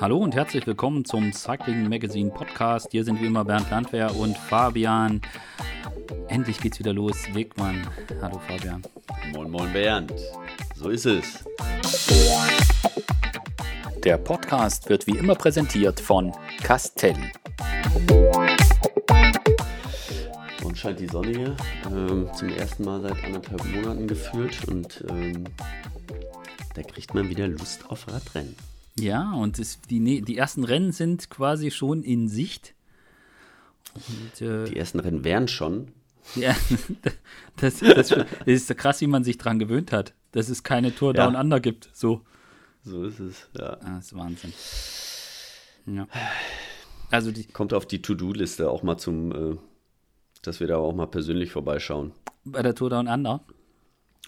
Hallo und herzlich willkommen zum Cycling Magazine Podcast. Hier sind wie immer Bernd Landwehr und Fabian. Endlich geht's wieder los. Wegmann. Hallo Fabian. Moin, moin Bernd. So ist es. Der Podcast wird wie immer präsentiert von Castelli. Und scheint die Sonne hier ähm, zum ersten Mal seit anderthalb Monaten gefühlt und ähm, da kriegt man wieder Lust auf Radrennen. Ja, und das, die, die ersten Rennen sind quasi schon in Sicht. Und, äh, die ersten Rennen wären schon. Ja, das, das, das, ist krass, wie man sich dran gewöhnt hat, dass es keine Tour ja. Down Under gibt. So. So ist es, ja. Ah, das ist Wahnsinn. Ja. Also die Kommt auf die To-Do-Liste auch mal zum, äh, dass wir da auch mal persönlich vorbeischauen. Bei der Tour Down Under?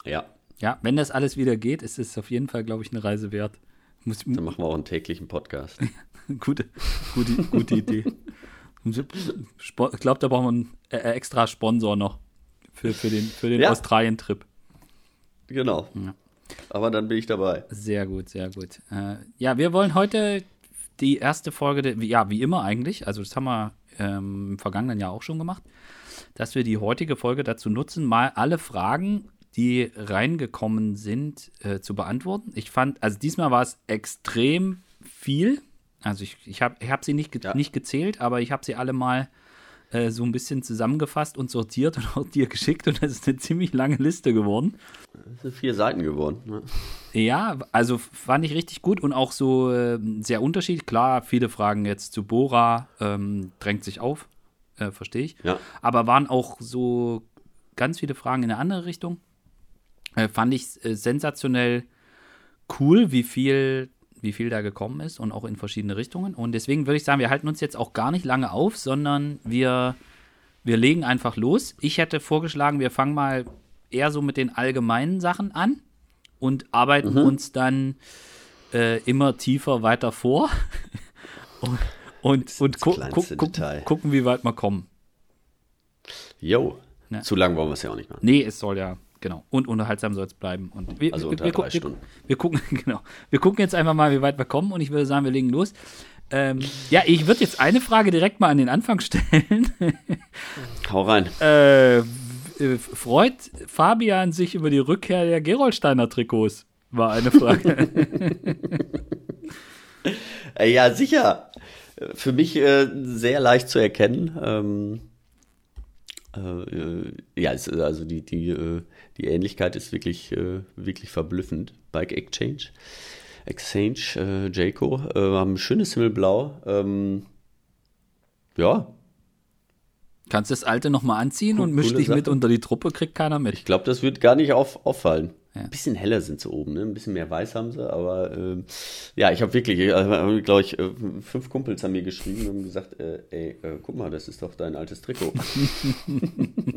Ja. Ja, wenn das alles wieder geht, ist es auf jeden Fall, glaube ich, eine Reise wert. Muss, Dann machen wir auch einen täglichen Podcast. gute, gute, gute Idee. Ich glaube, da brauchen wir einen äh, extra Sponsor noch für, für den, für den ja. Australien-Trip. Genau. Ja. Aber dann bin ich dabei. Sehr gut, sehr gut. Äh, ja, wir wollen heute die erste Folge, de, ja, wie immer eigentlich, also das haben wir ähm, im vergangenen Jahr auch schon gemacht, dass wir die heutige Folge dazu nutzen, mal alle Fragen, die reingekommen sind, äh, zu beantworten. Ich fand, also diesmal war es extrem viel. Also ich, ich habe ich hab sie nicht, ge ja. nicht gezählt, aber ich habe sie alle mal äh, so ein bisschen zusammengefasst und sortiert und auch dir geschickt und das ist eine ziemlich lange Liste geworden. Das sind vier Seiten geworden. Ne? Ja, also fand ich richtig gut und auch so äh, sehr unterschiedlich. Klar, viele Fragen jetzt zu Bora, ähm, drängt sich auf, äh, verstehe ich. Ja. Aber waren auch so ganz viele Fragen in eine andere Richtung. Äh, fand ich äh, sensationell cool, wie viel wie viel da gekommen ist und auch in verschiedene Richtungen. Und deswegen würde ich sagen, wir halten uns jetzt auch gar nicht lange auf, sondern wir, wir legen einfach los. Ich hätte vorgeschlagen, wir fangen mal eher so mit den allgemeinen Sachen an und arbeiten mhm. uns dann äh, immer tiefer weiter vor und, und, und gu gu gu gucken, wie weit wir kommen. Jo, ne? zu lang wollen wir es ja auch nicht machen. Nee, es soll ja Genau. Und unterhaltsam soll es bleiben. Und wir, also unter wir, drei Stunden. Wir, gucken, genau. Wir gucken jetzt einfach mal, wie weit wir kommen. Und ich würde sagen, wir legen los. Ähm, ja, ich würde jetzt eine Frage direkt mal an den Anfang stellen. Hau rein. Äh, freut Fabian sich über die Rückkehr der Gerolsteiner Trikots? War eine Frage. ja, sicher. Für mich äh, sehr leicht zu erkennen. Ähm, äh, ja, also die, die, äh, die Ähnlichkeit ist wirklich, äh, wirklich verblüffend. Bike Exchange, Exchange, äh, Jayco, äh, haben ein schönes Himmelblau. Ähm, ja. Kannst das alte nochmal anziehen cool, und misch dich Sache. mit unter die Truppe, kriegt keiner mit. Ich glaube, das wird gar nicht auf, auffallen. Ja. Ein bisschen heller sind sie oben, ne? ein bisschen mehr weiß haben sie, aber äh, ja, ich habe wirklich, äh, glaube ich, äh, fünf Kumpels haben mir geschrieben und gesagt, äh, ey, äh, guck mal, das ist doch dein altes Trikot.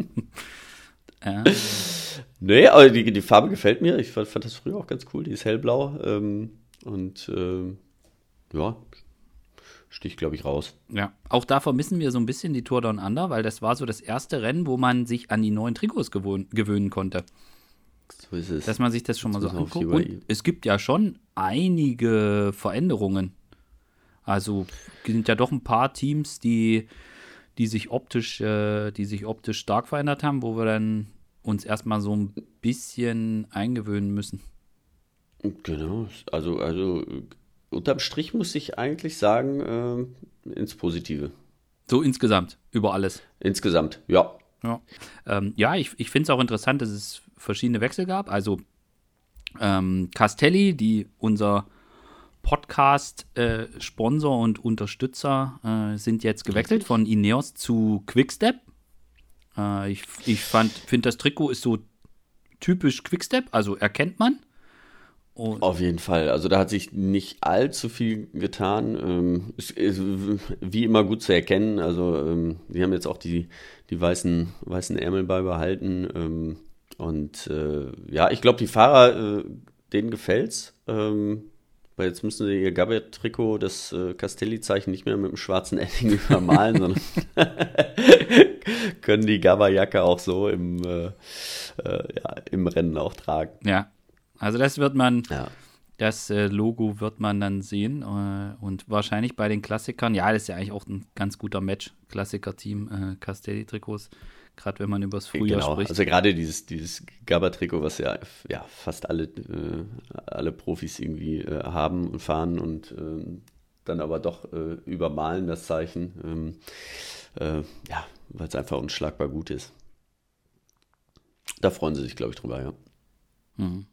ja. Nee, aber die, die Farbe gefällt mir. Ich fand, fand, das früher auch ganz cool. Die ist hellblau ähm, und ähm, ja, sticht, glaube ich, raus. Ja, auch da vermissen wir so ein bisschen die Tour Down Under, weil das war so das erste Rennen, wo man sich an die neuen Trikots gewöhnen konnte. So ist es. Dass man sich das schon mal so anguckt. Und es gibt ja schon einige Veränderungen. Also sind ja doch ein paar Teams, die, die sich optisch, äh, die sich optisch stark verändert haben, wo wir dann uns erstmal so ein bisschen eingewöhnen müssen. Genau, also, also unterm Strich muss ich eigentlich sagen, äh, ins Positive. So insgesamt, über alles. Insgesamt, ja. Ja, ähm, ja ich, ich finde es auch interessant, dass es verschiedene Wechsel gab. Also ähm, Castelli, die unser Podcast-Sponsor äh, und Unterstützer, äh, sind jetzt gewechselt von Ineos zu Quickstep. Äh, ich ich finde, das Trikot ist so typisch Quickstep, also erkennt man. Und Auf jeden Fall. Also da hat sich nicht allzu viel getan. Ähm, ist, ist, wie immer gut zu erkennen. Also ähm, haben jetzt auch die, die weißen, weißen Ärmel beibehalten. Ähm, und äh, ja, ich glaube, die Fahrer, äh, denen gefällt's. Ähm, weil jetzt müssen sie ihr Gabbett-Trikot, das äh, Castelli-Zeichen nicht mehr mit dem schwarzen Edding übermalen, sondern können die Gabba-Jacke auch so im, äh, äh, ja, im Rennen auch tragen. Ja, also das wird man, ja. Das äh, Logo wird man dann sehen äh, und wahrscheinlich bei den Klassikern, ja, das ist ja eigentlich auch ein ganz guter Match, Klassiker-Team, äh, Castelli-Trikots, gerade wenn man über das Frühjahr genau. spricht. Also gerade dieses, dieses Gabba-Trikot, was ja, ja fast alle, äh, alle Profis irgendwie äh, haben und fahren und ähm, dann aber doch äh, übermalen das Zeichen, ähm, äh, ja, weil es einfach unschlagbar gut ist. Da freuen sie sich, glaube ich, drüber, ja. Mhm.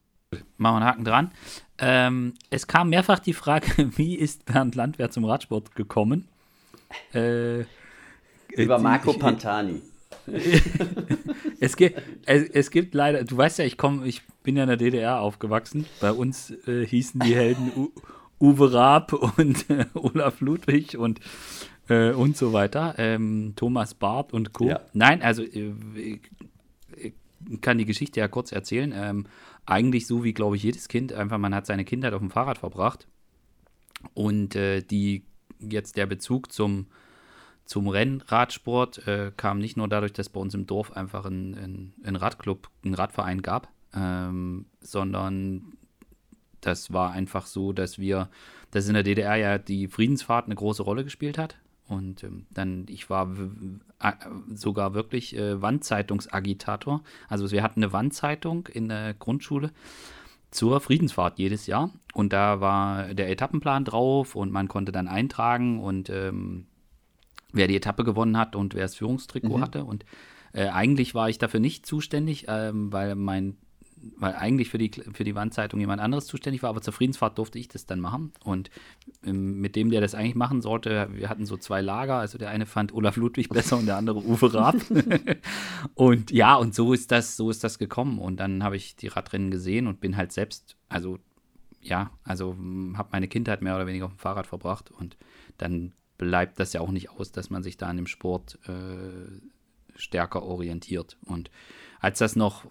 Machen wir einen Haken dran. Ähm, es kam mehrfach die Frage, wie ist Bernd Landwehr zum Radsport gekommen? Äh, Über Marco Pantani. es, gibt, es, es, gibt leider, du weißt ja, ich komme, ich bin ja in der DDR aufgewachsen. Bei uns äh, hießen die Helden U Uwe Raab und äh, Olaf Ludwig und, äh, und so weiter. Ähm, Thomas Barth und Co. Ja. Nein, also äh, ich kann die Geschichte ja kurz erzählen. Ähm, eigentlich so wie, glaube ich, jedes Kind. Einfach, man hat seine Kindheit auf dem Fahrrad verbracht. Und äh, die jetzt der Bezug zum, zum Rennradsport äh, kam nicht nur dadurch, dass bei uns im Dorf einfach ein, ein, ein Radclub, ein Radverein gab, ähm, sondern das war einfach so, dass wir, dass in der DDR ja die Friedensfahrt eine große Rolle gespielt hat. Und ähm, dann, ich war sogar wirklich äh, Wandzeitungsagitator. Also wir hatten eine Wandzeitung in der Grundschule zur Friedensfahrt jedes Jahr. Und da war der Etappenplan drauf und man konnte dann eintragen und ähm, wer die Etappe gewonnen hat und wer das Führungstrikot mhm. hatte. Und äh, eigentlich war ich dafür nicht zuständig, ähm, weil mein weil eigentlich für die, für die Wandzeitung jemand anderes zuständig war, aber zur Friedensfahrt durfte ich das dann machen. Und ähm, mit dem, der das eigentlich machen sollte, wir hatten so zwei Lager. Also der eine fand Olaf Ludwig besser und der andere Uwe Raab. und ja, und so ist das, so ist das gekommen. Und dann habe ich die Radrennen gesehen und bin halt selbst, also ja, also habe meine Kindheit mehr oder weniger auf dem Fahrrad verbracht und dann bleibt das ja auch nicht aus, dass man sich da an dem Sport äh, stärker orientiert. Und als das noch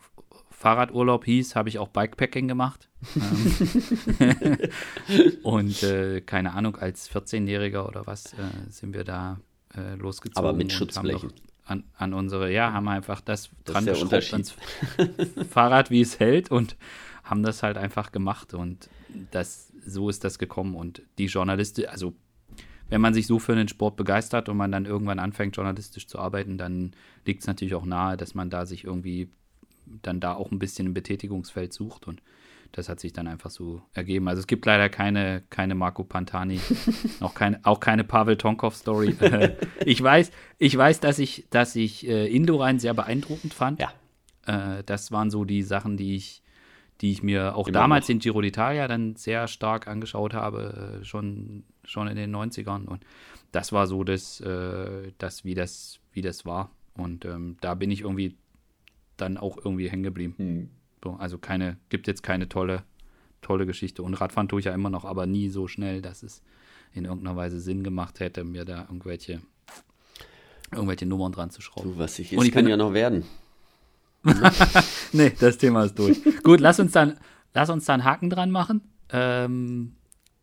Fahrradurlaub hieß, habe ich auch Bikepacking gemacht. Ähm, und äh, keine Ahnung, als 14-Jähriger oder was äh, sind wir da äh, losgezogen. Aber mit Schutzblechen. An, an, unsere, ja, haben einfach das, das dran geschraubt ans Fahrrad, wie es hält und haben das halt einfach gemacht und das, so ist das gekommen und die Journalisten, also wenn man sich so für einen Sport begeistert und man dann irgendwann anfängt, journalistisch zu arbeiten, dann liegt es natürlich auch nahe, dass man da sich irgendwie dann da auch ein bisschen ein Betätigungsfeld sucht und das hat sich dann einfach so ergeben. Also es gibt leider keine, keine Marco Pantani, auch, kein, auch keine Pavel Tonkov-Story. ich weiß, ich weiß, dass ich, dass ich äh, Indorein sehr beeindruckend fand. Ja. Äh, das waren so die Sachen, die ich, die ich mir auch Immer damals noch. in Giro d'Italia dann sehr stark angeschaut habe, äh, schon, schon in den 90ern. Und das war so das, äh, das, wie das, wie das war. Und ähm, da bin ich irgendwie dann auch irgendwie hängen geblieben. Mhm. So, also keine, gibt jetzt keine tolle, tolle Geschichte. Und Radfahren tue ich ja immer noch, aber nie so schnell, dass es in irgendeiner Weise Sinn gemacht hätte, mir da irgendwelche, irgendwelche Nummern dran zu schrauben. Du, was ich, Und ich kann ja noch werden. nee, das Thema ist durch. Gut, lass uns dann, lass uns dann Haken dran machen. Ähm,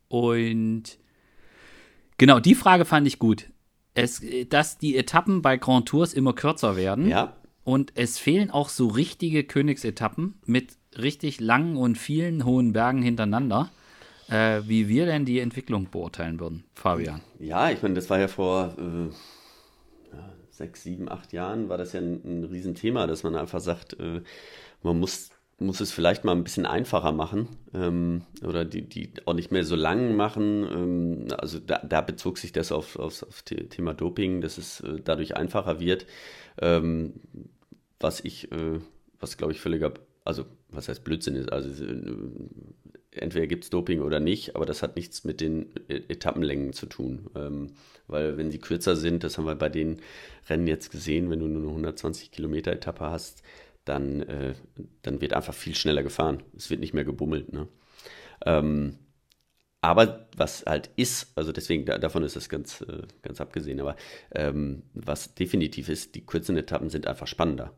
und genau, die Frage fand ich gut. Es, dass die Etappen bei Grand Tours immer kürzer werden. Ja. Und es fehlen auch so richtige Königsetappen mit richtig langen und vielen hohen Bergen hintereinander. Äh, wie wir denn die Entwicklung beurteilen würden, Fabian. Ja, ich meine, das war ja vor äh, sechs, sieben, acht Jahren, war das ja ein, ein Riesenthema, dass man einfach sagt, äh, man muss, muss es vielleicht mal ein bisschen einfacher machen ähm, oder die, die auch nicht mehr so lang machen. Ähm, also da, da, bezog sich das auf, auf, auf Thema Doping, dass es äh, dadurch einfacher wird. Ähm, was ich, äh, was glaube ich völliger, also was heißt Blödsinn ist, also äh, entweder gibt es Doping oder nicht, aber das hat nichts mit den e-, Etappenlängen zu tun. Ähm, weil wenn sie kürzer sind, das haben wir bei den Rennen jetzt gesehen, wenn du nur eine 120 Kilometer Etappe hast, dann, äh, dann wird einfach viel schneller gefahren. Es wird nicht mehr gebummelt. Ne? Ähm, aber was halt ist, also deswegen da, davon ist es ganz, äh, ganz abgesehen, aber ähm, was definitiv ist, die kurzen Etappen sind einfach spannender.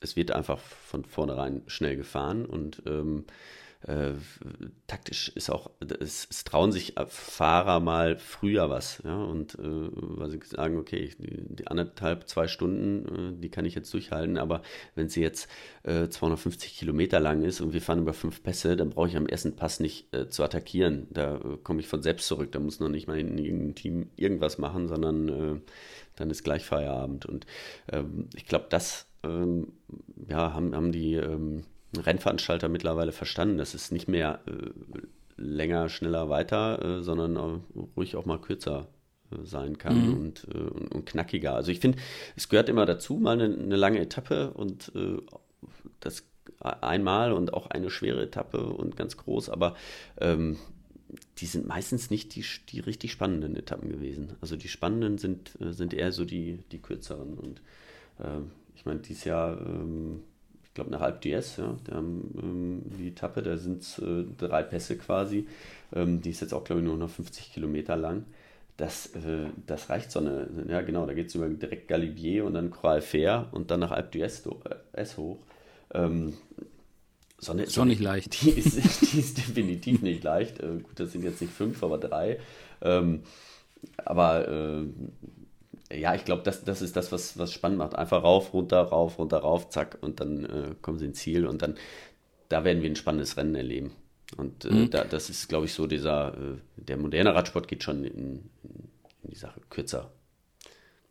Es wird einfach von vornherein schnell gefahren und ähm, äh, taktisch ist auch, es, es, trauen sich Fahrer mal früher was, ja, und äh, weil sie sagen, okay, die, die anderthalb, zwei Stunden, äh, die kann ich jetzt durchhalten, aber wenn sie jetzt äh, 250 Kilometer lang ist und wir fahren über fünf Pässe, dann brauche ich am ersten Pass nicht äh, zu attackieren. Da äh, komme ich von selbst zurück, da muss noch nicht mal in irgendein Team irgendwas machen, sondern äh, dann ist gleich Feierabend. Und ähm, ich glaube, das ähm, ja, haben, haben die ähm, Rennveranstalter mittlerweile verstanden. Das ist nicht mehr äh, länger, schneller, weiter, äh, sondern äh, ruhig auch mal kürzer äh, sein kann mhm. und, äh, und, und, knackiger. Also ich finde, es gehört immer dazu, mal eine, eine lange Etappe und äh, das einmal und auch eine schwere Etappe und ganz groß, aber ähm, die sind meistens nicht die, die richtig spannenden Etappen gewesen. Also die spannenden sind, sind eher so die, die kürzeren. Und äh, ich meine, dieses Jahr ähm, ich glaube, nach Alp d'Huez, ja, ähm, die Etappe, da sind es äh, drei Pässe quasi. Ähm, die ist jetzt auch, glaube ich, nur noch 50 Kilometer lang. Das, äh, das reicht so eine, ja genau, da geht es über direkt Galibier und dann Croix Fair und dann nach Alp d'Huez äh, hoch. Ähm, so eine, Schon nicht leicht. Die ist, die ist definitiv nicht leicht. Äh, gut, das sind jetzt nicht fünf, aber drei. Ähm, aber äh, ja, ich glaube, das, das ist das, was, was spannend macht. Einfach rauf, runter, rauf, runter, rauf, zack, und dann äh, kommen sie ins Ziel und dann, da werden wir ein spannendes Rennen erleben. Und äh, mhm. da, das ist, glaube ich, so dieser, äh, der moderne Radsport geht schon in, in die Sache kürzer.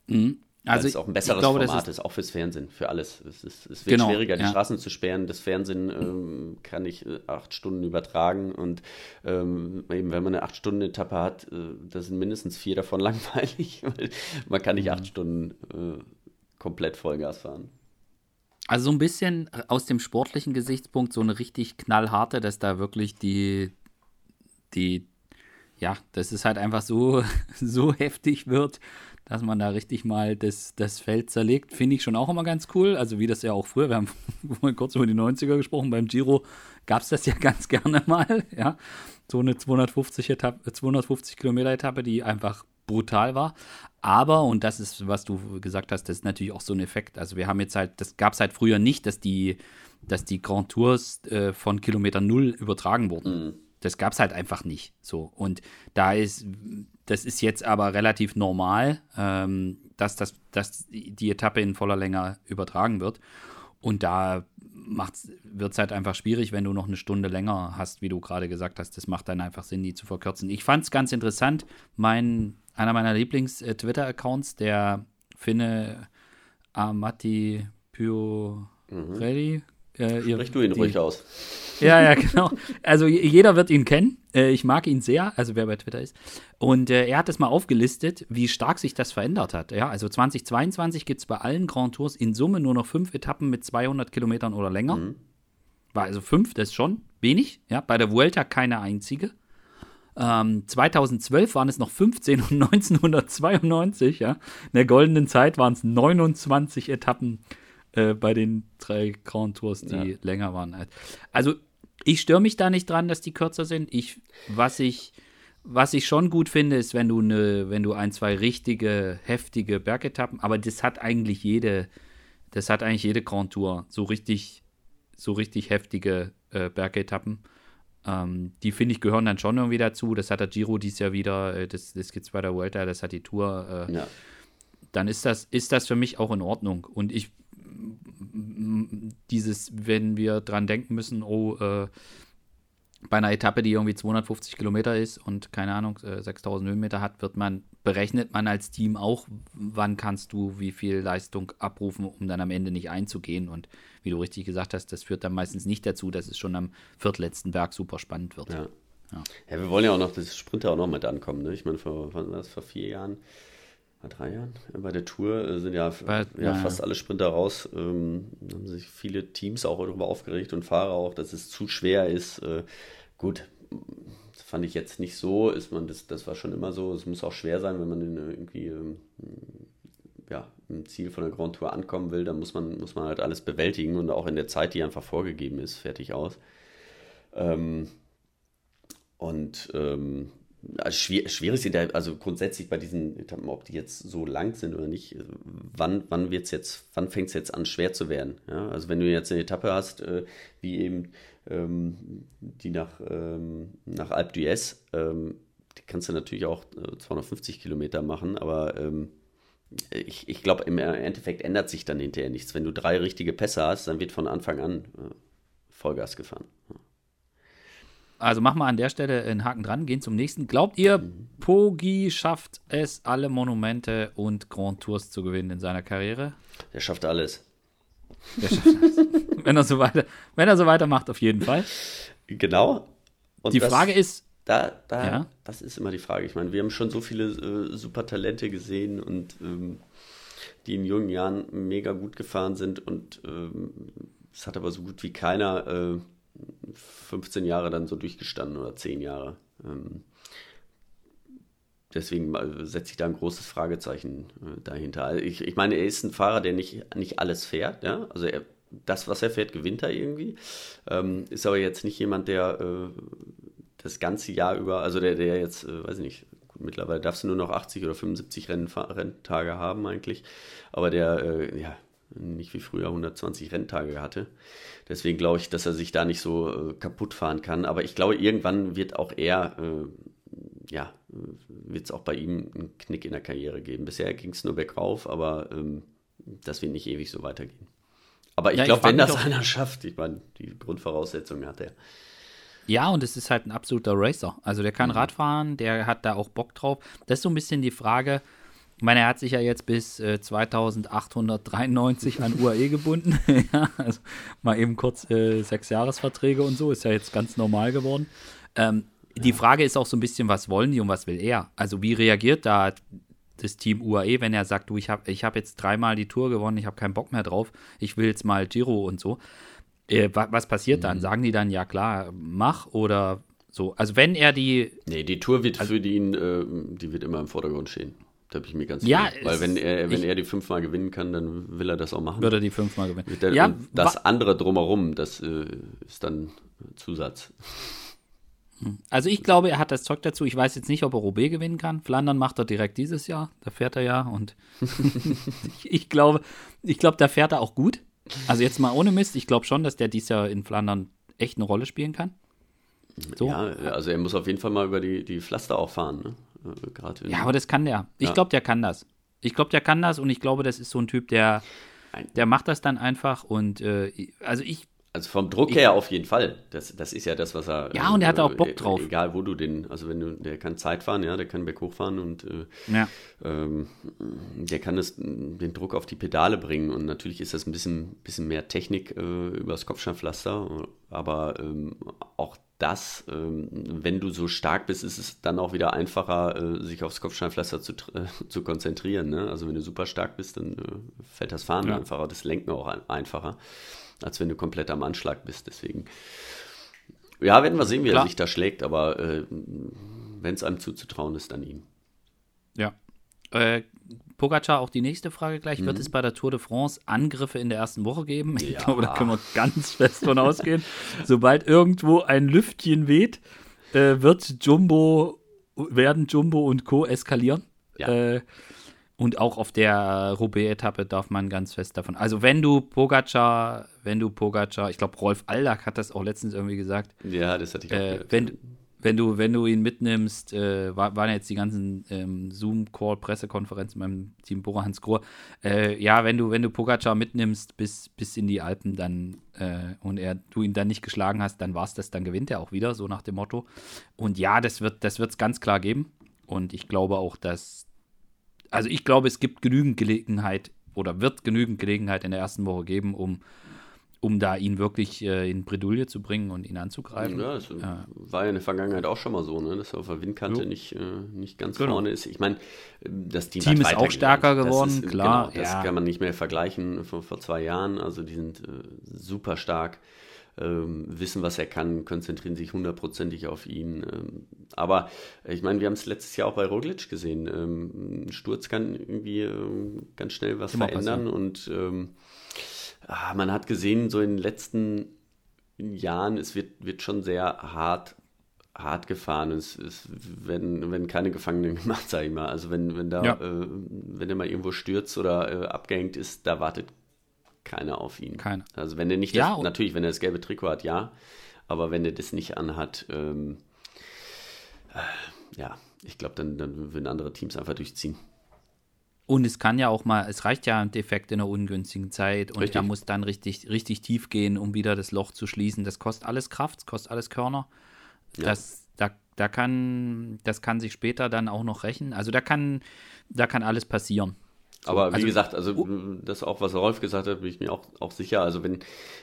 Mhm. Also es auch ein besseres glaube, Format ist, ist, auch fürs Fernsehen, für alles. Es, ist, es wird genau, schwieriger, die ja. Straßen zu sperren. Das Fernsehen ähm, kann ich äh, acht Stunden übertragen und ähm, eben wenn man eine acht Stunden Etappe hat, äh, da sind mindestens vier davon langweilig, weil man kann nicht mhm. acht Stunden äh, komplett Vollgas fahren. Also so ein bisschen aus dem sportlichen Gesichtspunkt so eine richtig knallharte, dass da wirklich die die ja, dass es halt einfach so so heftig wird dass man da richtig mal das, das Feld zerlegt, finde ich schon auch immer ganz cool. Also wie das ja auch früher, wir haben vorhin kurz über die 90er gesprochen, beim Giro gab es das ja ganz gerne mal, ja. So eine 250, Etappe, 250 Kilometer Etappe, die einfach brutal war. Aber, und das ist, was du gesagt hast, das ist natürlich auch so ein Effekt. Also wir haben jetzt halt, das gab es halt früher nicht, dass die, dass die Grand Tours äh, von Kilometer Null übertragen wurden. Mhm. Das gab es halt einfach nicht. So. Und da ist, das ist jetzt aber relativ normal, ähm, dass, das, dass die Etappe in voller Länge übertragen wird. Und da wird es halt einfach schwierig, wenn du noch eine Stunde länger hast, wie du gerade gesagt hast. Das macht dann einfach Sinn, die zu verkürzen. Ich fand es ganz interessant. Mein, einer meiner Lieblings-Twitter-Accounts, der Finne Amati Pyorelli, mhm. Äh, ihr, Sprich du ihn die, ruhig aus. Ja, ja, genau. Also jeder wird ihn kennen. Äh, ich mag ihn sehr, also wer bei Twitter ist. Und äh, er hat es mal aufgelistet, wie stark sich das verändert hat. Ja, also 2022 gibt es bei allen Grand Tours in Summe nur noch fünf Etappen mit 200 Kilometern oder länger. Mhm. War also fünf, das ist schon wenig. Ja, bei der Vuelta keine einzige. Ähm, 2012 waren es noch 15 und 1992, ja. In der goldenen Zeit waren es 29 Etappen äh, bei den drei Grand Tours, die ja. länger waren. Also ich störe mich da nicht dran, dass die kürzer sind. Ich, was ich, was ich schon gut finde, ist, wenn du eine, wenn du ein, zwei richtige, heftige Bergetappen, aber das hat eigentlich jede, das hat eigentlich jede Grand Tour, so richtig, so richtig heftige äh, Bergetappen. Ähm, die finde ich gehören dann schon irgendwie dazu. Das hat der Giro dies Jahr wieder, äh, das, das es bei der Vuelta, das hat die Tour. Äh, ja. Dann ist das, ist das für mich auch in Ordnung. Und ich dieses, wenn wir dran denken müssen, oh, äh, bei einer Etappe, die irgendwie 250 Kilometer ist und keine Ahnung, äh, 6000 Höhenmeter hat, wird man, berechnet man als Team auch, wann kannst du wie viel Leistung abrufen, um dann am Ende nicht einzugehen. Und wie du richtig gesagt hast, das führt dann meistens nicht dazu, dass es schon am viertletzten Berg super spannend wird. Ja. Ja. ja wir wollen ja auch noch das Sprinter auch noch mit ankommen. Ne? Ich meine, vor, vor vier Jahren drei Jahren bei der Tour äh, sind ja, bei, ja, fast alle Sprinter raus. Ähm, haben sich viele Teams auch darüber aufgeregt und Fahrer auch, dass es zu schwer ist. Äh, gut, das fand ich jetzt nicht so. Ist man das, das war schon immer so. Es muss auch schwer sein, wenn man irgendwie ähm, ja, im Ziel von der Grand Tour ankommen will. Dann muss man muss man halt alles bewältigen und auch in der Zeit, die einfach vorgegeben ist, fertig aus. Ähm, und ähm, also schwierig, schwierig sind ja, also grundsätzlich bei diesen Etappen, ob die jetzt so lang sind oder nicht, wann, wann wird's jetzt, wann fängt es jetzt an, schwer zu werden? Ja? Also wenn du jetzt eine Etappe hast, äh, wie eben ähm, die nach, ähm, nach Alpe d'Huez, ähm, die kannst du natürlich auch äh, 250 Kilometer machen, aber ähm, ich, ich glaube, im Endeffekt ändert sich dann hinterher nichts. Wenn du drei richtige Pässe hast, dann wird von Anfang an äh, Vollgas gefahren. Also machen wir an der Stelle einen Haken dran, gehen zum nächsten. Glaubt ihr, Pogi schafft es, alle Monumente und Grand Tours zu gewinnen in seiner Karriere? Der schafft alles. Der schafft alles. wenn, er so weiter, wenn er so weitermacht, auf jeden Fall. Genau. Und die das, Frage ist. Da, da, ja? Das ist immer die Frage. Ich meine, wir haben schon so viele äh, super Talente gesehen und ähm, die in jungen Jahren mega gut gefahren sind und ähm, es hat aber so gut wie keiner. Äh, 15 Jahre dann so durchgestanden oder 10 Jahre. Ähm, deswegen setze ich da ein großes Fragezeichen äh, dahinter. Also ich, ich meine, er ist ein Fahrer, der nicht, nicht alles fährt. Ja? Also er, das, was er fährt, gewinnt er irgendwie. Ähm, ist aber jetzt nicht jemand, der äh, das ganze Jahr über, also der, der jetzt, äh, weiß ich nicht, mittlerweile darfst du nur noch 80 oder 75 Renn, Renntage haben eigentlich. Aber der, äh, ja, nicht wie früher 120 Renntage hatte. Deswegen glaube ich, dass er sich da nicht so äh, kaputt fahren kann. Aber ich glaube, irgendwann wird auch er, äh, ja, wird es auch bei ihm einen Knick in der Karriere geben. Bisher ging es nur bergauf, aber ähm, das wird nicht ewig so weitergehen. Aber ich ja, glaube, wenn das einer schafft, ich meine, die Grundvoraussetzungen hat er. Ja, und es ist halt ein absoluter Racer. Also der kann mhm. Radfahren, der hat da auch Bock drauf. Das ist so ein bisschen die Frage, ich meine, er hat sich ja jetzt bis äh, 2893 an UAE gebunden. ja, also mal eben kurz äh, sechs Jahresverträge und so, ist ja jetzt ganz normal geworden. Ähm, ja. Die Frage ist auch so ein bisschen, was wollen die und was will er? Also wie reagiert da das Team UAE, wenn er sagt, du, ich habe ich hab jetzt dreimal die Tour gewonnen, ich habe keinen Bock mehr drauf, ich will jetzt mal Giro und so. Äh, was passiert mhm. dann? Sagen die dann, ja klar, mach oder so? Also wenn er die... Nee, die Tour wird also, für ihn, äh, die wird immer im Vordergrund stehen. Da bin ich mir ganz ja, sicher. Weil wenn er, wenn ich, er die fünfmal gewinnen kann, dann will er das auch machen. Würde er die fünfmal gewinnen. Der, ja, das andere drumherum, das äh, ist dann Zusatz. Hm. Also ich glaube, er hat das Zeug dazu. Ich weiß jetzt nicht, ob er Roubaix gewinnen kann. Flandern macht er direkt dieses Jahr. Da fährt er ja. Und ich, ich, glaube, ich glaube, da fährt er auch gut. Also jetzt mal ohne Mist. Ich glaube schon, dass der dieses Jahr in Flandern echt eine Rolle spielen kann. So. Ja, also er muss auf jeden Fall mal über die, die Pflaster auch fahren. Ne? Äh, ja, aber das kann der. Ich ja. glaube, der kann das. Ich glaube, der kann das und ich glaube, das ist so ein Typ, der, der macht das dann einfach und äh, also ich. Also vom Druck ich, her auf jeden Fall. Das, das ist ja das, was er. Ja, und er hat auch Bock äh, drauf. Egal, wo du den, also wenn du, der kann Zeit fahren, ja, der kann berghoch fahren und äh, ja. ähm, der kann das, den Druck auf die Pedale bringen und natürlich ist das ein bisschen, bisschen mehr Technik äh, übers Kopfsteinpflaster, aber ähm, auch das, ähm, wenn du so stark bist, ist es dann auch wieder einfacher, äh, sich aufs Kopfsteinpflaster zu, äh, zu konzentrieren. Ne? Also wenn du super stark bist, dann äh, fällt das Fahren ja. einfacher, das Lenken auch einfacher, als wenn du komplett am Anschlag bist. Deswegen, ja, werden wir sehen, wie Klar. er sich da schlägt, aber äh, wenn es einem zuzutrauen ist, dann ihm. Ja. Pogacar, auch die nächste Frage gleich. Mhm. Wird es bei der Tour de France Angriffe in der ersten Woche geben? Ich ja. glaube, da können wir ganz fest von ausgehen. Sobald irgendwo ein Lüftchen weht, äh, wird Jumbo, werden Jumbo und Co. eskalieren. Ja. Äh, und auch auf der Roubaix-Etappe darf man ganz fest davon. Also wenn du Pogacar, wenn du Pogacar, ich glaube Rolf Aldag hat das auch letztens irgendwie gesagt. Ja, das hatte ich auch äh, wenn, wenn du, wenn du ihn mitnimmst, äh, war, waren jetzt die ganzen ähm, Zoom-Call-Pressekonferenzen beim Team Bora Hans Grohr. Äh, ja, wenn du, wenn du Pogacar mitnimmst bis, bis in die Alpen, dann äh, und er, du ihn dann nicht geschlagen hast, dann war es das, dann gewinnt er auch wieder, so nach dem Motto. Und ja, das wird es das ganz klar geben. Und ich glaube auch, dass, also ich glaube, es gibt genügend Gelegenheit oder wird genügend Gelegenheit in der ersten Woche geben, um um da ihn wirklich äh, in Bredouille zu bringen und ihn anzugreifen. Ja, das ja. war ja in der Vergangenheit auch schon mal so, ne? dass er auf der Windkante nicht, äh, nicht ganz genau. vorne ist. Ich meine, das Team, Team ist auch stärker geworden, ist, klar. Genau, das ja. kann man nicht mehr vergleichen von vor zwei Jahren. Also die sind äh, super stark. Ähm, wissen, was er kann, konzentrieren sich hundertprozentig auf ihn. Ähm, aber ich meine, wir haben es letztes Jahr auch bei Roglic gesehen. Ähm, ein Sturz kann irgendwie ähm, ganz schnell was Immer verändern passieren. und ähm, ah, man hat gesehen, so in den letzten Jahren, es wird, wird schon sehr hart hart gefahren. Es, es werden, werden keine Gefangenen gemacht, sage ich mal. Also wenn, wenn da, ja. äh, wenn er mal irgendwo stürzt oder äh, abgehängt ist, da wartet keiner auf ihn. Keiner. Also wenn er nicht ja, das, natürlich, wenn er das gelbe Trikot hat, ja. Aber wenn er das nicht anhat, ähm, äh, ja, ich glaube, dann, dann würden andere Teams einfach durchziehen. Und es kann ja auch mal, es reicht ja ein Defekt in einer ungünstigen Zeit und richtig. er muss dann richtig, richtig tief gehen, um wieder das Loch zu schließen. Das kostet alles Kraft, das kostet alles Körner. Ja. Das, da, da kann, das kann sich später dann auch noch rächen. Also da kann, da kann alles passieren. So, Aber wie also, gesagt, also oh. das auch, was Rolf gesagt hat, bin ich mir auch, auch sicher. Also wenn,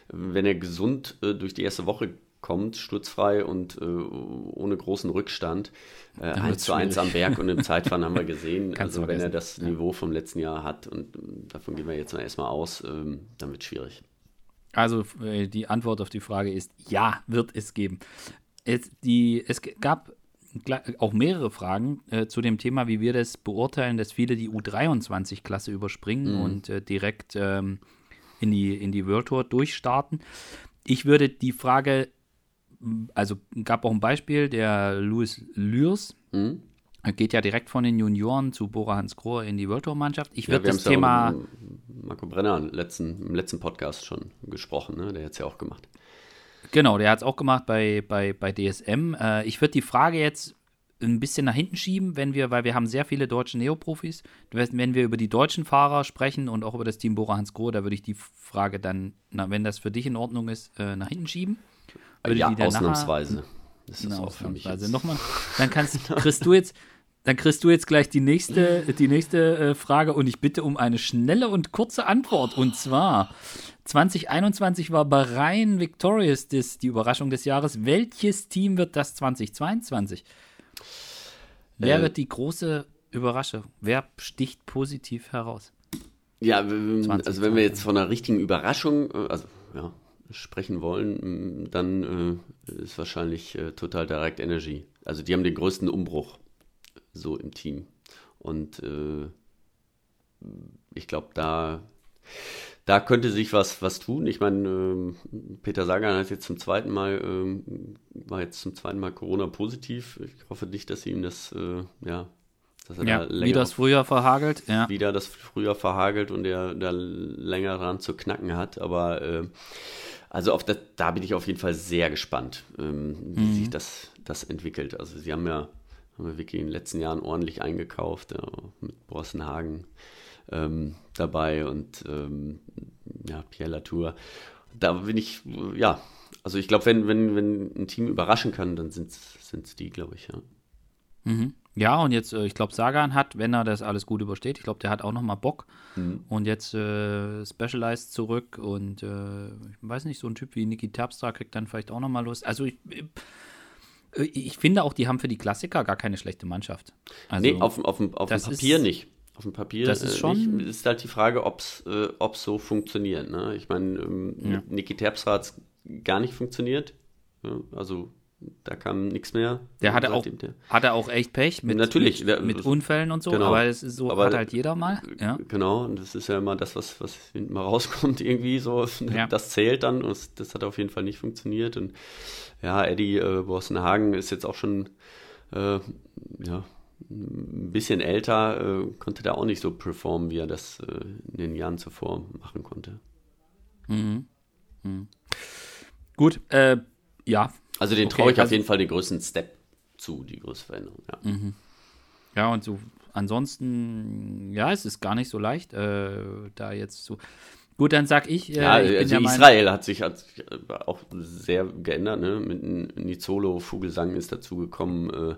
wenn er gesund äh, durch die erste Woche kommt, sturzfrei und äh, ohne großen Rückstand, äh, 1 zu 1 am Berg und im Zeitfahren haben wir gesehen. also wenn er das Niveau vom letzten Jahr hat und äh, davon gehen wir jetzt mal erstmal aus, ähm, dann wird es schwierig. Also äh, die Antwort auf die Frage ist ja, wird es geben. Es, die, es gab auch mehrere Fragen äh, zu dem Thema, wie wir das beurteilen, dass viele die U23-Klasse überspringen mhm. und äh, direkt ähm, in, die, in die World Tour durchstarten. Ich würde die Frage, also gab auch ein Beispiel, der Louis Lürs, mhm. geht ja direkt von den Junioren zu Bora Hans Grohe in die World Tour-Mannschaft. Ich würde ja, das Thema. Ja Marco Brenner im letzten, im letzten Podcast schon gesprochen, ne? der hat es ja auch gemacht. Genau, der hat es auch gemacht bei, bei, bei DSM. Äh, ich würde die Frage jetzt ein bisschen nach hinten schieben, wenn wir, weil wir haben sehr viele deutsche Neoprofis. Wenn wir über die deutschen Fahrer sprechen und auch über das Team Bora Hans Grohe, da würde ich die Frage dann, na, wenn das für dich in Ordnung ist, äh, nach hinten schieben. Würde ja, ausnahmsweise. Das ist auch für mich jetzt. Nochmal, dann kannst, kriegst du jetzt, dann kriegst du jetzt gleich die nächste, die nächste äh, Frage und ich bitte um eine schnelle und kurze Antwort. Und zwar, 2021 war Bahrain Victorious das, die Überraschung des Jahres. Welches Team wird das 2022? Wer äh, wird die große Überraschung? Wer sticht positiv heraus? Ja, 20, also wenn wir jetzt von einer richtigen Überraschung, äh, also ja, sprechen wollen, dann äh, ist wahrscheinlich äh, Total Direct Energy. Also die haben den größten Umbruch so im Team. Und äh, ich glaube, da da könnte sich was, was tun. Ich meine, ähm, Peter Sagan hat jetzt zum zweiten Mal, ähm, war jetzt zum zweiten Mal Corona-positiv. Ich hoffe nicht, dass ihm das, äh, ja, dass er ja, da länger. Wie das früher verhagelt, ja. Wieder das früher verhagelt und er da länger dran zu knacken hat. Aber äh, also auf das, da bin ich auf jeden Fall sehr gespannt, ähm, wie mhm. sich das, das entwickelt. Also sie haben ja, haben ja wirklich in den letzten Jahren ordentlich eingekauft, ja, mit Brossenhagen ähm, dabei und ähm, ja, Pierre Latour. Da bin ich, ja, also ich glaube, wenn, wenn, wenn ein Team überraschen kann, dann sind es die, glaube ich, ja. Mhm. Ja, und jetzt, äh, ich glaube, Sagan hat, wenn er das alles gut übersteht, ich glaube, der hat auch nochmal Bock. Mhm. Und jetzt äh, Specialized zurück und äh, ich weiß nicht, so ein Typ wie Niki Terpstra kriegt dann vielleicht auch nochmal Lust. Also ich, äh, ich finde auch, die haben für die Klassiker gar keine schlechte Mannschaft. Also, nee, auf, auf, auf dem Papier ist, nicht auf dem Papier das ist, schon nicht, ist halt die Frage, ob es äh, so funktioniert. Ne? Ich meine, ähm, ja. Niki Terpstra hat es gar nicht funktioniert. Also da kam nichts mehr. Der hatte auch, der, hatte auch echt Pech mit, Natürlich, mit, mit Unfällen und so, genau. aber es ist so aber, hat halt jeder mal. Ja. Genau, und das ist ja immer das, was, was hinten mal rauskommt, irgendwie so. Ja. Das zählt dann und das hat auf jeden Fall nicht funktioniert. Und ja, Eddie äh, Borstenhagen ist jetzt auch schon äh, ja, ein bisschen älter, äh, konnte da auch nicht so performen, wie er das äh, in den Jahren zuvor machen konnte. Mhm. Mhm. Gut, äh, ja. Also den okay, traue ich also, auf jeden Fall den größten Step zu, die größte Veränderung. Ja, mhm. ja und so ansonsten, ja, es ist gar nicht so leicht, äh, da jetzt so. Gut, dann sag ich. Äh, ja, ich also Israel hat sich, hat sich auch sehr geändert. Ne? Mit Nizolo, Vogelsang ist dazugekommen. Äh,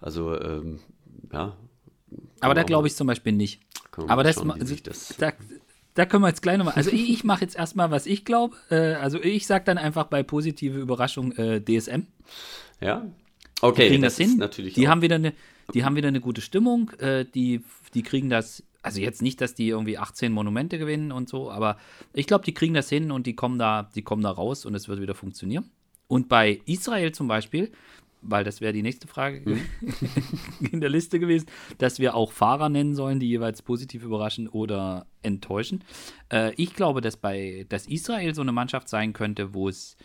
also ähm, ja. Aber da glaube ich zum Beispiel nicht. Aber das, schauen, also, das da, können wir jetzt gleich nochmal. Also ich, ich mache jetzt erstmal, was ich glaube. Äh, also ich sage dann einfach bei positive Überraschung äh, DSM. Ja. Okay, die kriegen das, das hin. Natürlich die haben wieder eine, die haben wieder eine gute Stimmung. Äh, die, die kriegen das. Also jetzt nicht, dass die irgendwie 18 Monumente gewinnen und so, aber ich glaube, die kriegen das hin und die kommen da, die kommen da raus und es wird wieder funktionieren. Und bei Israel zum Beispiel, weil das wäre die nächste Frage mhm. in der Liste gewesen, dass wir auch Fahrer nennen sollen, die jeweils positiv überraschen oder enttäuschen. Äh, ich glaube, dass bei dass Israel so eine Mannschaft sein könnte, wo es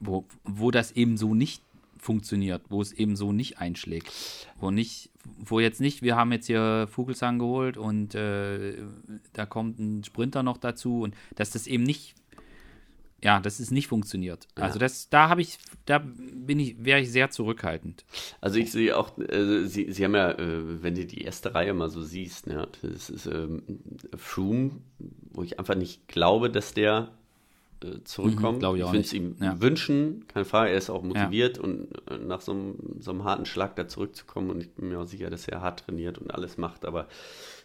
wo, wo das eben so nicht funktioniert, wo es eben so nicht einschlägt. Wo nicht, wo jetzt nicht, wir haben jetzt hier Vogelsang geholt und äh, da kommt ein Sprinter noch dazu und dass das eben nicht, ja, dass es nicht funktioniert. Ja. Also das, da habe ich, da bin ich, wäre ich sehr zurückhaltend. Also ich sehe auch, äh, Sie, Sie haben ja, äh, wenn du die erste Reihe mal so siehst, ne, das ist ähm, Froome, wo ich einfach nicht glaube, dass der äh, zurückkommt. Mhm, ich ich würde es ihm ja. wünschen, keine Frage, er ist auch motiviert ja. und äh, nach so einem, so einem, harten Schlag da zurückzukommen und ich bin mir auch sicher, dass er hart trainiert und alles macht, aber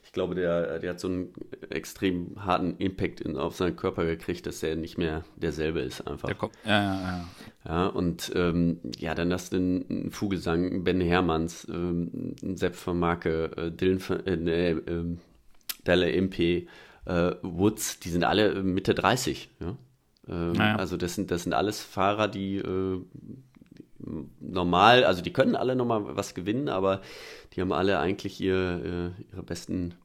ich glaube, der, der hat so einen extrem harten Impact in, auf seinen Körper gekriegt, dass er nicht mehr derselbe ist einfach. Der ja, ja, ja. Ja, und ähm, ja, dann hast du einen Vogelsang, Ben Hermanns, ähm, Sepp von Marke, äh, Dylan von, äh, nee, äh, Della MP, äh, Woods, die sind alle Mitte 30, ja. Ähm, naja. Also das sind, das sind alles Fahrer, die äh, normal, also die können alle nochmal was gewinnen, aber die haben alle eigentlich ihr, äh, ihre besten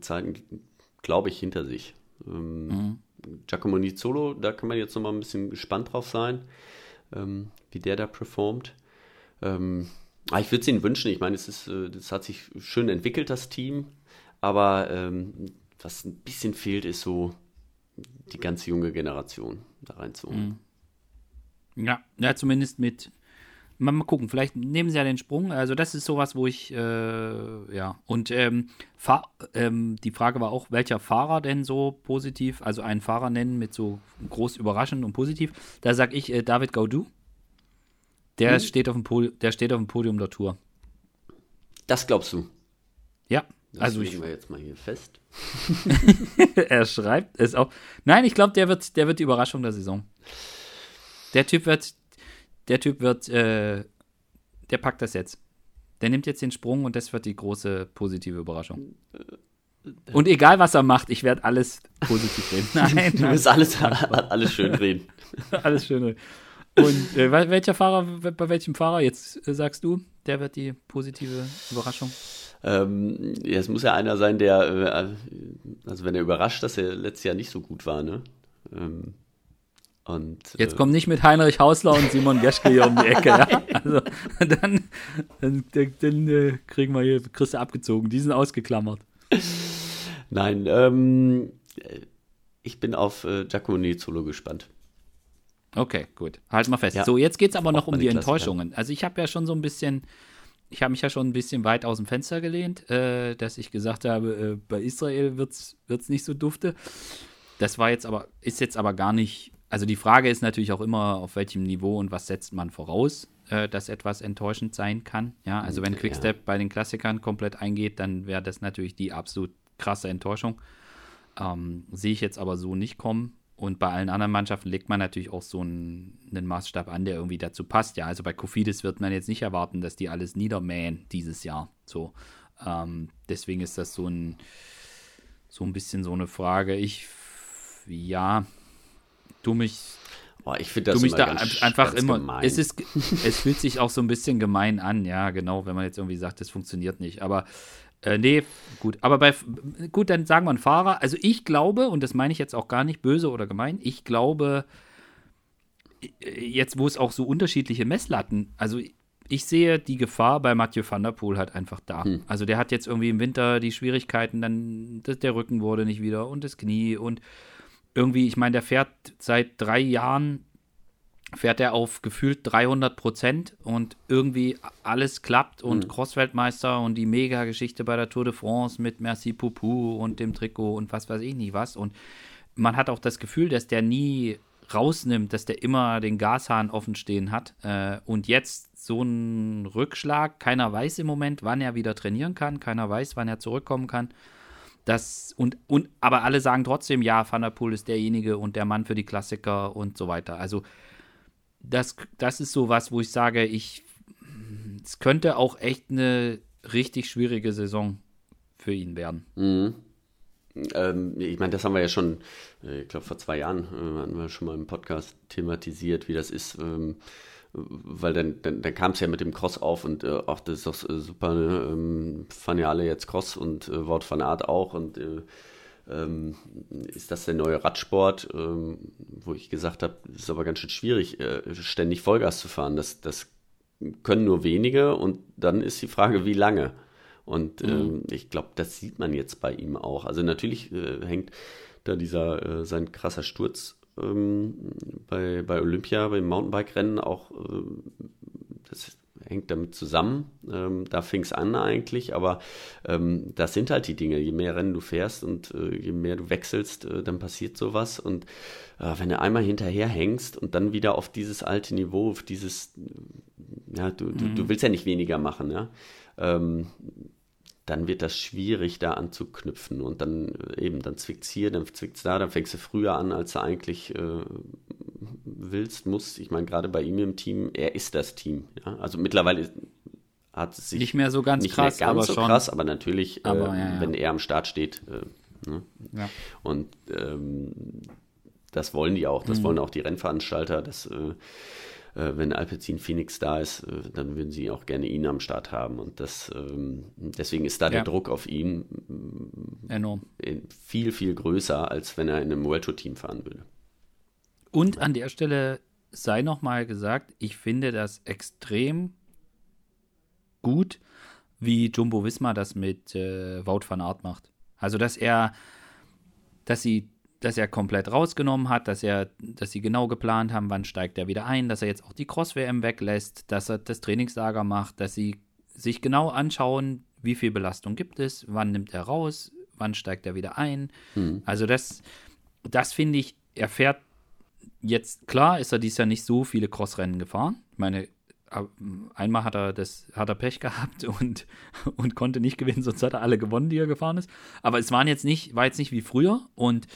Zeiten, glaube ich, hinter sich. Ähm, mhm. Giacomo Nizzolo, da kann man jetzt nochmal ein bisschen gespannt drauf sein, ähm, wie der da performt. Ähm, ah, ich würde es ihnen wünschen, ich meine, es ist, äh, das hat sich schön entwickelt, das Team, aber ähm, was ein bisschen fehlt, ist so die ganze junge Generation da reinzuholen. Mhm. Ja, ja, zumindest mit. Mal, mal, gucken, vielleicht nehmen sie ja den Sprung. Also, das ist sowas, wo ich, äh, ja. Und ähm, ähm, die Frage war auch, welcher Fahrer denn so positiv, also einen Fahrer nennen mit so groß überraschend und positiv. Da sage ich äh, David Gaudu. Der, mhm. steht auf dem Pol der steht auf dem Podium der Tour. Das glaubst du? Ja, das also legen wir jetzt mal hier fest. er schreibt es auch. Nein, ich glaube, der wird, der wird die Überraschung der Saison. Der Typ wird, der Typ wird, äh, der packt das jetzt. Der nimmt jetzt den Sprung und das wird die große positive Überraschung. Und egal, was er macht, ich werde alles positiv reden. Nein, du wirst alles, alles schön reden. alles schön reden. Und äh, welcher Fahrer, bei welchem Fahrer jetzt äh, sagst du, der wird die positive Überraschung? Ähm, ja, es muss ja einer sein, der, äh, also wenn er überrascht, dass er letztes Jahr nicht so gut war, ne? Ähm, und, Jetzt äh, kommt nicht mit Heinrich Hausler und Simon Geschke hier um die Ecke. Ja? Also dann, dann, dann, dann äh, kriegen wir hier Christe abgezogen. Die sind ausgeklammert. Nein, ähm, ich bin auf äh, Giacomo Nizzolo gespannt. Okay, gut. Halt mal fest. Ja. So, jetzt geht es aber noch um die Enttäuschungen. Also ich habe ja schon so ein bisschen ich habe mich ja schon ein bisschen weit aus dem Fenster gelehnt, äh, dass ich gesagt habe, äh, bei Israel wird es nicht so dufte. Das war jetzt aber, ist jetzt aber gar nicht. Also die Frage ist natürlich auch immer, auf welchem Niveau und was setzt man voraus, äh, dass etwas enttäuschend sein kann. Ja, also wenn Quickstep ja. bei den Klassikern komplett eingeht, dann wäre das natürlich die absolut krasse Enttäuschung. Ähm, Sehe ich jetzt aber so nicht kommen. Und bei allen anderen Mannschaften legt man natürlich auch so einen, einen, Maßstab an, der irgendwie dazu passt. Ja, also bei Kofidis wird man jetzt nicht erwarten, dass die alles niedermähen dieses Jahr. So. Ähm, deswegen ist das so ein, so ein bisschen so eine Frage. Ich, ja, du mich. Boah, ich finde das du mich da ganz, einfach ganz immer. Gemein. Es, ist, es fühlt sich auch so ein bisschen gemein an, ja, genau, wenn man jetzt irgendwie sagt, das funktioniert nicht. Aber äh, nee, gut. Aber bei, gut, dann sagen wir ein Fahrer. Also ich glaube, und das meine ich jetzt auch gar nicht böse oder gemein, ich glaube, äh, jetzt wo es auch so unterschiedliche Messlatten, also ich sehe die Gefahr bei Mathieu van der Poel halt einfach da. Hm. Also der hat jetzt irgendwie im Winter die Schwierigkeiten, dann der Rücken wurde nicht wieder und das Knie und irgendwie, ich meine, der fährt seit drei Jahren fährt er auf gefühlt 300 Prozent und irgendwie alles klappt und mhm. Crossweltmeister und die Mega-Geschichte bei der Tour de France mit Merci Poupou und dem Trikot und was weiß ich nie was. Und man hat auch das Gefühl, dass der nie rausnimmt, dass der immer den Gashahn offen stehen hat. Äh, und jetzt so ein Rückschlag, keiner weiß im Moment, wann er wieder trainieren kann, keiner weiß, wann er zurückkommen kann. Das, und, und, aber alle sagen trotzdem, ja, Van der Poel ist derjenige und der Mann für die Klassiker und so weiter. Also das, das ist so was, wo ich sage, ich, es könnte auch echt eine richtig schwierige Saison für ihn werden. Mhm. Ähm, ich meine, das haben wir ja schon, äh, ich glaube, vor zwei Jahren äh, hatten wir schon mal im Podcast thematisiert, wie das ist. Ähm, weil dann, dann, dann kam es ja mit dem Cross auf und äh, auch das ist doch äh, super, ne? ähm, fahren ja alle jetzt Cross und äh, Wort von Art auch und äh, ähm, ist das der neue Radsport, ähm, wo ich gesagt habe, es ist aber ganz schön schwierig, äh, ständig Vollgas zu fahren. Das, das können nur wenige und dann ist die Frage, wie lange. Und mhm. ähm, ich glaube, das sieht man jetzt bei ihm auch. Also natürlich äh, hängt da dieser, sein krasser Sturz ähm, bei, bei Olympia, beim Mountainbike-Rennen auch, äh, das hängt damit zusammen. Ähm, da fing es an eigentlich, aber ähm, das sind halt die Dinge. Je mehr Rennen du fährst und äh, je mehr du wechselst, äh, dann passiert sowas. Und äh, wenn du einmal hinterher hängst und dann wieder auf dieses alte Niveau, auf dieses, ja, du, mhm. du, du, mhm. willst ja nicht weniger machen, ja. Ähm, dann wird das schwierig, da anzuknüpfen. Und dann äh, eben, dann zwickt es hier, dann zwickt es da, dann fängst du früher an, als du eigentlich äh, willst, musst. Ich meine, gerade bei ihm im Team, er ist das Team. Ja? Also mittlerweile hat es sich nicht mehr so ganz nicht krass, mehr ganz aber so schon. krass, aber natürlich, aber, äh, ja, ja. wenn er am Start steht. Äh, ne? Und ähm, das wollen die auch, das mhm. wollen auch die Rennveranstalter, dass äh, äh, wenn Alpecin Phoenix da ist, äh, dann würden sie auch gerne ihn am Start haben. Und das, ähm, deswegen ist da ja. der Druck auf ihn enorm viel, viel größer, als wenn er in einem World Tour Team fahren würde. Und an der Stelle sei nochmal gesagt, ich finde das extrem gut, wie Jumbo Wismar das mit äh, Wout van Aert macht. Also, dass er, dass sie dass er komplett rausgenommen hat, dass er, dass sie genau geplant haben, wann steigt er wieder ein, dass er jetzt auch die Cross-WM weglässt, dass er das Trainingslager macht, dass sie sich genau anschauen, wie viel Belastung gibt es, wann nimmt er raus, wann steigt er wieder ein. Hm. Also das, das finde ich, er fährt jetzt, klar ist er dies Jahr nicht so viele Crossrennen gefahren. Ich meine, einmal hat er das, hat er Pech gehabt und, und konnte nicht gewinnen, sonst hat er alle gewonnen, die er gefahren ist. Aber es waren jetzt nicht, war jetzt nicht wie früher und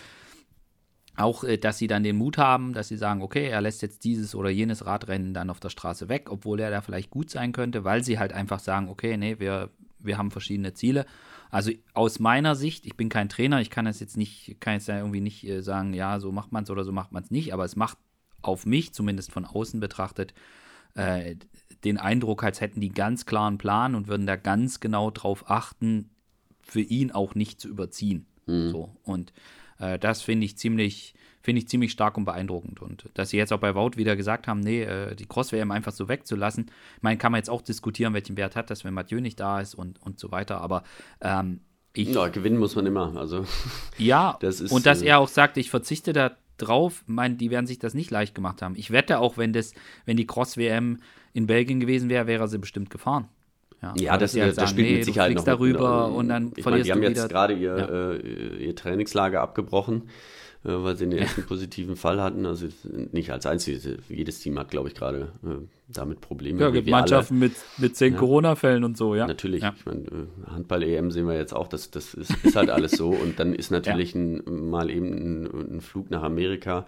auch, äh, dass sie dann den Mut haben, dass sie sagen, okay, er lässt jetzt dieses oder jenes Radrennen dann auf der Straße weg, obwohl er da vielleicht gut sein könnte, weil sie halt einfach sagen, okay, nee, wir, wir haben verschiedene Ziele. Also aus meiner Sicht, ich bin kein Trainer, ich kann das jetzt nicht, kann jetzt irgendwie nicht äh, sagen, ja, so macht man es oder so macht man es nicht, aber es macht auf mich, zumindest von außen betrachtet, äh, den Eindruck, als hätten die ganz klaren Plan und würden da ganz genau drauf achten, für ihn auch nicht zu überziehen. Mhm. So. Und äh, das finde ich ziemlich, finde ich ziemlich stark und beeindruckend. Und dass sie jetzt auch bei Wout wieder gesagt haben, nee, äh, die Cross-WM einfach so wegzulassen. Ich meine, kann man jetzt auch diskutieren, welchen Wert hat das, wenn Mathieu nicht da ist und, und so weiter. Aber ähm, ich. Ja, gewinnen muss man immer. Also, ja, das ist, und dass äh, er auch sagt, ich verzichte da drauf, mein, die werden sich das nicht leicht gemacht haben. Ich wette auch, wenn das, wenn die Cross-WM in Belgien gewesen wäre, wäre sie bestimmt gefahren. Ja, ja das, das, das spielt nee, mit Sicherheit noch darüber mit, und dann ich verlierst meine, die haben jetzt gerade ihr, ja. äh, ihr Trainingslager abgebrochen, äh, weil sie den ersten positiven Fall hatten. Also nicht als einziges. Jedes Team hat, glaube ich, gerade äh, damit Probleme. Ja, gibt Mannschaften mit, mit zehn ja. Corona-Fällen und so, ja. Natürlich. Ich meine, äh, Handball-EM sehen wir jetzt auch, das, das ist, ist halt alles so. Und dann ist natürlich ein, mal eben ein, ein Flug nach Amerika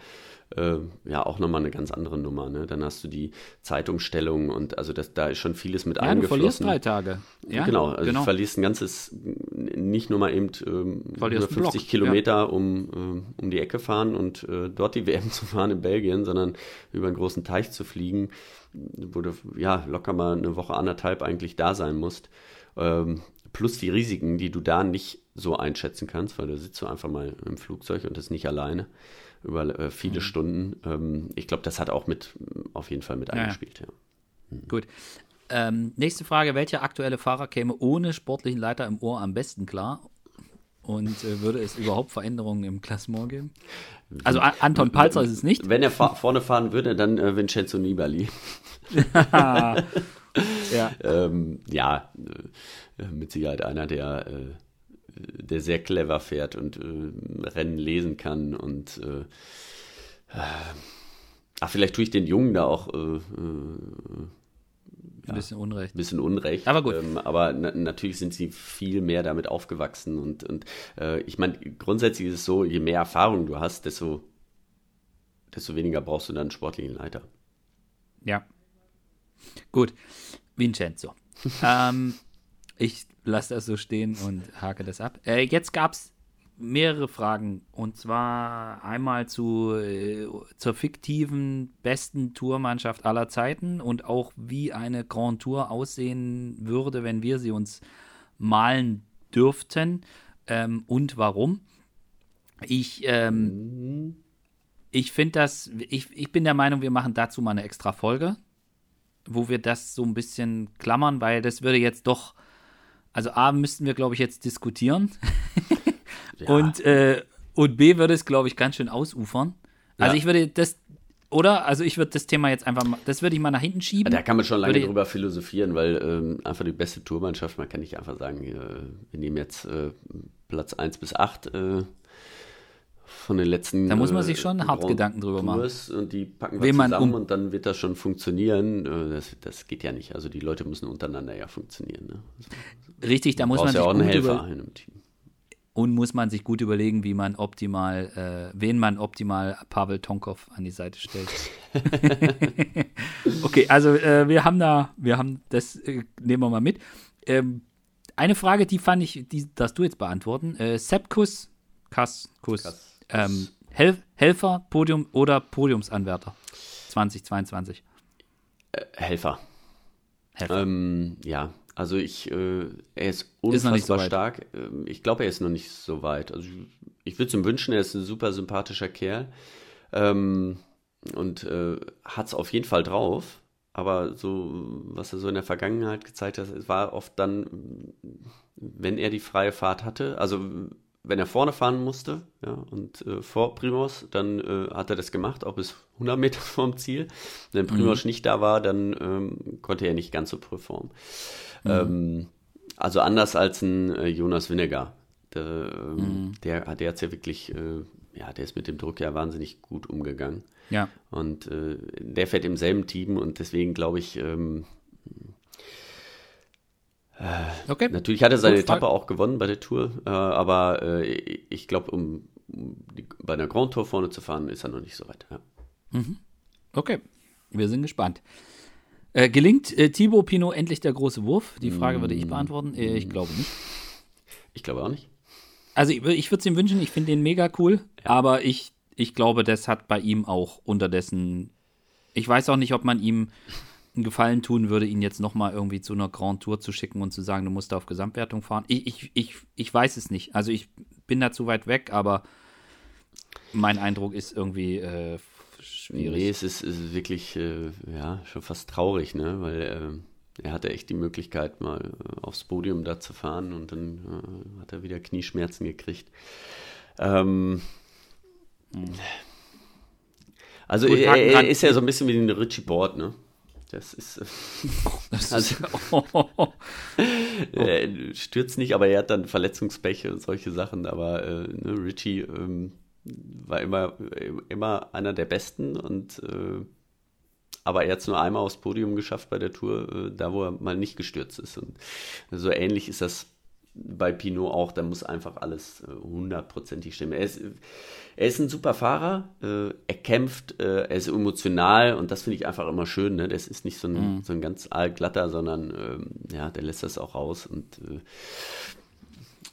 äh, ja auch nochmal eine ganz andere Nummer. Ne? Dann hast du die Zeitumstellung und also das, da ist schon vieles mit ja, eingeflossen. Du verlierst drei Tage. Ja, genau, also genau. du verlierst ein ganzes, nicht nur mal eben ähm, 50 Kilometer ja. um, ähm, um die Ecke fahren und äh, dort die WM zu fahren in Belgien, sondern über einen großen Teich zu fliegen, wo du ja locker mal eine Woche, anderthalb eigentlich da sein musst. Ähm, plus die Risiken, die du da nicht so einschätzen kannst, weil da sitzt du einfach mal im Flugzeug und das nicht alleine über äh, viele mhm. Stunden. Ähm, ich glaube, das hat auch mit auf jeden Fall mit eingespielt, ja. Mhm. Gut. Ähm, nächste Frage: Welcher aktuelle Fahrer käme ohne sportlichen Leiter im Ohr am besten klar? Und äh, würde es überhaupt Veränderungen im Klassement geben? Also A Anton Palzer ist es nicht. Wenn er vorne fahren würde, dann äh, Vincenzo Nibali. ja. ähm, ja, äh, mit Sicherheit einer, der äh, der sehr clever fährt und äh, Rennen lesen kann und äh, ach, vielleicht tue ich den Jungen da auch äh, äh ein bisschen Unrecht. Ein bisschen Unrecht. Aber gut. Ähm, aber na natürlich sind sie viel mehr damit aufgewachsen. Und, und äh, ich meine, grundsätzlich ist es so, je mehr Erfahrung du hast, desto, desto weniger brauchst du dann einen sportlichen Leiter. Ja. Gut. Vincenzo. ähm, ich lasse das so stehen und hake das ab. Äh, jetzt gab es mehrere Fragen und zwar einmal zu, äh, zur fiktiven besten Tourmannschaft aller Zeiten und auch wie eine Grand Tour aussehen würde, wenn wir sie uns malen dürften ähm, und warum. Ich, ähm, ich finde das, ich, ich bin der Meinung, wir machen dazu mal eine extra Folge wo wir das so ein bisschen klammern, weil das würde jetzt doch, also A müssten wir, glaube ich, jetzt diskutieren. ja. Und, äh, und B würde es, glaube ich, ganz schön ausufern. Also ja. ich würde das, oder? Also ich würde das Thema jetzt einfach mal, das würde ich mal nach hinten schieben. Da kann man schon lange würde drüber philosophieren, weil ähm, einfach die beste Tourmannschaft, man kann nicht einfach sagen, äh, wir nehmen jetzt äh, Platz 1 bis 8 äh, von den letzten. Da muss man sich schon äh, hart Gedanken drüber machen. Und die packen wir zusammen um und dann wird das schon funktionieren. Äh, das, das geht ja nicht. Also die Leute müssen untereinander ja funktionieren. Ne? Richtig, da muss man sich ja auch einen Helfer in einem Team. Und muss man sich gut überlegen, wie man optimal, äh, wen man optimal Pavel Tonkov an die Seite stellt. okay, also äh, wir haben da, wir haben das, äh, nehmen wir mal mit. Ähm, eine Frage, die fand ich, die darfst du jetzt beantworten. Äh, Sepkus, Kass, Kuss. Kass. Ähm, Hel Helfer, Podium oder Podiumsanwärter 2022? Äh, Helfer. Helfer. Ähm, ja, also ich, äh, er ist unfassbar ist so stark. Ähm, ich glaube, er ist noch nicht so weit. Also ich, ich würde es ihm wünschen, er ist ein super sympathischer Kerl ähm, und äh, hat es auf jeden Fall drauf. Aber so, was er so in der Vergangenheit gezeigt hat, war oft dann, wenn er die freie Fahrt hatte, also wenn er vorne fahren musste ja, und äh, vor Primos, dann äh, hat er das gemacht, auch bis 100 Meter vom Ziel. Wenn Primos mhm. nicht da war, dann ähm, konnte er nicht ganz so performen. Mhm. Ähm, also anders als ein äh, Jonas Winnegar. Der, ähm, mhm. der, der hat es ja wirklich, äh, ja, der ist mit dem Druck ja wahnsinnig gut umgegangen. Ja. Und äh, der fährt im selben Team und deswegen glaube ich, ähm, äh, okay. Natürlich hat er seine Etappe auch gewonnen bei der Tour, äh, aber äh, ich glaube, um, um die, bei einer Grand Tour vorne zu fahren, ist er noch nicht so weit. Ja. Mhm. Okay, wir sind gespannt. Äh, gelingt äh, Thibaut Pinot endlich der große Wurf? Die Frage mm. würde ich beantworten. Äh, ich glaube nicht. Ich glaube auch nicht. Also ich, ich würde es ihm wünschen, ich finde den mega cool, ja. aber ich, ich glaube, das hat bei ihm auch unterdessen. Ich weiß auch nicht, ob man ihm einen Gefallen tun würde, ihn jetzt nochmal irgendwie zu einer Grand Tour zu schicken und zu sagen, du musst da auf Gesamtwertung fahren. Ich, ich, ich, ich weiß es nicht. Also ich bin da zu weit weg, aber mein Eindruck ist irgendwie äh, schwierig. Nee, es ist, ist wirklich äh, ja, schon fast traurig, ne? weil äh, er hatte echt die Möglichkeit, mal äh, aufs Podium da zu fahren und dann äh, hat er wieder Knieschmerzen gekriegt. Ähm, hm. Also Gut, er, er, ist ja so ein bisschen wie ein Richie Board, ne? Das ist. Äh, das also, oh, oh. er stürzt nicht, aber er hat dann Verletzungspech und solche Sachen. Aber äh, ne, Richie ähm, war immer, immer einer der Besten und. Äh, aber er hat es nur einmal aufs Podium geschafft bei der Tour, äh, da wo er mal nicht gestürzt ist. Und so ähnlich ist das bei Pinot auch, da muss einfach alles äh, hundertprozentig stimmen. Er ist, er ist ein super Fahrer, äh, er kämpft, äh, er ist emotional und das finde ich einfach immer schön. Ne? Das ist nicht so ein, mhm. so ein ganz allglatter, sondern ähm, ja, der lässt das auch raus und äh,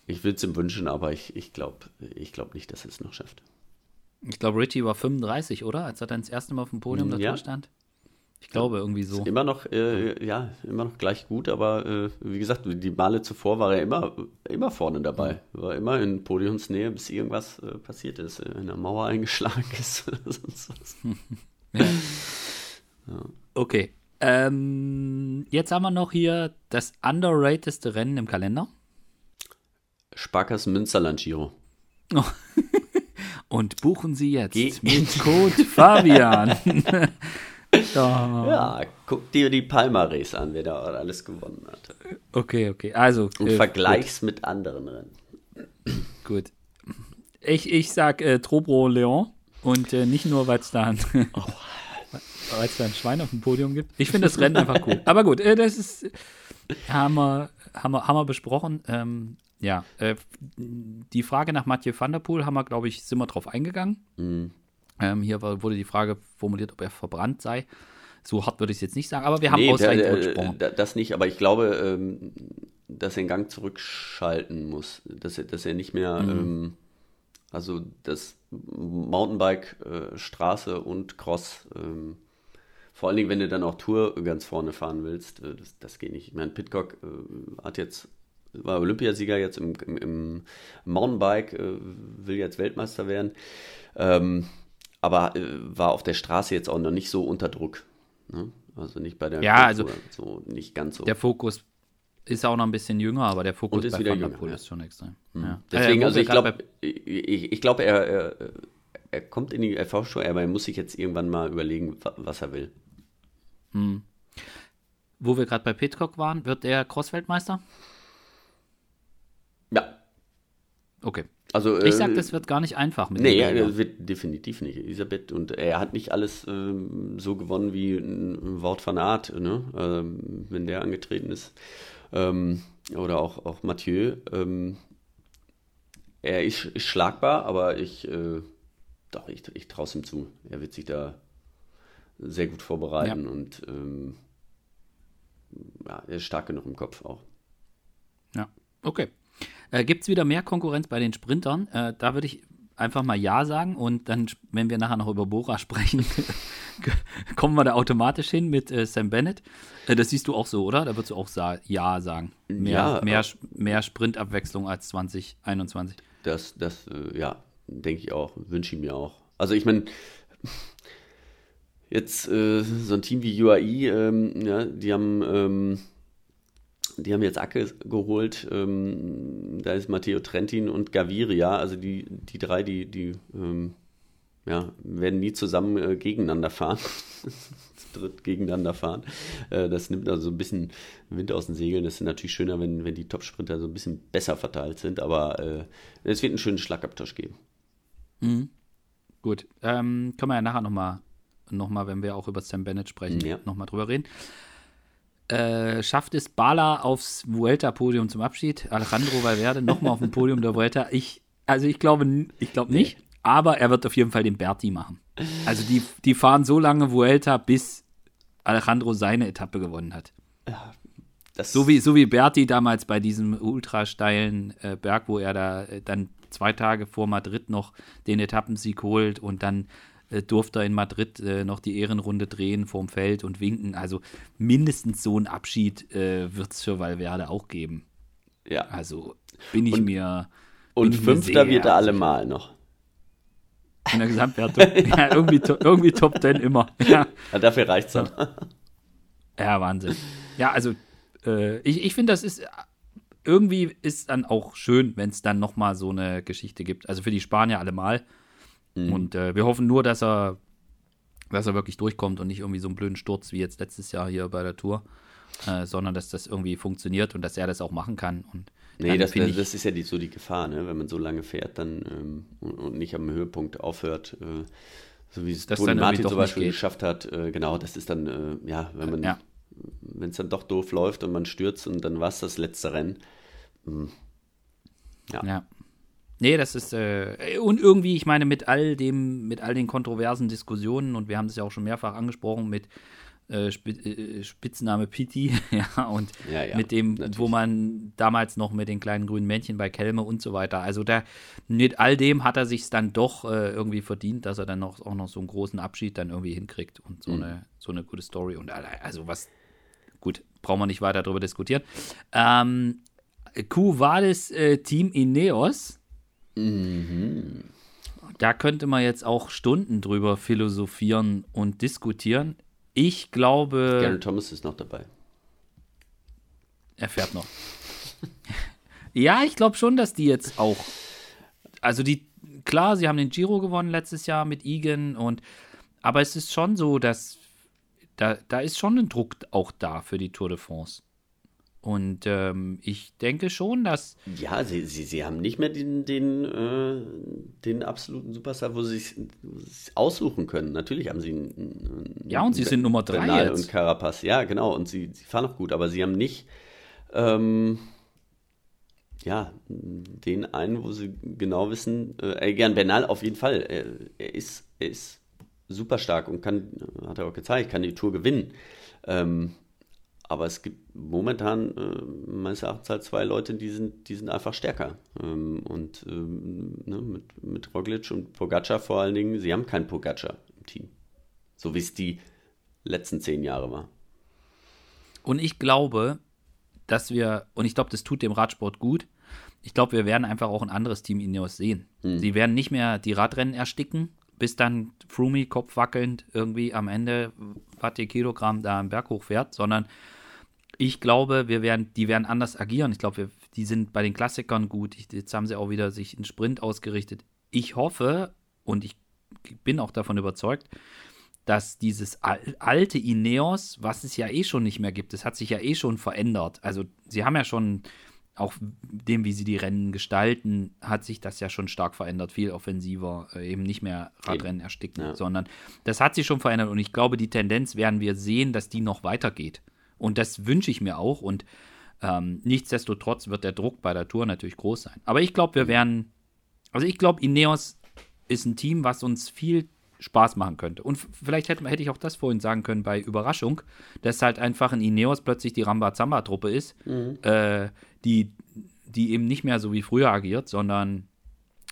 ich würde es ihm wünschen, aber ich, ich glaube ich glaub nicht, dass er es noch schafft. Ich glaube, Richie war 35, oder? Als er dann das erste Mal auf dem Podium ja. da stand. Ich glaube irgendwie so. Ist immer noch, äh, ja, immer noch gleich gut, aber äh, wie gesagt, die Male zuvor war er immer, immer vorne dabei. War immer in Podiumsnähe, bis irgendwas äh, passiert ist, äh, in der Mauer eingeschlagen ist oder sonst was. ja. Ja. Okay. Ähm, jetzt haben wir noch hier das underratedste Rennen im Kalender. Sparkassen Münsterland Giro. Oh. Und buchen Sie jetzt Ge mit Code Fabian. Ja, guck dir die Palmares an, wer da alles gewonnen hat. Okay, okay. Also. Und äh, vergleich's gut. mit anderen Rennen. Gut. Ich, ich sag äh, Trobro Leon und äh, nicht nur, weil es da, ein, oh. da ein Schwein auf dem Podium gibt. Ich finde das Rennen einfach cool. Aber gut, äh, das ist. Haben wir, haben wir, haben wir besprochen. Ähm, ja, äh, die Frage nach Mathieu van der Poel haben wir, glaube ich, sind wir drauf eingegangen. Mhm. Ähm, hier wurde die Frage formuliert, ob er verbrannt sei. So hart würde ich es jetzt nicht sagen, aber wir haben nee, ausreichend der, gesprochen. Das nicht, aber ich glaube, ähm, dass er den Gang zurückschalten muss. Dass er, dass er nicht mehr, mhm. ähm, also das Mountainbike, äh, Straße und Cross, ähm, vor allen Dingen, wenn du dann auch Tour ganz vorne fahren willst, äh, das, das, geht nicht. Ich meine, Pitcock äh, hat jetzt war Olympiasieger jetzt im, im, im Mountainbike, äh, will jetzt Weltmeister werden. Ähm, aber äh, war auf der Straße jetzt auch noch nicht so unter Druck. Ne? Also nicht bei der ja, also so nicht ganz so. Der Fokus ist auch noch ein bisschen jünger, aber der Fokus ist bei wieder Van der Poel ja. ist schon extrem. Mhm. Ja. Deswegen, also ich glaube, ich, ich glaube, er, er, er, kommt in die LV-Show, aber er muss sich jetzt irgendwann mal überlegen, was er will. Mhm. Wo wir gerade bei Pitcock waren, wird der Crossfeldmeister? Ja. Okay. Also, ich sag, äh, das wird gar nicht einfach mit Nee, ja, wird definitiv nicht. Elisabeth und er hat nicht alles ähm, so gewonnen wie ein Wort von Art, ne? Ähm, wenn der angetreten ist. Ähm, oder auch, auch Mathieu. Ähm, er ist, ist, schlagbar, aber ich, äh, doch, ich, ich traue es ihm zu. Er wird sich da sehr gut vorbereiten ja. und ähm, ja, er ist stark genug im Kopf auch. Ja, okay. Äh, Gibt es wieder mehr Konkurrenz bei den Sprintern? Äh, da würde ich einfach mal Ja sagen und dann, wenn wir nachher noch über Bora sprechen, kommen wir da automatisch hin mit äh, Sam Bennett. Äh, das siehst du auch so, oder? Da würdest du auch sa Ja sagen. Mehr, ja, mehr, mehr Sprintabwechslung als 2021. Das, das äh, ja, denke ich auch. Wünsche ich mir auch. Also ich meine, jetzt äh, so ein Team wie UAE, ähm, ja, die haben ähm, die haben jetzt Acke geholt. Ähm, da ist Matteo Trentin und Gaviria. Also die, die drei, die, die ähm, ja, werden nie zusammen äh, gegeneinander fahren. dritt gegeneinander fahren. Äh, das nimmt also ein bisschen Wind aus den Segeln. Das ist natürlich schöner, wenn, wenn die Top-Sprinter so ein bisschen besser verteilt sind. Aber äh, es wird einen schönen Schlagabtausch geben. Mhm. Gut. Ähm, können wir ja nachher nochmal, noch mal, wenn wir auch über Sam Bennett sprechen, ja. nochmal drüber reden. Äh, schafft es Bala aufs Vuelta-Podium zum Abschied. Alejandro Valverde nochmal auf dem Podium der Vuelta. Ich, also ich glaube, ich glaube nicht, aber er wird auf jeden Fall den Berti machen. Also die, die fahren so lange Vuelta, bis Alejandro seine Etappe gewonnen hat. Ja, so, wie, so wie Berti damals bei diesem ultrasteilen äh, Berg, wo er da äh, dann zwei Tage vor Madrid noch den Etappensieg holt und dann äh, durfte er in Madrid äh, noch die Ehrenrunde drehen vorm Feld und winken. Also mindestens so einen Abschied äh, wird es für Valverde auch geben. Ja. Also bin ich und, mir. Und ich Fünfter mir wird er allemal noch. In der Gesamtwertung. ja, irgendwie, irgendwie Top Ten immer. Ja. ja dafür reicht es dann. Ja, Wahnsinn. Ja, also äh, ich, ich finde, das ist irgendwie ist dann auch schön, wenn es dann nochmal so eine Geschichte gibt. Also für die Spanier allemal. Mhm. Und äh, wir hoffen nur, dass er, dass er wirklich durchkommt und nicht irgendwie so einen blöden Sturz wie jetzt letztes Jahr hier bei der Tour, äh, sondern dass das irgendwie funktioniert und dass er das auch machen kann. Und nee, das, das, das, ist ja die, so die Gefahr, ne? wenn man so lange fährt dann ähm, und, und, nicht am Höhepunkt aufhört. Äh, so wie es Toni Martin zum Beispiel geschafft hat, äh, genau, das ist dann, äh, ja, wenn man, ja. wenn es dann doch doof läuft und man stürzt und dann war es das letzte Rennen. Hm. Ja. ja. Nee, das ist, äh, und irgendwie, ich meine, mit all dem, mit all den kontroversen Diskussionen, und wir haben das ja auch schon mehrfach angesprochen, mit äh, äh Spitzname Pitti, ja, und ja, ja, mit dem, natürlich. wo man damals noch mit den kleinen grünen Männchen bei Kelme und so weiter. Also da, mit all dem hat er sich dann doch äh, irgendwie verdient, dass er dann noch, auch noch so einen großen Abschied dann irgendwie hinkriegt und so, mhm. eine, so eine gute Story. Und also was, gut, brauchen wir nicht weiter darüber diskutieren. Ähm, Q war das äh, Team Ineos Mhm. Da könnte man jetzt auch Stunden drüber philosophieren und diskutieren. Ich glaube. Gary Thomas ist noch dabei. Er fährt noch. ja, ich glaube schon, dass die jetzt auch. Also die, klar, sie haben den Giro gewonnen letztes Jahr mit Egan und aber es ist schon so, dass da, da ist schon ein Druck auch da für die Tour de France. Und ähm, ich denke schon, dass. Ja, sie, sie, sie haben nicht mehr den, den, äh, den absoluten Superstar, wo sie es aussuchen können. Natürlich haben sie einen, Ja, und sie sind Nummer drei. Bernal jetzt. und Carapaz, ja, genau. Und sie, sie fahren auch gut, aber sie haben nicht. Ähm, ja, den einen, wo sie genau wissen, äh, gern Bernal auf jeden Fall. Er, er, ist, er ist super stark und kann, hat er auch gezeigt, kann die Tour gewinnen. Ähm, aber es gibt momentan äh, meines Erachtens halt zwei Leute, die sind, die sind einfach stärker. Ähm, und ähm, ne, mit, mit Roglic und Pogacar vor allen Dingen, sie haben keinen Pogacar im Team. So wie es die letzten zehn Jahre war. Und ich glaube, dass wir, und ich glaube, das tut dem Radsport gut, ich glaube, wir werden einfach auch ein anderes Team Ineos sehen. Hm. Sie werden nicht mehr die Radrennen ersticken, bis dann Frumi kopfwackelnd irgendwie am Ende Watt Kilogramm da am Berg hochfährt, sondern ich glaube, wir werden, die werden anders agieren. Ich glaube, die sind bei den Klassikern gut. Ich, jetzt haben sie auch wieder sich einen Sprint ausgerichtet. Ich hoffe und ich bin auch davon überzeugt, dass dieses alte Ineos, was es ja eh schon nicht mehr gibt, es hat sich ja eh schon verändert. Also sie haben ja schon, auch dem, wie sie die Rennen gestalten, hat sich das ja schon stark verändert, viel offensiver, äh, eben nicht mehr Radrennen ersticken, ja. sondern das hat sich schon verändert und ich glaube, die Tendenz werden wir sehen, dass die noch weitergeht. Und das wünsche ich mir auch und ähm, nichtsdestotrotz wird der Druck bei der Tour natürlich groß sein. Aber ich glaube, wir mhm. werden, also ich glaube, Ineos ist ein Team, was uns viel Spaß machen könnte. Und vielleicht hätte, hätte ich auch das vorhin sagen können bei Überraschung, dass halt einfach ein Ineos plötzlich die Rambazamba-Truppe ist, mhm. äh, die, die eben nicht mehr so wie früher agiert, sondern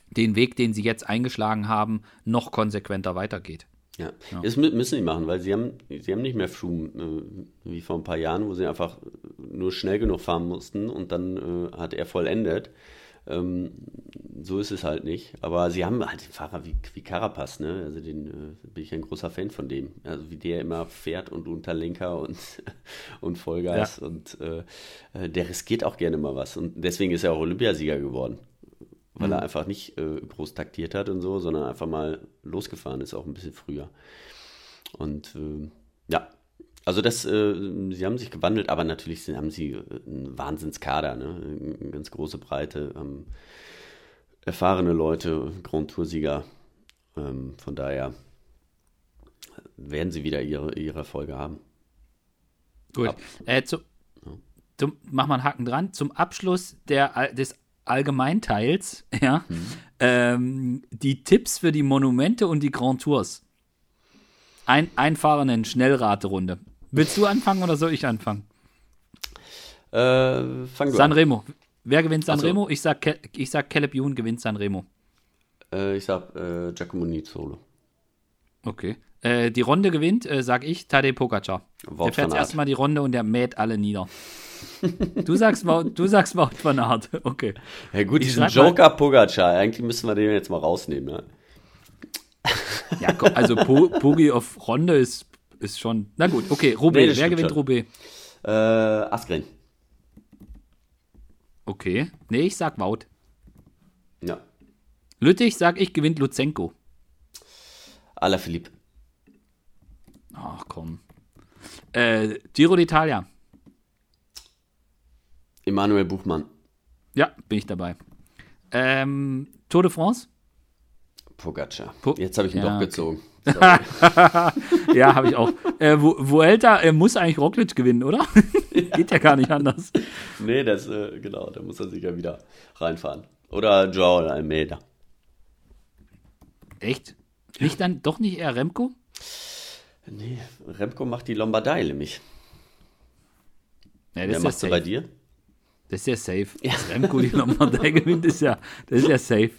den Weg, den sie jetzt eingeschlagen haben, noch konsequenter weitergeht. Ja. ja. das müssen sie machen, weil sie haben, sie haben nicht mehr Froome äh, wie vor ein paar Jahren, wo sie einfach nur schnell genug fahren mussten und dann äh, hat er vollendet. Ähm, so ist es halt nicht. Aber sie haben halt den Fahrer wie, wie Carapaz, ne? Also den äh, bin ich ein großer Fan von dem. Also wie der immer fährt und unter Lenker und, und Vollgas ja. und äh, äh, der riskiert auch gerne mal was. Und deswegen ist er auch Olympiasieger geworden. Weil mhm. er einfach nicht äh, groß taktiert hat und so, sondern einfach mal losgefahren ist, auch ein bisschen früher. Und äh, ja, also das, äh, sie haben sich gewandelt, aber natürlich haben sie äh, einen Wahnsinnskader, ne? eine ganz große Breite, ähm, erfahrene Leute, Grand Tour-Sieger. Ähm, von daher werden sie wieder ihre, ihre Erfolge haben. Gut. Äh, zu, zum, mach mal einen Haken dran. Zum Abschluss der, des Allgemeinteils, ja, mhm. ähm, die Tipps für die Monumente und die Grand Tours. Ein, einfahrenden Schnellraterunde. Willst du anfangen oder soll ich anfangen? Äh, fang du Sanremo. Wer gewinnt Sanremo? So. Ich sag, Ke ich sag Caleb Ewan gewinnt Sanremo. Äh, ich sag äh, Giacomo Nizzolo. Okay. Äh, die Runde gewinnt, äh, sag ich, Tadej Pogacar. Wort der fährt erstmal die Runde und der mäht alle nieder. du sagst Wout, du sagst Wout van Aert. Okay. Ja gut, ich diesen Joker mal, Pogacar, eigentlich müssen wir den jetzt mal rausnehmen, ne? Ja, also po, Pogi auf Runde ist ist schon. Na gut, okay, Roubaix. Nee, Wer gewinnt schon. Roubaix? Äh, Askren. Okay. Nee, ich sag Wout. Ja. Lüttich sag ich, gewinnt Luzenko. Philipp. Ach komm. Äh, Giro d'Italia. Emanuel Buchmann. Ja, bin ich dabei. Ähm, Tour de France? Pogacar. Po Jetzt habe ich ihn ja, doch okay. gezogen. ja, habe ich auch. Äh, Vuelta äh, muss eigentlich Roglic gewinnen, oder? Geht ja gar nicht anders. Nee, das, äh, genau, da muss er sich ja wieder reinfahren. Oder Joao Almeida. Echt? Nicht dann doch nicht eher Remco? Nee, Remco macht die Lombardei nämlich. Ja, das Wer macht ja bei dir? Das ist ja safe. Ja. Dass Remco die Lombardei gewinnt, ist ja, das ist ja safe.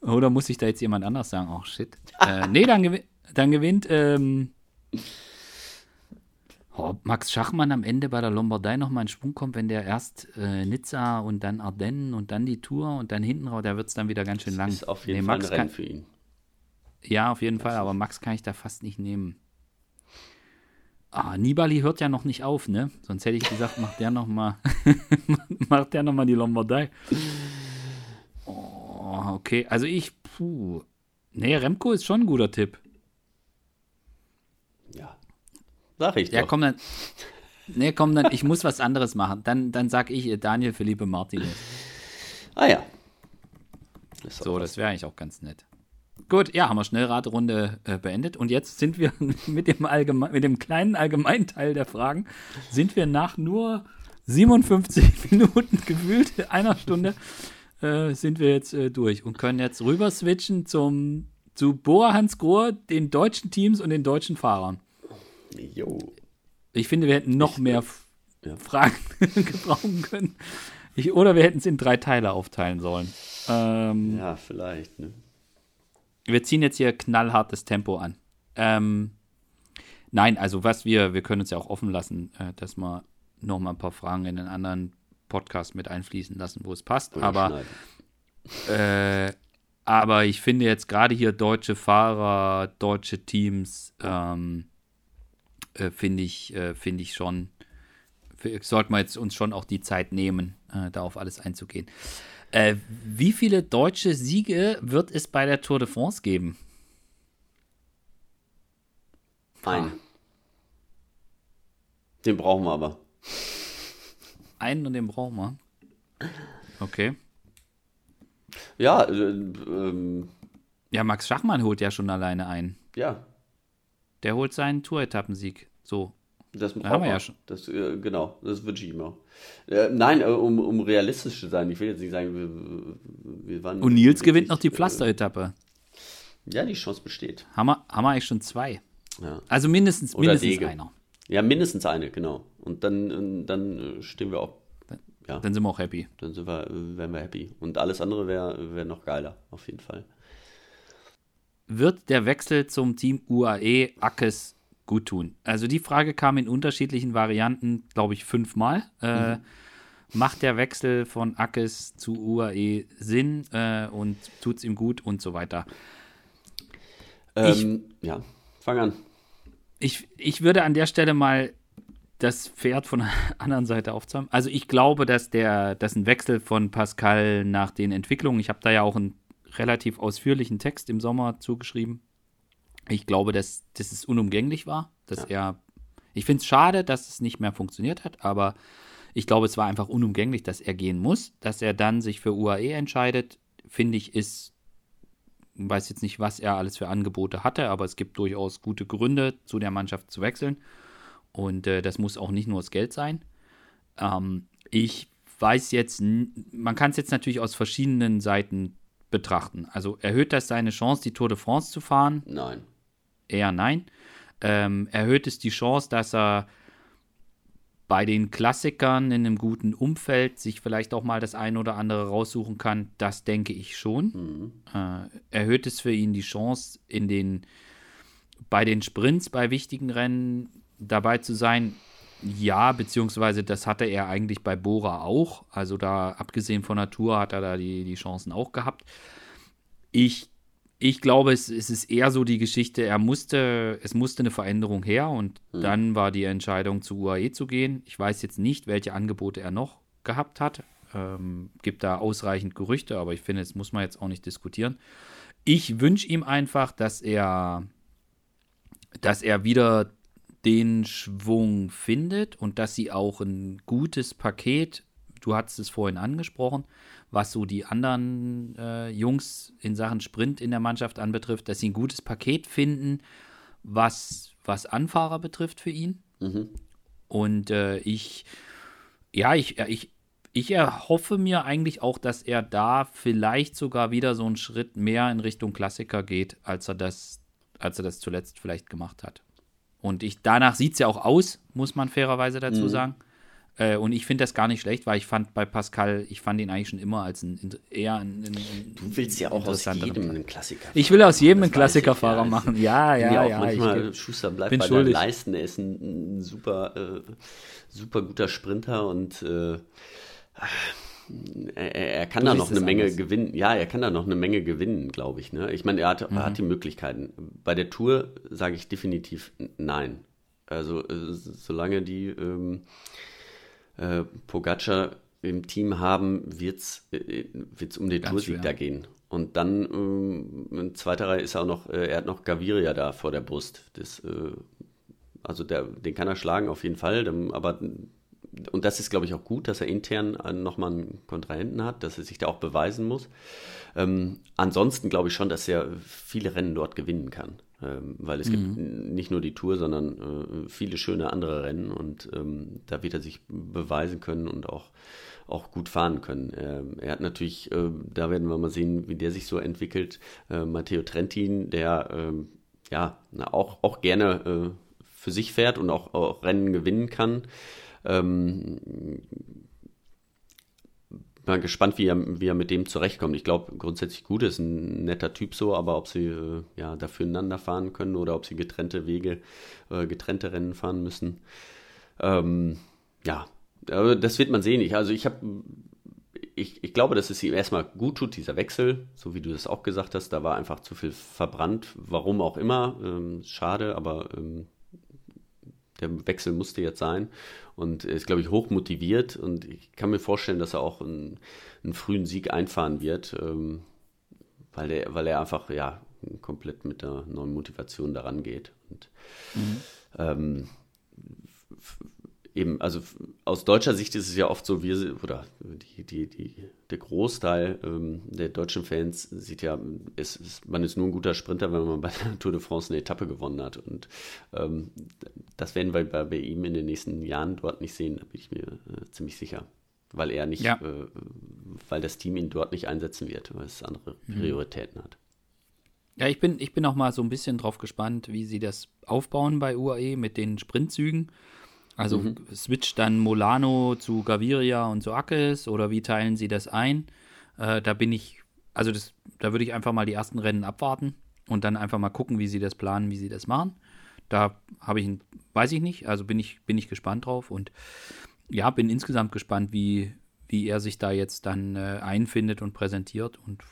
Oder muss ich da jetzt jemand anders sagen? Oh shit. äh, nee, dann, gew dann gewinnt ähm, oh, Max Schachmann am Ende bei der Lombardei nochmal in Schwung kommt, wenn der erst äh, Nizza und dann Ardennen und dann die Tour und dann hinten raus, da wird es dann wieder ganz schön lang. Das ist auf jeden nee, Fall Max ein Rennen für ihn. Ja, auf jeden Fall, aber Max kann ich da fast nicht nehmen. Ah, Nibali hört ja noch nicht auf, ne? Sonst hätte ich gesagt, macht der noch mal, macht der noch mal die Lombardei. Oh, okay. Also ich, puh. Nee, Remco ist schon ein guter Tipp. Ja. Sag ich ja, doch. Ja, komm dann. Nee, komm dann, ich muss was anderes machen. Dann, dann sag ich Daniel Felipe Martinez. Ah ja. So, das wäre eigentlich auch ganz nett. Gut, ja, haben wir Schnellradrunde äh, beendet. Und jetzt sind wir mit dem, Allgeme mit dem kleinen Allgemeinteil der Fragen, sind wir nach nur 57 Minuten gefühlt, einer Stunde, äh, sind wir jetzt äh, durch und können jetzt rüber switchen zum, zu Bora Hans Grohr, den deutschen Teams und den deutschen Fahrern. Jo. Ich finde, wir hätten noch ich, mehr ja. Fragen gebrauchen können. Ich, oder wir hätten es in drei Teile aufteilen sollen. Ähm, ja, vielleicht. Ne? Wir ziehen jetzt hier knallhartes Tempo an. Ähm, nein, also was wir, wir können uns ja auch offen lassen, äh, dass wir noch mal ein paar Fragen in den anderen Podcast mit einfließen lassen, wo es passt. Aber, äh, aber ich finde jetzt gerade hier deutsche Fahrer, deutsche Teams, ähm, äh, finde ich, äh, finde ich schon, sollten wir jetzt uns schon auch die Zeit nehmen, äh, da auf alles einzugehen. Äh, wie viele deutsche Siege wird es bei der Tour de France geben? Ein. Den brauchen wir aber. Einen und den brauchen wir. Okay. Ja, äh, ähm, ja, Max Schachmann holt ja schon alleine ein. Ja. Der holt seinen Tour-Etappensieg. So. Das da haben wir ja schon. Das, äh, genau, das wünsche ich auch. Äh, nein, äh, um, um realistisch zu sein, ich will jetzt nicht sagen, wir, wir waren. Und Nils gewinnt noch die äh, Pflaster-Etappe. Ja, die Chance besteht. Haben wir, haben wir eigentlich schon zwei. Ja. Also mindestens, mindestens Dege. einer. Ja, mindestens eine, genau. Und dann, dann stehen wir auch. Ja, dann sind wir auch happy. Dann sind wir, wären wir happy. Und alles andere wäre wär noch geiler, auf jeden Fall. Wird der Wechsel zum Team UAE Ackes gut tun? Also die Frage kam in unterschiedlichen Varianten, glaube ich, fünfmal. Äh, mhm. Macht der Wechsel von Ackes zu UAE Sinn äh, und tut es ihm gut und so weiter? Ähm, ich, ja, fang an. Ich, ich würde an der Stelle mal das Pferd von der anderen Seite aufzäumen. Also ich glaube, dass der, dass ein Wechsel von Pascal nach den Entwicklungen, ich habe da ja auch einen relativ ausführlichen Text im Sommer zugeschrieben, ich glaube, dass, dass es unumgänglich war, dass ja. er. Ich finde es schade, dass es nicht mehr funktioniert hat, aber ich glaube, es war einfach unumgänglich, dass er gehen muss. Dass er dann sich für UAE entscheidet, finde ich, ist. Weiß jetzt nicht, was er alles für Angebote hatte, aber es gibt durchaus gute Gründe, zu der Mannschaft zu wechseln. Und äh, das muss auch nicht nur das Geld sein. Ähm, ich weiß jetzt, man kann es jetzt natürlich aus verschiedenen Seiten betrachten. Also erhöht das seine Chance, die Tour de France zu fahren? Nein eher nein. Ähm, erhöht es die Chance, dass er bei den Klassikern in einem guten Umfeld sich vielleicht auch mal das eine oder andere raussuchen kann, das denke ich schon. Mhm. Äh, erhöht es für ihn die Chance, in den, bei den Sprints, bei wichtigen Rennen dabei zu sein? Ja, beziehungsweise das hatte er eigentlich bei Bora auch. Also da, abgesehen von der Tour, hat er da die, die Chancen auch gehabt. Ich ich glaube, es, es, ist eher so die Geschichte, er musste, es musste eine Veränderung her und mhm. dann war die Entscheidung zu UAE zu gehen. Ich weiß jetzt nicht, welche Angebote er noch gehabt hat. Ähm, gibt da ausreichend Gerüchte, aber ich finde, das muss man jetzt auch nicht diskutieren. Ich wünsche ihm einfach, dass er, dass er wieder den Schwung findet und dass sie auch ein gutes Paket, du hattest es vorhin angesprochen, was so die anderen äh, Jungs in Sachen Sprint in der Mannschaft anbetrifft, dass sie ein gutes Paket finden, was, was Anfahrer betrifft für ihn. Mhm. Und äh, ich, ja, ich, ich, ich erhoffe mir eigentlich auch, dass er da vielleicht sogar wieder so einen Schritt mehr in Richtung Klassiker geht, als er das, als er das zuletzt vielleicht gemacht hat. Und ich, danach sieht es ja auch aus, muss man fairerweise dazu mhm. sagen. Äh, und ich finde das gar nicht schlecht, weil ich fand bei Pascal, ich fand ihn eigentlich schon immer als ein eher ein, ein, Du willst ja auch aus jedem einen Klassiker. Ich will aus jedem einen Klassikerfahrer ja, machen. Ja, ja, ja. ja manchmal ich, Schuster bleibt bei schuldig. Leisten. Er ist ein, ein super, äh, super guter Sprinter und äh, er, er, kann du da noch eine Menge anders. gewinnen. Ja, er kann da noch eine Menge gewinnen, glaube ich. Ne? Ich meine, er hat, mhm. er hat die Möglichkeiten. Bei der Tour sage ich definitiv nein. Also äh, solange die ähm, äh, Pogacar im Team haben, wird es äh, um den Toursieg da gehen. Und dann ähm, in zweiter Reihe ist er auch noch, äh, er hat noch Gaviria da vor der Brust. Das, äh, also der, den kann er schlagen auf jeden Fall. Aber und das ist, glaube ich, auch gut, dass er intern nochmal einen Kontrahenten hat, dass er sich da auch beweisen muss. Ähm, ansonsten glaube ich schon, dass er viele Rennen dort gewinnen kann. Ähm, weil es mhm. gibt nicht nur die Tour, sondern äh, viele schöne andere Rennen und ähm, da wird er sich beweisen können und auch, auch gut fahren können. Ähm, er hat natürlich, äh, da werden wir mal sehen, wie der sich so entwickelt. Äh, Matteo Trentin, der ähm, ja auch, auch gerne äh, für sich fährt und auch, auch Rennen gewinnen kann. Ähm, mal gespannt, wie er, wie er mit dem zurechtkommt. Ich glaube, grundsätzlich gut, ist ein netter Typ so, aber ob sie äh, ja dafür ineinander fahren können oder ob sie getrennte Wege, äh, getrennte Rennen fahren müssen. Ähm, ja, das wird man sehen. Ich, also ich habe ich, ich glaube, dass es ihm erstmal gut tut, dieser Wechsel, so wie du das auch gesagt hast. Da war einfach zu viel verbrannt, warum auch immer. Ähm, schade, aber ähm, der Wechsel musste jetzt sein. Und er ist, glaube ich, hoch motiviert. Und ich kann mir vorstellen, dass er auch einen, einen frühen Sieg einfahren wird, ähm, weil, er, weil er einfach ja, komplett mit der neuen Motivation daran geht. Und mhm. ähm, eben, also aus deutscher Sicht ist es ja oft so, wir, oder die, die, die, der Großteil ähm, der deutschen Fans sieht ja, es ist, man ist nur ein guter Sprinter, wenn man bei der Tour de France eine Etappe gewonnen hat. Und ähm, das werden wir bei, bei, ihm in den nächsten Jahren dort nicht sehen, da bin ich mir äh, ziemlich sicher. Weil er nicht, ja. äh, weil das Team ihn dort nicht einsetzen wird, weil es andere mhm. Prioritäten mhm. hat. Ja, ich bin, ich bin auch mal so ein bisschen drauf gespannt, wie sie das aufbauen bei UAE mit den Sprintzügen. Also mhm. switcht dann Molano zu Gaviria und zu Akes oder wie teilen sie das ein? Äh, da bin ich, also das, da würde ich einfach mal die ersten Rennen abwarten und dann einfach mal gucken, wie sie das planen, wie sie das machen. Da habe ich, weiß ich nicht, also bin ich, bin ich gespannt drauf und ja, bin insgesamt gespannt, wie, wie er sich da jetzt dann äh, einfindet und präsentiert und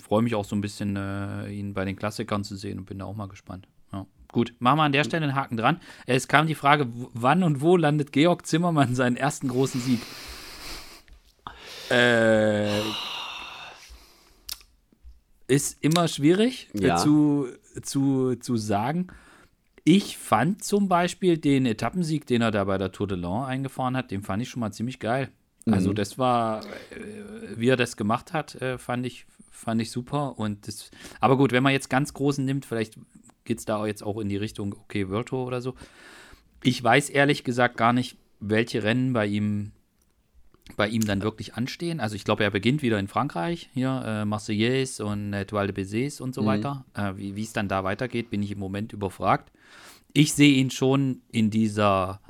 freue mich auch so ein bisschen, äh, ihn bei den Klassikern zu sehen und bin da auch mal gespannt. Gut, machen wir an der Stelle einen Haken dran. Es kam die Frage, wann und wo landet Georg Zimmermann seinen ersten großen Sieg? Äh, ist immer schwierig äh, ja. zu, zu, zu sagen. Ich fand zum Beispiel den Etappensieg, den er da bei der Tour de Lens eingefahren hat, den fand ich schon mal ziemlich geil. Also mhm. das war, äh, wie er das gemacht hat, äh, fand ich, fand ich super. Und das, aber gut, wenn man jetzt ganz großen nimmt, vielleicht geht es da jetzt auch in die Richtung, okay, World Tour oder so. Ich weiß ehrlich gesagt gar nicht, welche Rennen bei ihm bei ihm dann wirklich anstehen. Also ich glaube, er beginnt wieder in Frankreich, hier äh, Marseillaise und äh, Toile de Bézés und so mhm. weiter. Äh, wie es dann da weitergeht, bin ich im Moment überfragt. Ich sehe ihn schon in dieser,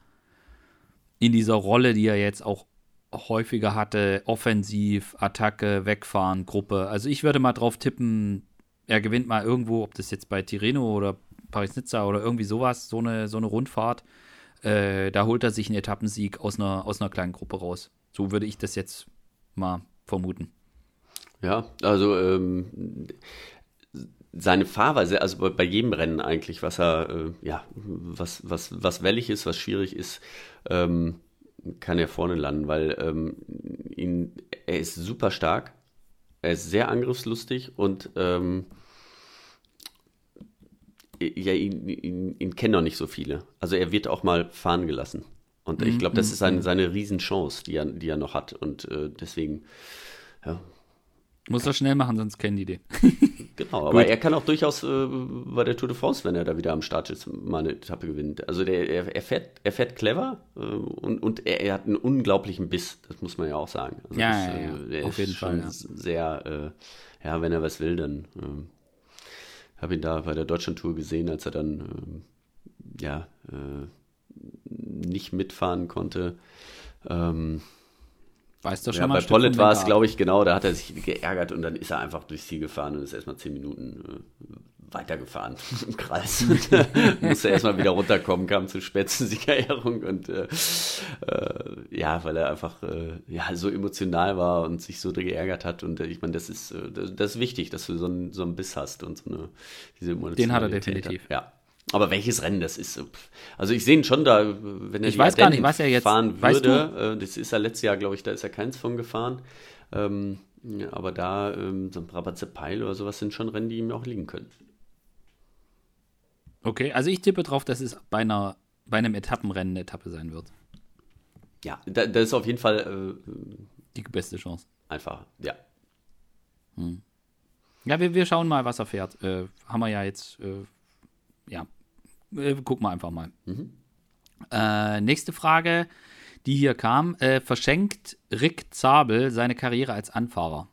in dieser Rolle, die er jetzt auch häufiger hatte, offensiv, Attacke, Wegfahren, Gruppe. Also ich würde mal drauf tippen, er gewinnt mal irgendwo, ob das jetzt bei Tirreno oder Paris-Nizza oder irgendwie sowas, so eine, so eine Rundfahrt, äh, da holt er sich einen Etappensieg aus einer, aus einer kleinen Gruppe raus. So würde ich das jetzt mal vermuten. Ja, also ähm, seine Fahrweise, also bei, bei, jedem Rennen eigentlich, was er, äh, ja, was, was, was wellig ist, was schwierig ist, ähm, kann er vorne landen, weil ähm, ihn, er ist super stark, er ist sehr angriffslustig und ähm, ja, ihn, ihn, ihn, kennen noch nicht so viele. Also er wird auch mal fahren gelassen. Und ich mhm, glaube, das mhm, ist seine, mhm. seine Riesenchance, die er, die er noch hat. Und äh, deswegen, ja. Muss er schnell machen, sonst kennen die den. genau, aber er kann auch durchaus äh, bei der Tour de France, wenn er da wieder am Start ist, mal eine Etappe gewinnen. Also der, er, er, fährt, er fährt clever äh, und, und er, er, hat einen unglaublichen Biss, das muss man ja auch sagen. Also ja, das, ja, ja. Äh, auf jeden Fall. Ja. Sehr, äh, ja, wenn er was will, dann ähm, habe ihn da bei der Deutschland-Tour gesehen, als er dann ähm, ja äh, nicht mitfahren konnte. Ähm, Weißt du schon ja, mal bei Pollet war es, glaube ich, genau, da hat er sich geärgert und dann ist er einfach durchs Ziel gefahren und ist erstmal zehn Minuten äh, weitergefahren im Kreis. musste erstmal wieder runterkommen, kam zur Spätzensiegerehrung und äh, äh, ja, weil er einfach äh, ja, so emotional war und sich so geärgert hat und äh, ich meine, das ist, äh, das, ist wichtig, dass du so einen, so einen Biss hast und so eine, diese Emotionalität. Den hat er definitiv. Hat. Ja, aber welches Rennen das ist, also ich sehe ihn schon da, wenn er ich weiß gar nicht, was er jetzt fahren würde. Weißt du? Äh, das ist ja letztes Jahr, glaube ich, da ist ja keins von gefahren. Ähm, ja, aber da ähm, so ein Brabantse-Peil oder sowas sind schon Rennen, die ihm auch liegen können. Okay, also ich tippe drauf, dass es bei, einer, bei einem Etappenrennen eine Etappe sein wird. Ja, da, das ist auf jeden Fall äh, die beste Chance. Einfach, ja. Hm. Ja, wir, wir schauen mal, was er fährt. Äh, haben wir ja jetzt, äh, ja, äh, gucken wir einfach mal. Mhm. Äh, nächste Frage, die hier kam. Äh, verschenkt Rick Zabel seine Karriere als Anfahrer?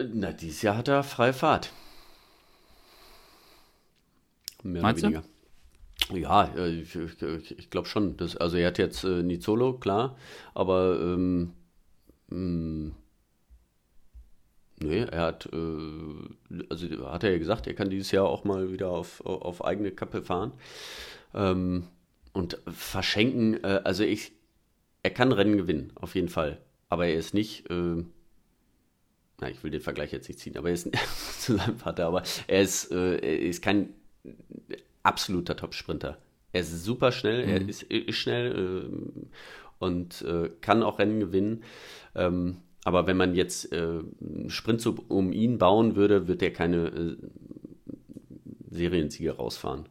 Na, dieses Jahr hat er freie Fahrt. Mehr Meinst oder weniger. Du? Ja, äh, ich, ich, ich glaube schon. Das, also er hat jetzt äh, Nizolo, klar, aber ähm, mh, hm, Nee, er hat, äh, also hat er ja gesagt, er kann dieses Jahr auch mal wieder auf, auf eigene Kappe fahren. Ähm, und verschenken, äh, also ich, er kann Rennen gewinnen, auf jeden Fall. aber er ist nicht, äh, na, ich will den Vergleich jetzt nicht ziehen, aber er ist zu seinem Vater, aber er ist, äh, er ist kein absoluter Top-Sprinter. Er ist super schnell, mhm. er ist, ist schnell äh, und äh, kann auch Rennen gewinnen. Ähm, aber wenn man jetzt äh, einen Sprint so um ihn bauen würde, wird er keine äh, Seriensieger rausfahren.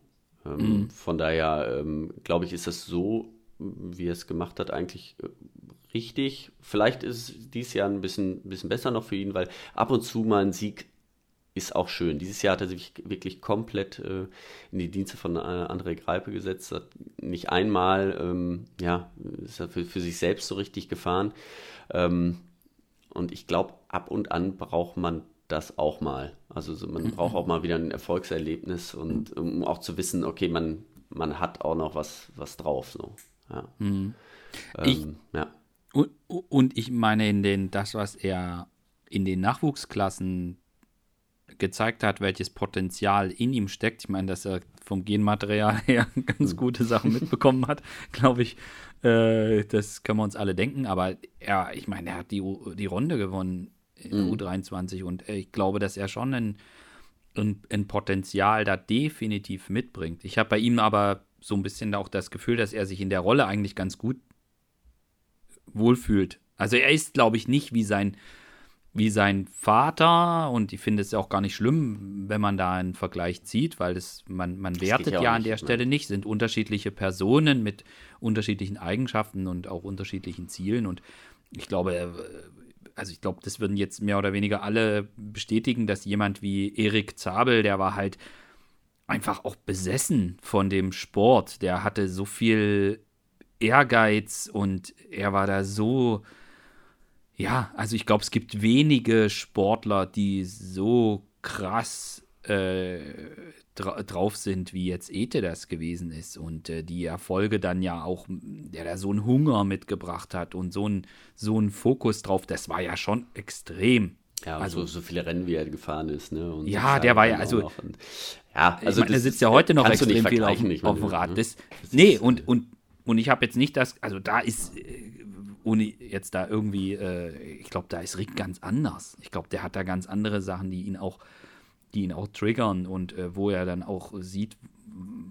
Ähm, mhm. Von daher ähm, glaube ich, ist das so, wie er es gemacht hat, eigentlich äh, richtig. Vielleicht ist es dieses Jahr ein bisschen, bisschen besser noch für ihn, weil ab und zu mal ein Sieg ist auch schön. Dieses Jahr hat er sich wirklich komplett äh, in die Dienste von äh, André Greipe gesetzt, hat nicht einmal, ähm, ja, ist er für, für, sich selbst so richtig gefahren. Ähm, und ich glaube, ab und an braucht man das auch mal. Also man mhm. braucht auch mal wieder ein Erfolgserlebnis und um auch zu wissen, okay, man, man hat auch noch was, was drauf. So. Ja. Mhm. Ich, ähm, ja. Und, und ich meine, in den, das, was er in den Nachwuchsklassen gezeigt hat, welches Potenzial in ihm steckt. Ich meine, dass er vom Genmaterial her ganz mhm. gute Sachen mitbekommen hat, glaube ich. Äh, das können wir uns alle denken. Aber er, ich meine, er hat die, die Runde gewonnen in mhm. U23 und ich glaube, dass er schon ein, ein, ein Potenzial da definitiv mitbringt. Ich habe bei ihm aber so ein bisschen auch das Gefühl, dass er sich in der Rolle eigentlich ganz gut wohlfühlt. Also er ist, glaube ich, nicht wie sein, wie sein Vater und ich finde es auch gar nicht schlimm, wenn man da einen Vergleich zieht, weil das, man, man wertet ja, ja an der nicht, Stelle ne? nicht, sind unterschiedliche Personen mit unterschiedlichen Eigenschaften und auch unterschiedlichen Zielen. Und ich glaube, also ich glaube, das würden jetzt mehr oder weniger alle bestätigen, dass jemand wie Erik Zabel, der war halt einfach auch besessen von dem Sport, der hatte so viel Ehrgeiz und er war da so, ja, also ich glaube, es gibt wenige Sportler, die so krass äh, dra drauf sind, wie jetzt Ete das gewesen ist und äh, die Erfolge dann ja auch, der da so einen Hunger mitgebracht hat und so einen so Fokus drauf, das war ja schon extrem. Ja, also so, so viele Rennen, wie er gefahren ist, ne? Und ja, der war ja, also, und, ja, also ich meine, sitzt ja heute noch extrem viel auf, auf dem Rad. Ne? Das, nee, und, und und ich habe jetzt nicht das, also da ist, äh, ohne jetzt da irgendwie, äh, ich glaube, da ist Rick ganz anders. Ich glaube, der hat da ganz andere Sachen, die ihn auch, die ihn auch triggern und äh, wo er dann auch sieht,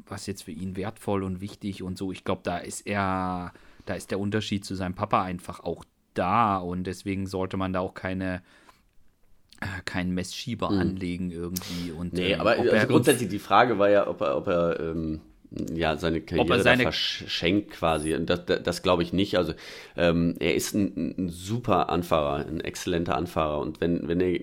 was jetzt für ihn wertvoll und wichtig und so. Ich glaube, da ist er, da ist der Unterschied zu seinem Papa einfach auch da und deswegen sollte man da auch keine äh, keinen Messschieber hm. anlegen irgendwie. Und, nee, äh, aber also grundsätzlich die Frage war ja, ob er, ob er ähm, ja, seine Karriere seine verschenkt quasi. Und das, das, das glaube ich nicht. Also ähm, er ist ein, ein, super Anfahrer, ein exzellenter Anfahrer. Und wenn, wenn er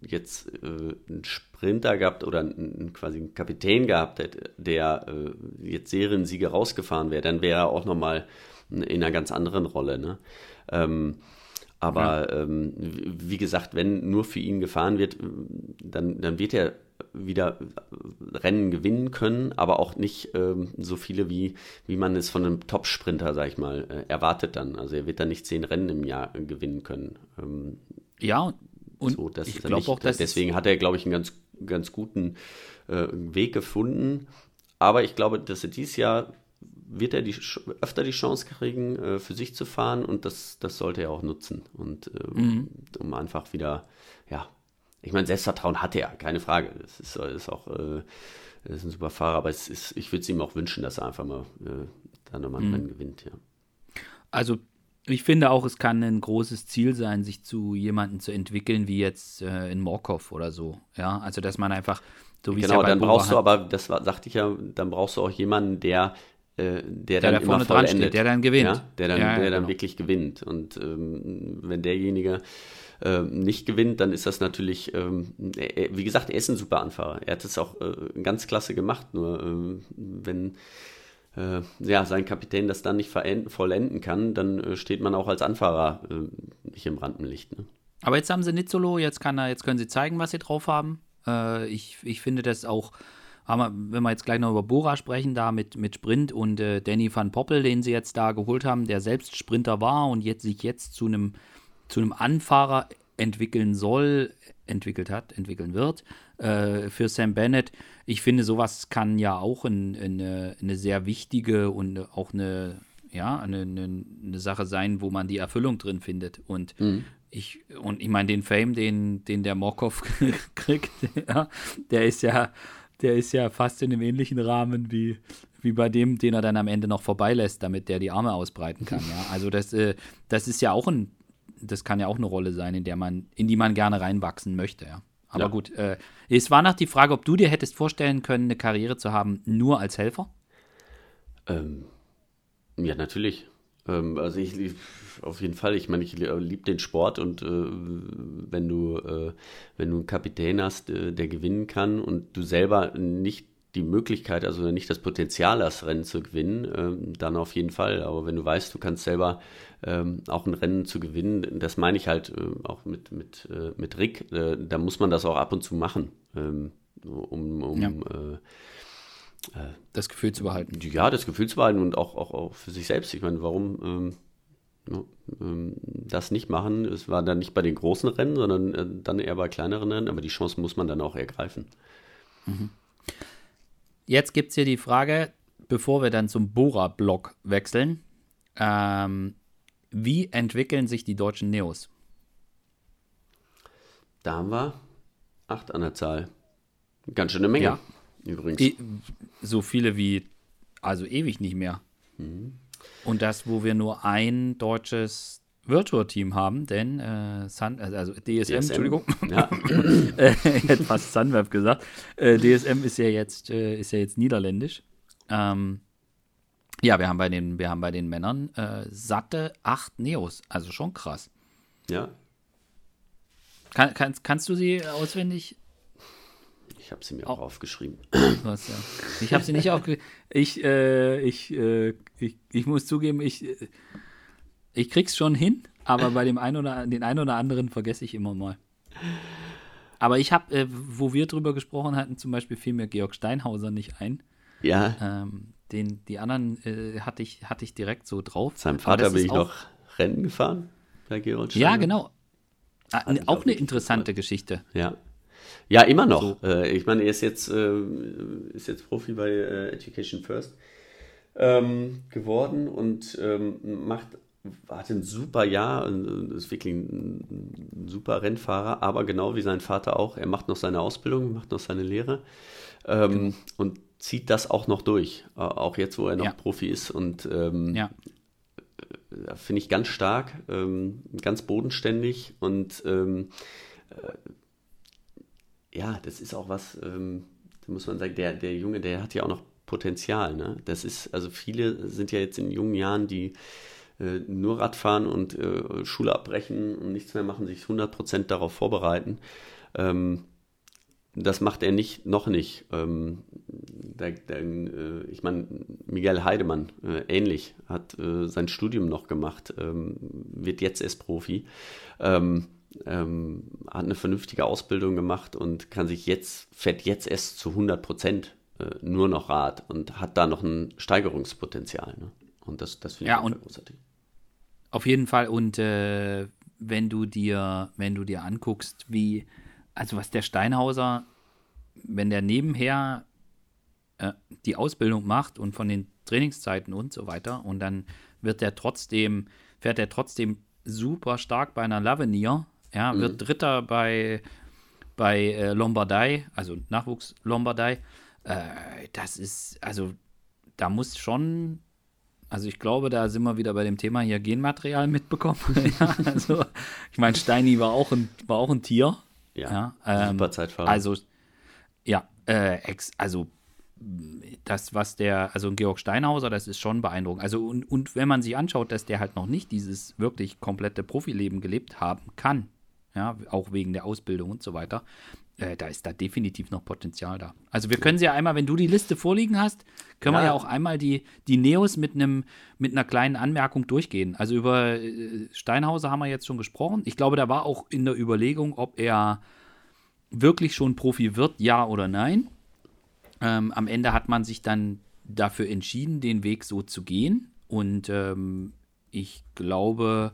jetzt äh, einen Sprinter gehabt oder einen, quasi einen Kapitän gehabt hätte, der äh, jetzt Seriensieger rausgefahren wäre, dann wäre er auch nochmal in einer ganz anderen Rolle. Ne? Ähm, aber ja. ähm, wie gesagt, wenn nur für ihn gefahren wird, dann, dann wird er wieder Rennen gewinnen können, aber auch nicht ähm, so viele, wie, wie man es von einem Top-Sprinter, sag ich mal, äh, erwartet dann. Also er wird dann nicht zehn Rennen im Jahr äh, gewinnen können. Ähm, ja, und so, ich glaube auch, dass deswegen hat er, glaube ich, einen ganz, ganz guten äh, Weg gefunden. Aber ich glaube, dass er dieses Jahr wird er die, öfter die Chance kriegen, äh, für sich zu fahren und das, das sollte er auch nutzen. Und ähm, mhm. um einfach wieder, ja, ich meine, Selbstvertrauen hat er, keine Frage. Das ist, ist auch äh, ist ein super Fahrer, aber es ist, ich würde es ihm auch wünschen, dass er einfach mal äh, dann nochmal mhm. gewinnt, ja. Also ich finde auch, es kann ein großes Ziel sein, sich zu jemandem zu entwickeln, wie jetzt äh, in Morkov oder so. Ja, also dass man einfach, so wie genau, es ja dann brauchst du aber, das war, sagte ich ja, dann brauchst du auch jemanden, der äh, der, der dann da vorne dran steht, der dann gewinnt. Ja? Der dann, ja, der dann genau. wirklich gewinnt. Und ähm, wenn derjenige äh, nicht gewinnt, dann ist das natürlich, ähm, er, wie gesagt, er ist ein super Anfahrer. Er hat es auch äh, ganz klasse gemacht. Nur ähm, wenn äh, ja, sein Kapitän das dann nicht vollenden kann, dann äh, steht man auch als Anfahrer äh, nicht im Rampenlicht. Ne? Aber jetzt haben sie Nizzolo, jetzt, kann er, jetzt können sie zeigen, was sie drauf haben. ich, ich finde das auch wenn wir jetzt gleich noch über Bora sprechen, da mit, mit Sprint und äh, Danny van Poppel, den sie jetzt da geholt haben, der selbst Sprinter war und jetzt sich jetzt zu einem zu einem Anfahrer entwickeln soll, entwickelt hat, entwickeln wird, äh, für Sam Bennett. Ich finde, sowas kann ja auch ein, eine, eine sehr wichtige und auch eine ja, eine, eine, eine, Sache sein, wo man die Erfüllung drin findet. Und mhm. ich, und ich meine, den Fame, den, den der Morkov kriegt, ja, der ist ja, der ist ja fast in einem ähnlichen Rahmen wie, wie bei dem, den er dann am Ende noch vorbeilässt, damit der die Arme ausbreiten kann. Ja. Also das, äh, das ist ja auch ein, das kann ja auch eine Rolle sein, in der man, in die man gerne reinwachsen möchte, ja. Aber ja. gut, äh, es war noch die Frage, ob du dir hättest vorstellen können, eine Karriere zu haben, nur als Helfer? Ähm, ja, natürlich. Ähm, also ich, ich, auf jeden Fall. Ich meine, ich liebe den Sport und äh, wenn du äh, wenn du einen Kapitän hast, äh, der gewinnen kann und du selber nicht die Möglichkeit, also nicht das Potenzial das Rennen zu gewinnen, ähm, dann auf jeden Fall. Aber wenn du weißt, du kannst selber ähm, auch ein Rennen zu gewinnen, das meine ich halt äh, auch mit, mit, äh, mit Rick, äh, da muss man das auch ab und zu machen, ähm, um, um ja. Äh, äh, das Gefühl zu behalten. Ja, das Gefühl zu behalten und auch, auch, auch für sich selbst. Ich meine, warum ähm, ähm, das nicht machen? Es war dann nicht bei den großen Rennen, sondern äh, dann eher bei kleineren Rennen, aber die Chance muss man dann auch ergreifen. Mhm. Jetzt gibt es hier die Frage, bevor wir dann zum Bora-Block wechseln. Ähm, wie entwickeln sich die deutschen Neos? Da haben wir acht an der Zahl. Ganz schöne Menge, ja. übrigens. E so viele wie, also ewig nicht mehr. Mhm. Und das, wo wir nur ein deutsches Virtual-Team haben, denn äh, Sun, äh, also DSM, DSM, Entschuldigung, ja. äh, ich hätte fast Sunweb gesagt. Äh, DSM ist ja jetzt, äh, ist ja jetzt niederländisch. Ähm, ja, wir haben bei den, wir haben bei den Männern äh, satte acht Neos, also schon krass. Ja. Kann, kannst, kannst du sie auswendig? Ich habe sie mir auch, auch aufgeschrieben. Was, ja. Ich habe sie nicht aufgeschrieben. Ich, ich, ich, ich muss zugeben, ich ich krieg's schon hin, aber bei dem einen oder den einen oder anderen vergesse ich immer mal. Aber ich habe, äh, wo wir drüber gesprochen hatten, zum Beispiel fiel mir Georg Steinhauser nicht ein. Ja. Ähm, den, die anderen äh, hatte, ich, hatte ich direkt so drauf. Seinem Vater bin ich noch Rennen gefahren bei Georg Steinhauser. Ja, genau. Ah, auch eine interessante Geschichte. Ja. Ja, immer noch. So. Äh, ich meine, er ist jetzt, äh, ist jetzt Profi bei äh, Education First ähm, geworden und ähm, macht hatte ein super Jahr, ist wirklich ein, super Rennfahrer, aber genau wie sein Vater auch, er macht noch seine Ausbildung, macht noch seine Lehre ähm, genau. und zieht das auch noch durch, auch jetzt, wo er noch ja. Profi ist und ähm, ja. Äh, finde ich ganz stark, ähm, ganz bodenständig und ähm, äh, ja, das ist auch was, ähm, da muss man sagen, der, der Junge, der hat ja auch noch Potenzial, ne? Das ist, also viele sind ja jetzt in jungen Jahren, die äh, nur Radfahren und äh, Schule abbrechen und nichts mehr machen, sich 100% darauf vorbereiten. Ähm, das macht er nicht, noch nicht. Ähm, der, der, äh, ich meine, Miguel Heidemann, äh, ähnlich, hat äh, sein Studium noch gemacht, ähm, wird jetzt erst Profi, ähm, ähm, hat eine vernünftige Ausbildung gemacht und kann sich jetzt, fährt jetzt erst zu 100 Prozent äh, nur noch Rad und hat da noch ein Steigerungspotenzial. Ne? Und das, das finde ich ja, und, großartig. Auf jeden Fall. Und äh, wenn du dir, wenn du dir anguckst, wie, also was der Steinhauser, wenn der nebenher äh, die Ausbildung macht und von den Trainingszeiten und so weiter, und dann wird der trotzdem, fährt er trotzdem super stark bei einer Lavenier, ja, mhm. wird Dritter bei, bei äh, Lombardei, also Nachwuchs Lombardei. Äh, das ist, also da muss schon also ich glaube, da sind wir wieder bei dem Thema hier Genmaterial mitbekommen. ja, also ich meine, Steini war auch ein, war auch ein Tier. Ja, ja ähm, super Zeitfahrer. Also ja, äh, ex, also das, was der, also Georg Steinhauser, das ist schon beeindruckend. Also und, und wenn man sich anschaut, dass der halt noch nicht dieses wirklich komplette Profileben gelebt haben kann, ja, auch wegen der Ausbildung und so weiter, äh, da ist da definitiv noch Potenzial da. Also wir können sie ja einmal, wenn du die Liste vorliegen hast, können ja. wir ja auch einmal die, die Neos mit einem mit einer kleinen Anmerkung durchgehen. Also über äh, Steinhauser haben wir jetzt schon gesprochen. Ich glaube, da war auch in der Überlegung, ob er wirklich schon Profi wird, ja oder nein. Ähm, am Ende hat man sich dann dafür entschieden, den Weg so zu gehen. Und ähm, ich glaube,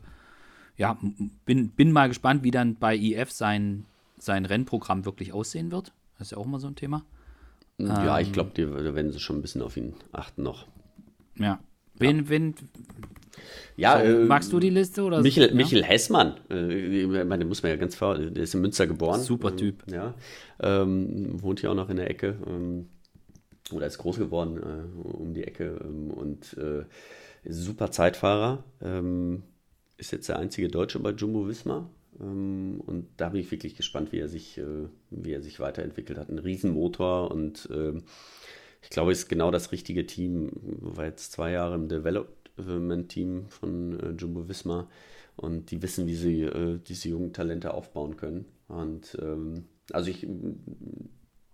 ja, bin, bin mal gespannt, wie dann bei IF sein sein Rennprogramm wirklich aussehen wird. Das ist ja auch immer so ein Thema. Ja, ähm, ich glaube, da werden sie schon ein bisschen auf ihn achten noch. Ja. Wen, ja. wen, Ja, so, äh, magst du die Liste oder? Michel, ja? Michel Hessmann, äh, ich meine, muss man ja ganz vor, der ist in Münster geboren. Super Typ. Ähm, ja, ähm, wohnt hier auch noch in der Ecke. Ähm, oder ist groß geworden äh, um die Ecke ähm, und äh, super Zeitfahrer. Ähm, ist jetzt der einzige Deutsche bei Jumbo Wismar. Ähm, und da bin ich wirklich gespannt, wie er sich, äh, wie er sich weiterentwickelt hat. Ein Riesenmotor und ähm, ich glaube, es ist genau das richtige Team. War jetzt zwei Jahre im Development-Team von äh, Jumbo Wismar und die wissen, wie sie äh, diese jungen Talente aufbauen können. Und ähm, also ich,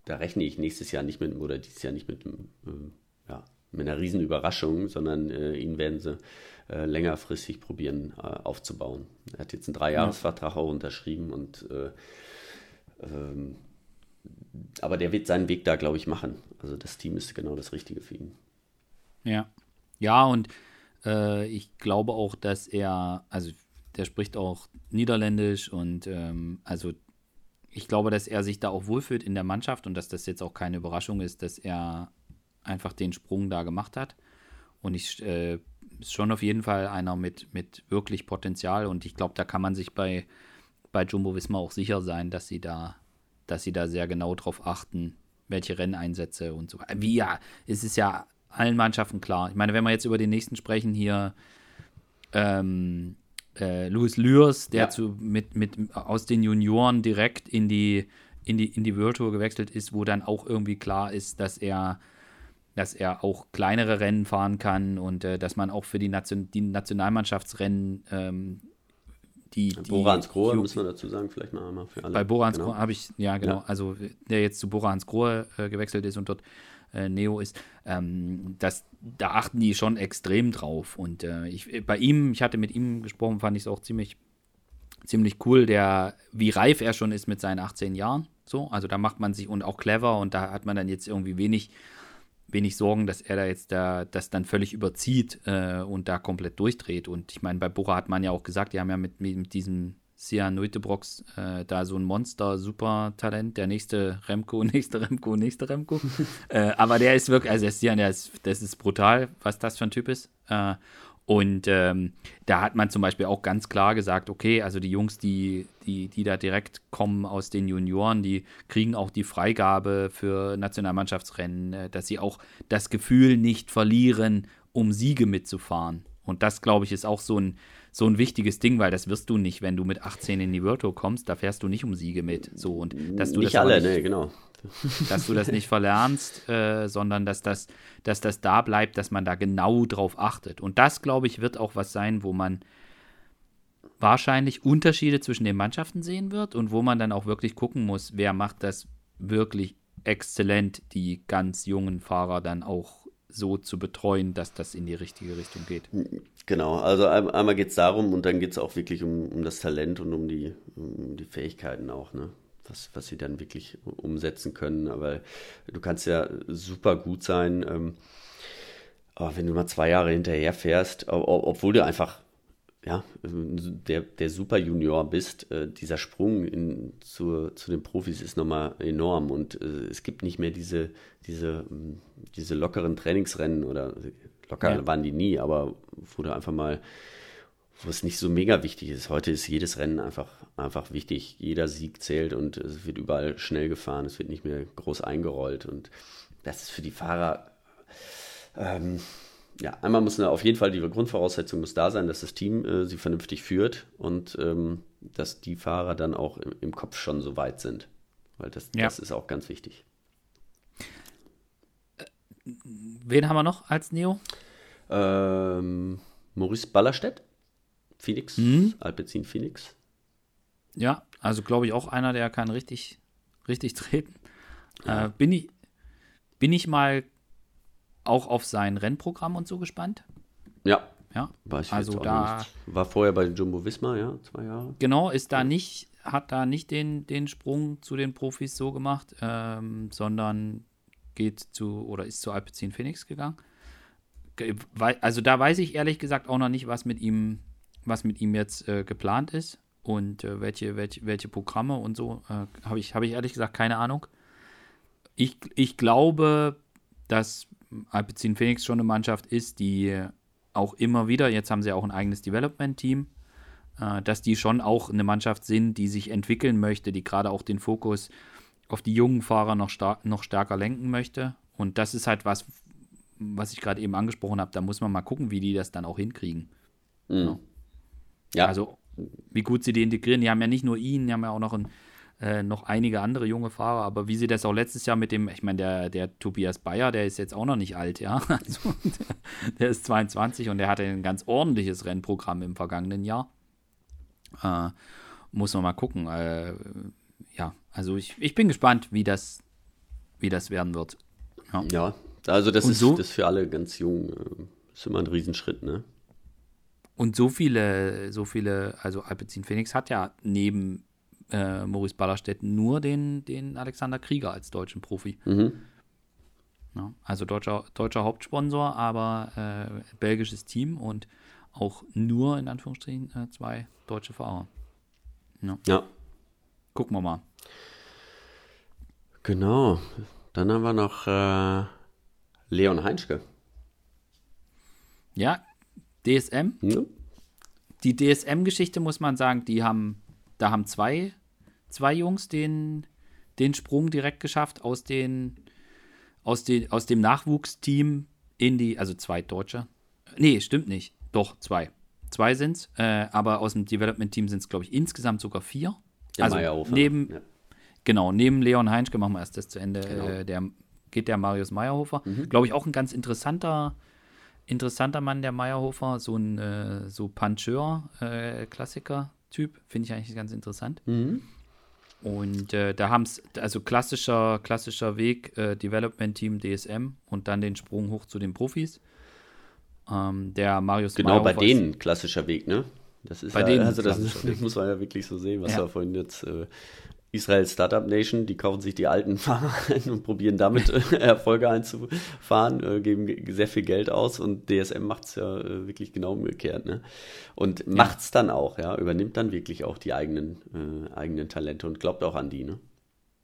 da rechne ich nächstes Jahr nicht mit, oder dieses Jahr nicht mit, ja, mit einer riesen Überraschung, sondern ihn werden sie äh, längerfristig probieren äh, aufzubauen. Er hat jetzt einen Dreijahresvertrag auch unterschrieben und äh, ähm, aber der wird seinen Weg da, glaube ich, machen. Also das Team ist genau das Richtige für ihn. Ja. Ja, und äh, ich glaube auch, dass er, also der spricht auch Niederländisch und ähm, also ich glaube, dass er sich da auch wohlfühlt in der Mannschaft und dass das jetzt auch keine Überraschung ist, dass er einfach den Sprung da gemacht hat. Und ich äh, ist schon auf jeden Fall einer mit, mit wirklich Potenzial und ich glaube, da kann man sich bei, bei Jumbo Wismar auch sicher sein, dass sie da, dass sie da sehr genau drauf achten, welche Renneinsätze und so. Wie ja, es ist ja allen Mannschaften klar. Ich meine, wenn wir jetzt über den nächsten sprechen, hier ähm, äh, Louis Lürs, der ja. zu, mit, mit, aus den Junioren direkt in die, in die, in die Tour gewechselt ist, wo dann auch irgendwie klar ist, dass er dass er auch kleinere Rennen fahren kann und äh, dass man auch für die, Nation die Nationalmannschaftsrennen ähm, die, die Borans Grohe, muss man dazu sagen, vielleicht mal, mal für alle. Bei Borans genau. Grohe habe ich, ja genau, ja. also der jetzt zu Borans Grohe äh, gewechselt ist und dort äh, Neo ist, ähm, das, da achten die schon extrem drauf. Und äh, ich, bei ihm, ich hatte mit ihm gesprochen, fand ich es auch ziemlich, ziemlich cool, der, wie reif er schon ist mit seinen 18 Jahren. So, also da macht man sich und auch clever und da hat man dann jetzt irgendwie wenig wenig Sorgen, dass er da jetzt da das dann völlig überzieht äh, und da komplett durchdreht. Und ich meine, bei Bora hat man ja auch gesagt, die haben ja mit, mit, mit diesem Sia Neutebrox äh, da so ein Monster-Super-Talent, der nächste Remco, nächste Remco, nächste Remco. äh, aber der ist wirklich, also der Sian, der ist, das ist brutal, was das für ein Typ ist. Und ähm, da hat man zum Beispiel auch ganz klar gesagt, okay, also die Jungs, die, die, die da direkt kommen aus den Junioren, die kriegen auch die Freigabe für Nationalmannschaftsrennen, äh, dass sie auch das Gefühl nicht verlieren, um Siege mitzufahren. Und das, glaube ich, ist auch so ein, so ein wichtiges Ding, weil das wirst du nicht, wenn du mit 18 in die World Tour kommst, da fährst du nicht um Siege mit. So und dass du nicht das alle, nicht, nee, genau. Dass du das nicht verlernst, äh, sondern dass das, dass das da bleibt, dass man da genau drauf achtet. Und das, glaube ich, wird auch was sein, wo man wahrscheinlich Unterschiede zwischen den Mannschaften sehen wird und wo man dann auch wirklich gucken muss, wer macht das wirklich exzellent, die ganz jungen Fahrer dann auch so zu betreuen, dass das in die richtige Richtung geht. Genau, also einmal geht es darum und dann geht es auch wirklich um, um das Talent und um die, um die Fähigkeiten auch, ne? Was, was sie dann wirklich umsetzen können. Aber du kannst ja super gut sein, ähm, aber wenn du mal zwei Jahre hinterher fährst, obwohl du einfach ja, der, der Super Junior bist, äh, dieser Sprung in, zu, zu den Profis ist nochmal enorm und äh, es gibt nicht mehr diese, diese, diese lockeren Trainingsrennen oder locker ja. waren die nie, aber wo du einfach mal wo es nicht so mega wichtig ist. Heute ist jedes Rennen einfach, einfach wichtig. Jeder Sieg zählt und es wird überall schnell gefahren. Es wird nicht mehr groß eingerollt. Und das ist für die Fahrer, ähm, ja, einmal muss eine, auf jeden Fall die Grundvoraussetzung muss da sein, dass das Team äh, sie vernünftig führt und ähm, dass die Fahrer dann auch im, im, Kopf schon so weit sind. Weil das, ja. das ist auch ganz wichtig. Wen haben wir noch als Neo? Ähm, Maurice Ballerstedt. Phoenix, mhm. Alpecin Phoenix. Ja, also glaube ich auch einer, der kann richtig, richtig treten. Äh, bin, ich, bin ich mal auch auf sein Rennprogramm und so gespannt. Ja. Ja, war ich also da. Nicht. War vorher bei Jumbo Visma, ja, zwei Jahre. Genau, ist da nicht, hat da nicht den, den Sprung zu den Profis so gemacht, ähm, sondern geht zu oder ist zu Alpecin Phoenix gegangen. Also da weiß ich ehrlich gesagt auch noch nicht, was mit ihm was mit ihm jetzt äh, geplant ist und äh, welche, welche, welche Programme und so, äh, habe ich, hab ich ehrlich gesagt keine Ahnung. Ich, ich glaube, dass Alpecin Phoenix schon eine Mannschaft ist, die auch immer wieder, jetzt haben sie auch ein eigenes Development-Team, äh, dass die schon auch eine Mannschaft sind, die sich entwickeln möchte, die gerade auch den Fokus auf die jungen Fahrer noch, noch stärker lenken möchte. Und das ist halt was, was ich gerade eben angesprochen habe. Da muss man mal gucken, wie die das dann auch hinkriegen. Mhm. Ja. ja. Also, wie gut sie die integrieren. Die haben ja nicht nur ihn, die haben ja auch noch, ein, äh, noch einige andere junge Fahrer. Aber wie sie das auch letztes Jahr mit dem, ich meine, der, der Tobias Bayer, der ist jetzt auch noch nicht alt, ja. Also, der, der ist 22 und der hatte ein ganz ordentliches Rennprogramm im vergangenen Jahr. Äh, muss man mal gucken. Äh, ja, also ich, ich bin gespannt, wie das, wie das werden wird. Ja, ja also das ist so, das für alle ganz jung. Äh, ist immer ein Riesenschritt, ne? Und so viele, so viele, also Alpecin Phoenix hat ja neben äh, Maurice Ballerstedt nur den, den Alexander Krieger als deutschen Profi. Mhm. Ja, also deutscher, deutscher Hauptsponsor, aber äh, belgisches Team und auch nur in Anführungsstrichen äh, zwei deutsche Fahrer. Ja. ja. Gucken wir mal. Genau. Dann haben wir noch äh, Leon Heinschke. Ja, DSM. Ja. Die DSM-Geschichte muss man sagen, die haben, da haben zwei, zwei Jungs den, den Sprung direkt geschafft aus den, aus den, aus dem Nachwuchsteam in die, also zwei Deutsche. Nee, stimmt nicht. Doch, zwei. Zwei sind es, äh, aber aus dem Development-Team sind es, glaube ich, insgesamt sogar vier. Der also Meyerhofer. neben, ja. genau, neben Leon Heinschke, machen wir erst das zu Ende, genau. äh, der, geht der Marius Meyerhofer. Mhm. Glaube ich auch ein ganz interessanter, interessanter Mann, der Meyerhofer, so ein äh, so Puncheur-Klassiker-Typ, äh, finde ich eigentlich ganz interessant. Mhm. Und äh, da haben es, also klassischer, klassischer Weg, äh, Development-Team DSM und dann den Sprung hoch zu den Profis. Ähm, der Marius Genau, Meyerhofer bei denen klassischer Weg, ne? Das ist bei ja, denen also das, das, muss man ja wirklich so sehen, was ja. da vorhin jetzt äh, Israel Startup Nation, die kaufen sich die alten Fahrer ein und probieren damit äh, Erfolge einzufahren, äh, geben sehr viel Geld aus und DSM macht es ja äh, wirklich genau umgekehrt. Ne? Und ja. macht es dann auch, ja, übernimmt dann wirklich auch die eigenen, äh, eigenen Talente und glaubt auch an die. Ne?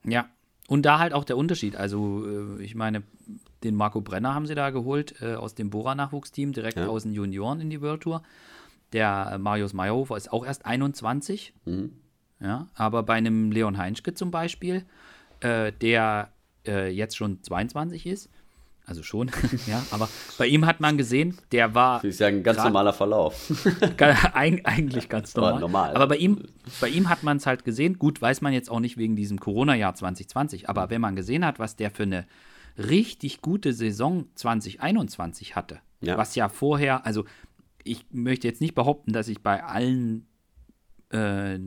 Ja, und da halt auch der Unterschied. Also, ich meine, den Marco Brenner haben sie da geholt äh, aus dem Bora-Nachwuchsteam, direkt ja. aus den Junioren in die World Tour. Der Marius Meyerhofer ist auch erst 21. Mhm. Ja, aber bei einem Leon Heinschke zum Beispiel, äh, der äh, jetzt schon 22 ist, also schon, ja, aber bei ihm hat man gesehen, der war. Das ist ja ein ganz normaler Verlauf. eigentlich ganz normal. normal. Aber bei ihm, bei ihm hat man es halt gesehen. Gut, weiß man jetzt auch nicht wegen diesem Corona-Jahr 2020, aber wenn man gesehen hat, was der für eine richtig gute Saison 2021 hatte, ja. was ja vorher, also ich möchte jetzt nicht behaupten, dass ich bei allen äh,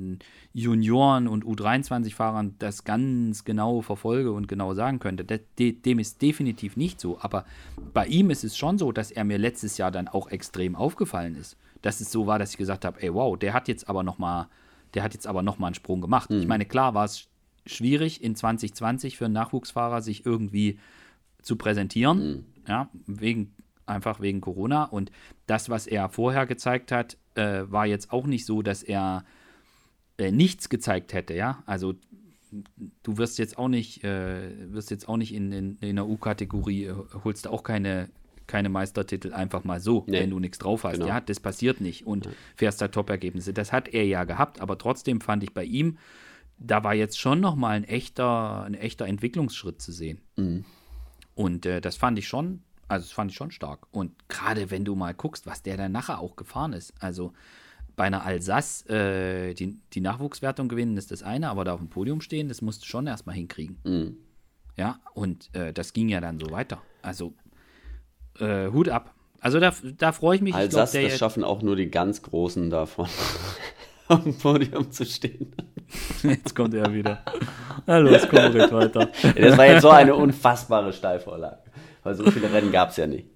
Junioren und U23-Fahrern das ganz genau verfolge und genau sagen könnte. De dem ist definitiv nicht so. Aber bei ihm ist es schon so, dass er mir letztes Jahr dann auch extrem aufgefallen ist. Dass es so war, dass ich gesagt habe, ey, wow, der hat jetzt aber noch mal, der hat jetzt aber noch mal einen Sprung gemacht. Mhm. Ich meine, klar war es schwierig in 2020 für einen Nachwuchsfahrer sich irgendwie zu präsentieren, mhm. ja, wegen einfach wegen Corona. Und das, was er vorher gezeigt hat, äh, war jetzt auch nicht so, dass er äh, nichts gezeigt hätte, ja. Also du wirst jetzt auch nicht, äh, wirst jetzt auch nicht in, in, in der U-Kategorie, äh, holst du auch keine, keine Meistertitel einfach mal so, nee. wenn du nichts drauf hast. Genau. Ja, das passiert nicht und ja. fährst da Top-Ergebnisse. Das hat er ja gehabt, aber trotzdem fand ich bei ihm, da war jetzt schon nochmal ein echter, ein echter Entwicklungsschritt zu sehen. Mhm. Und äh, das fand ich schon also das fand ich schon stark. Und gerade wenn du mal guckst, was der dann nachher auch gefahren ist. Also bei einer Alsace äh, die, die Nachwuchswertung gewinnen, ist das eine, aber da auf dem Podium stehen, das musst du schon erstmal hinkriegen. Mhm. Ja, und äh, das ging ja dann so weiter. Also äh, Hut ab. Also da, da freue ich mich. Alsace, ich glaub, das schaffen auch nur die ganz Großen davon, auf dem Podium zu stehen. Jetzt kommt er wieder. Na los, komm, red weiter. Das war jetzt so eine unfassbare Steilvorlage weil so viele Rennen gab es ja nicht.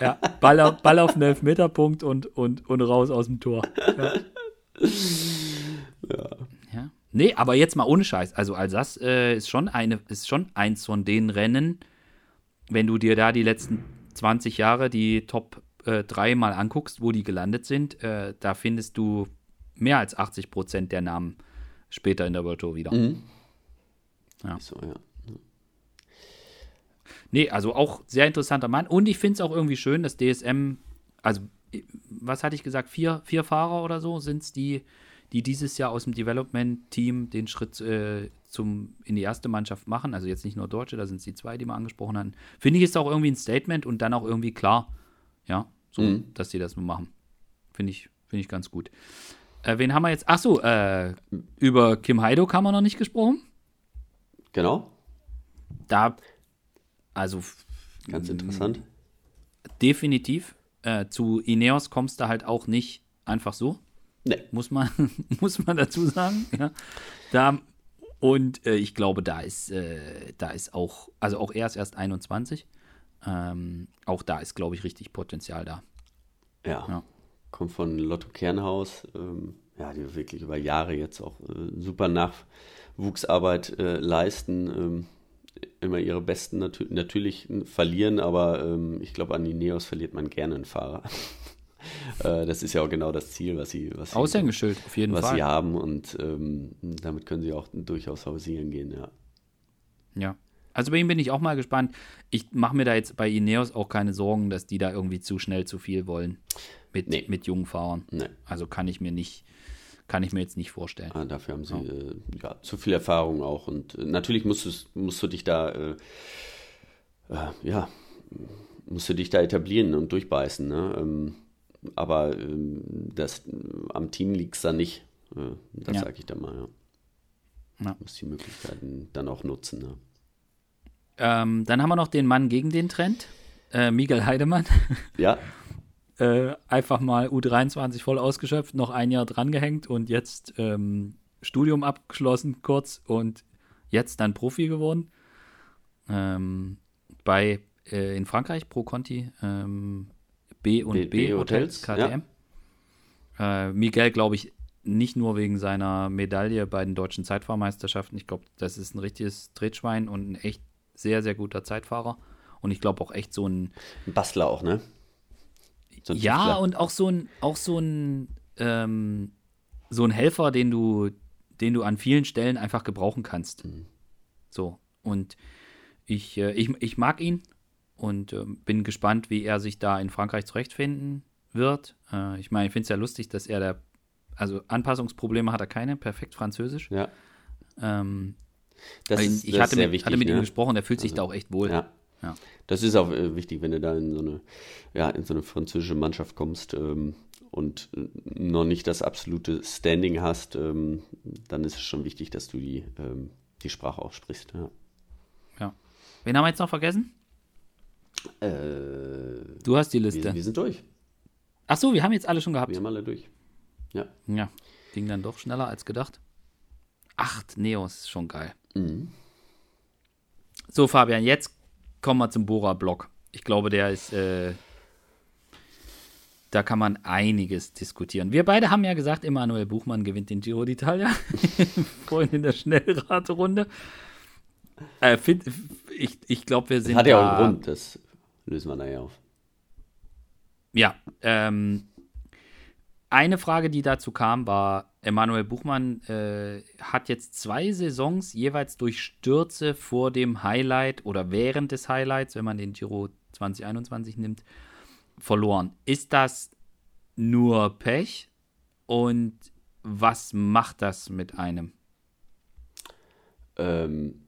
Ja, Ball auf, Ball auf den Elfmeterpunkt und, und, und raus aus dem Tor. Ja. ja. ja. Nee, aber jetzt mal ohne Scheiß. Also Alsace äh, ist, schon eine, ist schon eins von den Rennen, wenn du dir da die letzten 20 Jahre die Top äh, 3 mal anguckst, wo die gelandet sind, äh, da findest du mehr als 80 Prozent der Namen später in der World Tour wieder. Mhm. Ja. So, ja. Nee, also auch sehr interessanter Mann. Und ich finde es auch irgendwie schön, dass DSM also was hatte ich gesagt, vier, vier Fahrer oder so sind es, die, die dieses Jahr aus dem Development-Team den Schritt äh, zum, in die erste Mannschaft machen. Also jetzt nicht nur Deutsche, da sind es die zwei, die wir angesprochen haben. Finde ich, ist auch irgendwie ein Statement und dann auch irgendwie klar, ja, so, mhm. dass die das nur machen. Finde ich, finde ich ganz gut. Äh, wen haben wir jetzt? Achso, äh, über Kim Heidok haben wir noch nicht gesprochen. Genau. Da, also. Ganz interessant. Definitiv. Äh, zu Ineos kommst du halt auch nicht einfach so. Nee. Muss man, muss man dazu sagen. Ja. Da, und äh, ich glaube, da ist, äh, da ist auch, also auch er ist erst 21. Ähm, auch da ist, glaube ich, richtig Potenzial da. Ja. ja. Kommt von Lotto Kernhaus. Ähm, ja, die wirklich über Jahre jetzt auch äh, super Nachwuchsarbeit äh, leisten. Ähm, immer ihre Besten nat natürlich verlieren, aber ähm, ich glaube, an die Neos verliert man gerne einen Fahrer. äh, das ist ja auch genau das Ziel, was sie, was Aushängeschild, auf jeden was Fall. sie haben und ähm, damit können sie auch durchaus hausieren gehen, ja. Ja. Also bei ihm bin ich auch mal gespannt. Ich mache mir da jetzt bei Ineos auch keine Sorgen, dass die da irgendwie zu schnell zu viel wollen mit, nee. mit jungen Fahrern. Nee. Also kann ich mir nicht, kann ich mir jetzt nicht vorstellen. Ah, dafür haben sie ja. Äh, ja. zu viel Erfahrung auch. Und äh, natürlich musst, musst du dich da, äh, äh, ja, musst du dich da etablieren und durchbeißen. Ne? Ähm, aber ähm, das, am Team liegt es da nicht. Äh, das ja. sage ich dann mal, ja. ja. Muss die Möglichkeiten dann auch nutzen. Ne? Ähm, dann haben wir noch den Mann gegen den Trend, äh, Miguel Heidemann. Ja. äh, einfach mal U23 voll ausgeschöpft, noch ein Jahr drangehängt und jetzt ähm, Studium abgeschlossen, kurz und jetzt dann Profi geworden. Ähm, bei äh, in Frankreich Pro Conti ähm, B und B, B Hotels, KTM. Ja. Äh, Miguel, glaube ich, nicht nur wegen seiner Medaille bei den deutschen Zeitfahrmeisterschaften. Ich glaube, das ist ein richtiges Tretschwein und ein echt sehr, sehr guter Zeitfahrer. Und ich glaube auch echt so ein. Ein Bastler auch, ne? So ja, Tiefler. und auch so ein, auch so ein, ähm, so ein Helfer, den du, den du an vielen Stellen einfach gebrauchen kannst. Mhm. So. Und ich, äh, ich, ich mag ihn und äh, bin gespannt, wie er sich da in Frankreich zurechtfinden wird. Äh, ich meine, ich finde es ja lustig, dass er da, also Anpassungsprobleme hat er keine, perfekt Französisch. Ja. Ähm, das ist, ich das hatte, mit, wichtig, hatte mit ne? ihm gesprochen, er fühlt sich also, da auch echt wohl. Ja. Ja. Das ist auch äh, wichtig, wenn du da in so eine, ja, in so eine französische Mannschaft kommst ähm, und äh, noch nicht das absolute Standing hast, ähm, dann ist es schon wichtig, dass du die, ähm, die Sprache auch sprichst. Ja. ja. Wen haben wir jetzt noch vergessen? Äh, du hast die Liste. Wir, wir sind durch. Ach so, wir haben jetzt alle schon gehabt. Wir haben alle durch. Ja. Ja. Ging dann doch schneller als gedacht. Acht Neos, schon geil. Mhm. So, Fabian, jetzt kommen wir zum Bora-Block. Ich glaube, der ist, äh, da kann man einiges diskutieren. Wir beide haben ja gesagt, Emanuel Buchmann gewinnt den Giro d'Italia. Vorhin in der Schnellraterunde. Äh, find, ich ich glaube, wir sind. Hat ja auch einen Grund, das lösen wir nachher auf. Ja, ähm, eine Frage, die dazu kam, war, Emanuel Buchmann äh, hat jetzt zwei Saisons jeweils durch Stürze vor dem Highlight oder während des Highlights, wenn man den Giro 2021 nimmt, verloren. Ist das nur Pech? Und was macht das mit einem? Ähm,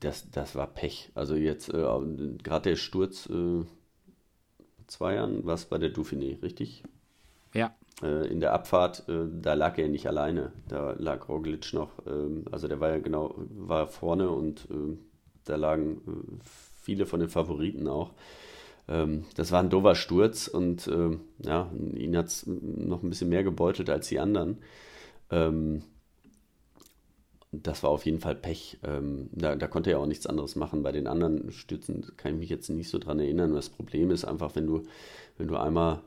das, das war Pech. Also jetzt äh, gerade der Sturz äh, zwei Jahren war es bei der Dauphiné, richtig? Ja. Äh, in der Abfahrt, äh, da lag er nicht alleine. Da lag Roglic noch, ähm, also der war ja genau, war vorne und ähm, da lagen äh, viele von den Favoriten auch. Ähm, das war ein dover Sturz und ja, ihn hat es noch ein bisschen mehr gebeutelt als die anderen. das war auf jeden Fall Pech. da, da konnte er auch nichts anderes machen. Bei den anderen Stürzen kann ich mich jetzt nicht so dran erinnern. Das Problem ist einfach, wenn du, wenn du einmal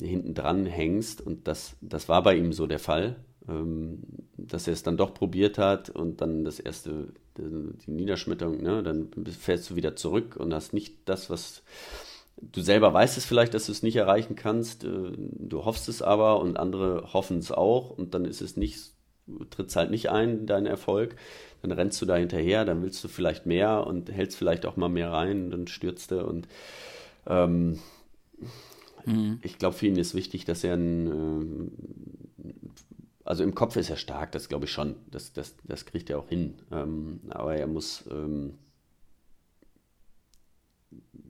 hinten dran hängst. Und das, das war bei ihm so der Fall, ähm, dass er es dann doch probiert hat und dann das erste, die Niederschmetterung, ne, dann fährst du wieder zurück und hast nicht das, was du selber weißt es vielleicht, dass du es nicht erreichen kannst. Äh, du hoffst es aber und andere hoffen es auch und dann ist es nicht, trittst halt nicht ein, dein Erfolg. Dann rennst du da hinterher, dann willst du vielleicht mehr und hältst vielleicht auch mal mehr rein, dann stürzt du und ähm, mhm. ich glaube, für ihn ist wichtig, dass er ein, äh, also im Kopf ist er stark, das glaube ich schon. Das, das, das kriegt er auch hin. Ähm, aber er muss ähm,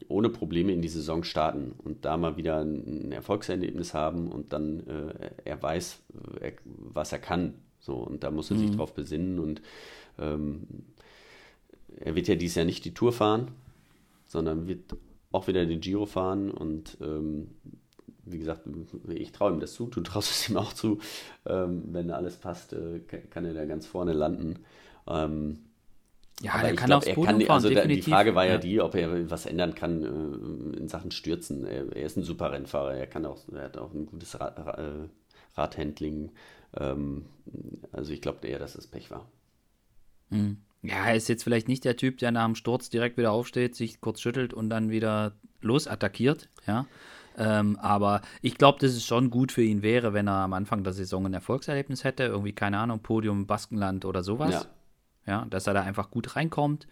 ohne Probleme in die Saison starten und da mal wieder ein Erfolgserlebnis haben und dann äh, er weiß, er, was er kann. So, und da muss er mhm. sich drauf besinnen und ähm, er wird ja dieses Jahr nicht die Tour fahren, sondern wird auch wieder den Giro fahren und ähm, wie gesagt, ich traue ihm das zu, du traust es ihm auch zu. Ähm, wenn alles passt, äh, kann er da ganz vorne landen. Ähm, ja, aber der kann glaub, aufs Podium kann, fahren, also definitiv. Die Frage war ja, ja, die, ob er was ändern kann äh, in Sachen Stürzen. Er, er, ist ein super Rennfahrer, er kann auch, er hat auch ein gutes Rad, äh, Radhandling. Ähm, also ich glaube eher, dass es Pech war. Hm. Ja, er ist jetzt vielleicht nicht der Typ, der nach dem Sturz direkt wieder aufsteht, sich kurz schüttelt und dann wieder losattackiert, ja. Ähm, aber ich glaube, dass es schon gut für ihn wäre, wenn er am Anfang der Saison ein Erfolgserlebnis hätte, irgendwie, keine Ahnung, Podium Baskenland oder sowas. Ja. Ja, dass er da einfach gut reinkommt.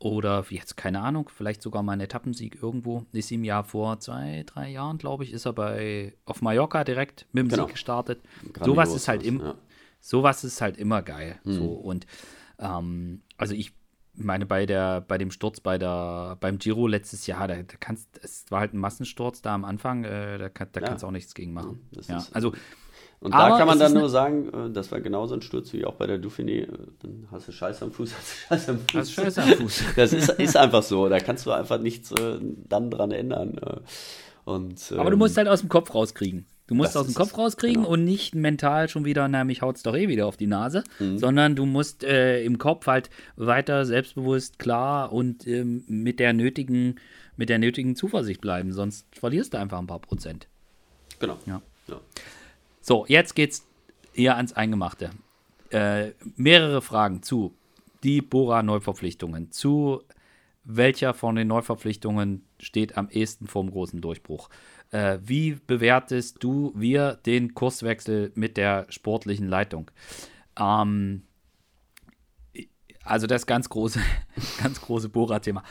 Oder jetzt, keine Ahnung, vielleicht sogar mal ein Etappensieg irgendwo. Ist ihm ja vor zwei, drei Jahren, glaube ich, ist er bei auf Mallorca direkt mit dem genau. Sieg gestartet. Sowas ist halt immer, ja. sowas ist halt immer geil. Mhm. So, und ähm, also ich meine, bei der, bei dem Sturz bei der, beim Giro letztes Jahr, da, da kannst, es war halt ein Massensturz da am Anfang, äh, da, kann, da ja. kannst du auch nichts gegen machen. Ja, also und da kann man dann nur sagen, äh, das war genauso ein Sturz wie auch bei der Dauphiné. Äh, dann hast du Scheiße am Fuß, hast du Scheiße am Fuß. Hast Scheiße am Fuß. Das ist, ist einfach so. Da kannst du einfach nichts äh, dann dran ändern. Und, Aber du musst ähm, halt aus dem Kopf rauskriegen. Du musst aus dem Kopf rauskriegen genau. und nicht mental schon wieder, na, mich haut's doch eh wieder auf die Nase, mhm. sondern du musst äh, im Kopf halt weiter selbstbewusst, klar und ähm, mit der nötigen, mit der nötigen Zuversicht bleiben, sonst verlierst du einfach ein paar Prozent. Genau. Ja. ja. So, jetzt geht's eher ans Eingemachte. Äh, mehrere Fragen zu die Bora-Neuverpflichtungen, zu welcher von den Neuverpflichtungen steht am ehesten vorm großen Durchbruch. Äh, wie bewertest du, wir, den Kurswechsel mit der sportlichen Leitung? Ähm, also das ganz große, ganz große Bora-Thema.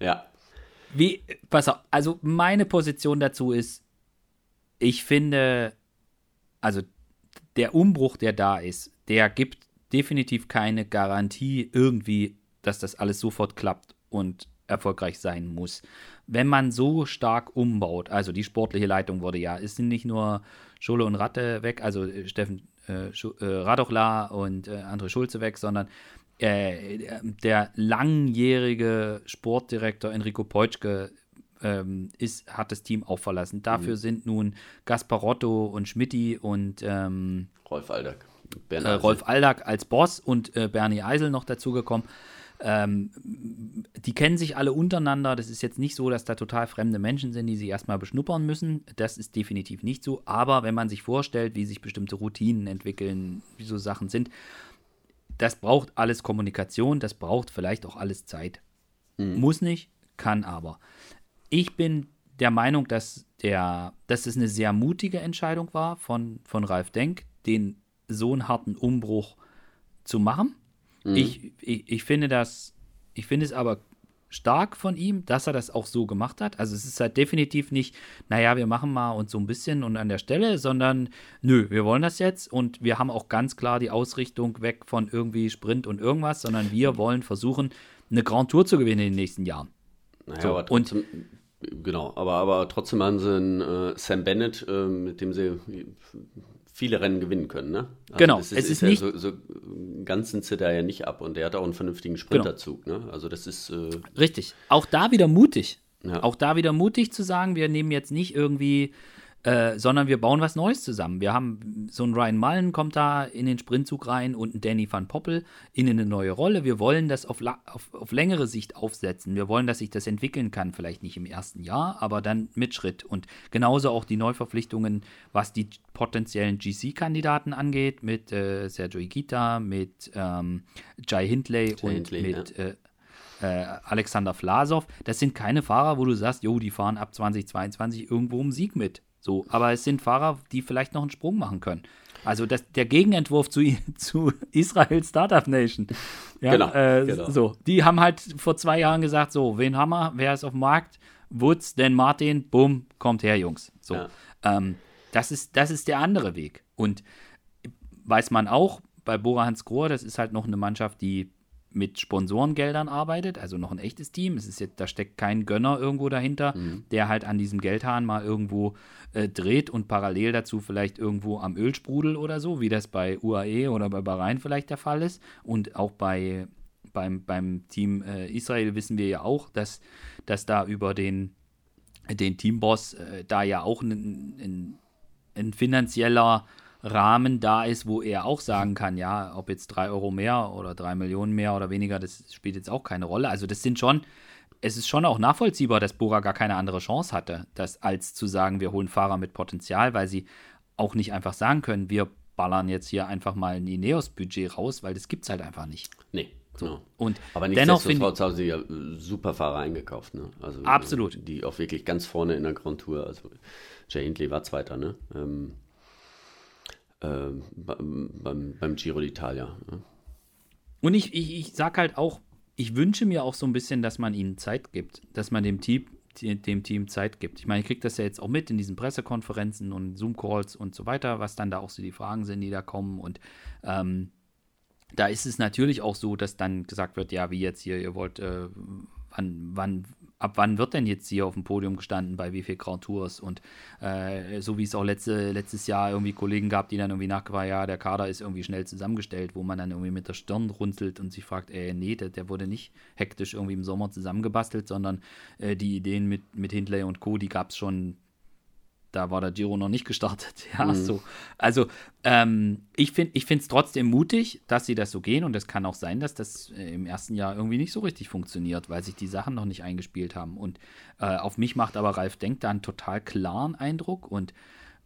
Ja. Wie, pass auf, also meine Position dazu ist, ich finde, also der Umbruch, der da ist, der gibt definitiv keine Garantie irgendwie, dass das alles sofort klappt und erfolgreich sein muss. Wenn man so stark umbaut, also die sportliche Leitung wurde ja, es sind nicht nur Schule und Ratte weg, also äh, Steffen äh, äh, Radochla und äh, André Schulze weg, sondern äh, der langjährige Sportdirektor Enrico Peutschke ähm, ist, hat das Team auch verlassen. Dafür mhm. sind nun Gasparotto und Schmidti und ähm, Rolf Aldag. Äh, Rolf Aldag als Boss und äh, Bernie Eisel noch dazugekommen. Ähm, die kennen sich alle untereinander. Das ist jetzt nicht so, dass da total fremde Menschen sind, die sich erstmal beschnuppern müssen. Das ist definitiv nicht so. Aber wenn man sich vorstellt, wie sich bestimmte Routinen entwickeln, wie so Sachen sind, das braucht alles Kommunikation, das braucht vielleicht auch alles Zeit. Mhm. Muss nicht, kann aber. Ich bin der Meinung, dass, der, dass es eine sehr mutige Entscheidung war von, von Ralf Denk, den so einen harten Umbruch zu machen. Mhm. Ich, ich, ich finde das, ich finde es aber stark von ihm, dass er das auch so gemacht hat. Also es ist halt definitiv nicht, naja, wir machen mal uns so ein bisschen und an der Stelle, sondern nö, wir wollen das jetzt und wir haben auch ganz klar die Ausrichtung weg von irgendwie Sprint und irgendwas, sondern wir wollen versuchen, eine Grand Tour zu gewinnen in den nächsten Jahren. Naja, so, aber trotzdem, und Genau, aber, aber trotzdem haben sie einen äh, Sam Bennett, äh, mit dem sie viele Rennen gewinnen können. Ne? Also genau, ist, es ist, ist nicht. Ja so, so ganz sind sie da ja nicht ab und der hat auch einen vernünftigen Sprinterzug. Genau. Ne? Also das ist. Äh, Richtig, auch da wieder mutig. Ja. Auch da wieder mutig zu sagen, wir nehmen jetzt nicht irgendwie äh, sondern wir bauen was Neues zusammen. Wir haben so einen Ryan Mullen kommt da in den Sprintzug rein und einen Danny van Poppel in eine neue Rolle. Wir wollen das auf, auf, auf längere Sicht aufsetzen. Wir wollen, dass sich das entwickeln kann, vielleicht nicht im ersten Jahr, aber dann mit Schritt. Und genauso auch die Neuverpflichtungen, was die potenziellen GC-Kandidaten angeht, mit äh, Sergio Igita, mit ähm, Jai Hindley Jai und Hindley, mit ja. äh, äh, Alexander Vlasov. Das sind keine Fahrer, wo du sagst, jo, die fahren ab 2022 irgendwo um Sieg mit. So, aber es sind Fahrer, die vielleicht noch einen Sprung machen können. Also das, der Gegenentwurf zu, zu Israel Startup Nation. Ja, genau, äh, genau, So, die haben halt vor zwei Jahren gesagt, so, wen haben wir, wer ist auf dem Markt, Woods, Dan Martin, bumm, kommt her, Jungs. So. Ja. Ähm, das, ist, das ist der andere Weg. Und weiß man auch, bei Bora Hans Grohe, das ist halt noch eine Mannschaft, die mit Sponsorengeldern arbeitet, also noch ein echtes Team. Es ist jetzt, da steckt kein Gönner irgendwo dahinter, mhm. der halt an diesem Geldhahn mal irgendwo äh, dreht und parallel dazu vielleicht irgendwo am Ölsprudel oder so, wie das bei UAE oder bei Bahrain vielleicht der Fall ist. Und auch bei beim, beim Team äh, Israel wissen wir ja auch, dass, dass da über den, den Teamboss äh, da ja auch ein, ein, ein finanzieller Rahmen da ist, wo er auch sagen kann, ja, ob jetzt drei Euro mehr oder drei Millionen mehr oder weniger, das spielt jetzt auch keine Rolle. Also das sind schon, es ist schon auch nachvollziehbar, dass Bora gar keine andere Chance hatte, das als zu sagen, wir holen Fahrer mit Potenzial, weil sie auch nicht einfach sagen können, wir ballern jetzt hier einfach mal ein Ineos-Budget raus, weil das gibt es halt einfach nicht. Nee. So. Genau. Und Aber nichtsdestotrotz haben sie ja super Fahrer eingekauft. Ne? Also, Absolut. Die auch wirklich ganz vorne in der Grand Tour. Also Jay Hindley war Zweiter, ne? Ähm, ähm, beim, beim, Giro d'Italia. Ne? Und ich, ich, ich sag halt auch, ich wünsche mir auch so ein bisschen, dass man ihnen Zeit gibt, dass man dem Team, dem Team Zeit gibt. Ich meine, ich kriege das ja jetzt auch mit in diesen Pressekonferenzen und Zoom-Calls und so weiter, was dann da auch so die Fragen sind, die da kommen. Und ähm, da ist es natürlich auch so, dass dann gesagt wird, ja, wie jetzt hier, ihr wollt, äh, wann, wann, ab wann wird denn jetzt hier auf dem Podium gestanden, bei wie viel Grand Tours und äh, so wie es auch letzte, letztes Jahr irgendwie Kollegen gab, die dann irgendwie nachgefragt, ja, der Kader ist irgendwie schnell zusammengestellt, wo man dann irgendwie mit der Stirn runzelt und sich fragt, ey, nee, der, der wurde nicht hektisch irgendwie im Sommer zusammengebastelt, sondern äh, die Ideen mit, mit Hindley und Co., die gab es schon da war der Giro noch nicht gestartet. Ja, mhm. so. Also, ähm, ich finde es trotzdem mutig, dass sie das so gehen. Und es kann auch sein, dass das äh, im ersten Jahr irgendwie nicht so richtig funktioniert, weil sich die Sachen noch nicht eingespielt haben. Und äh, auf mich macht aber Ralf Denk da einen total klaren Eindruck und,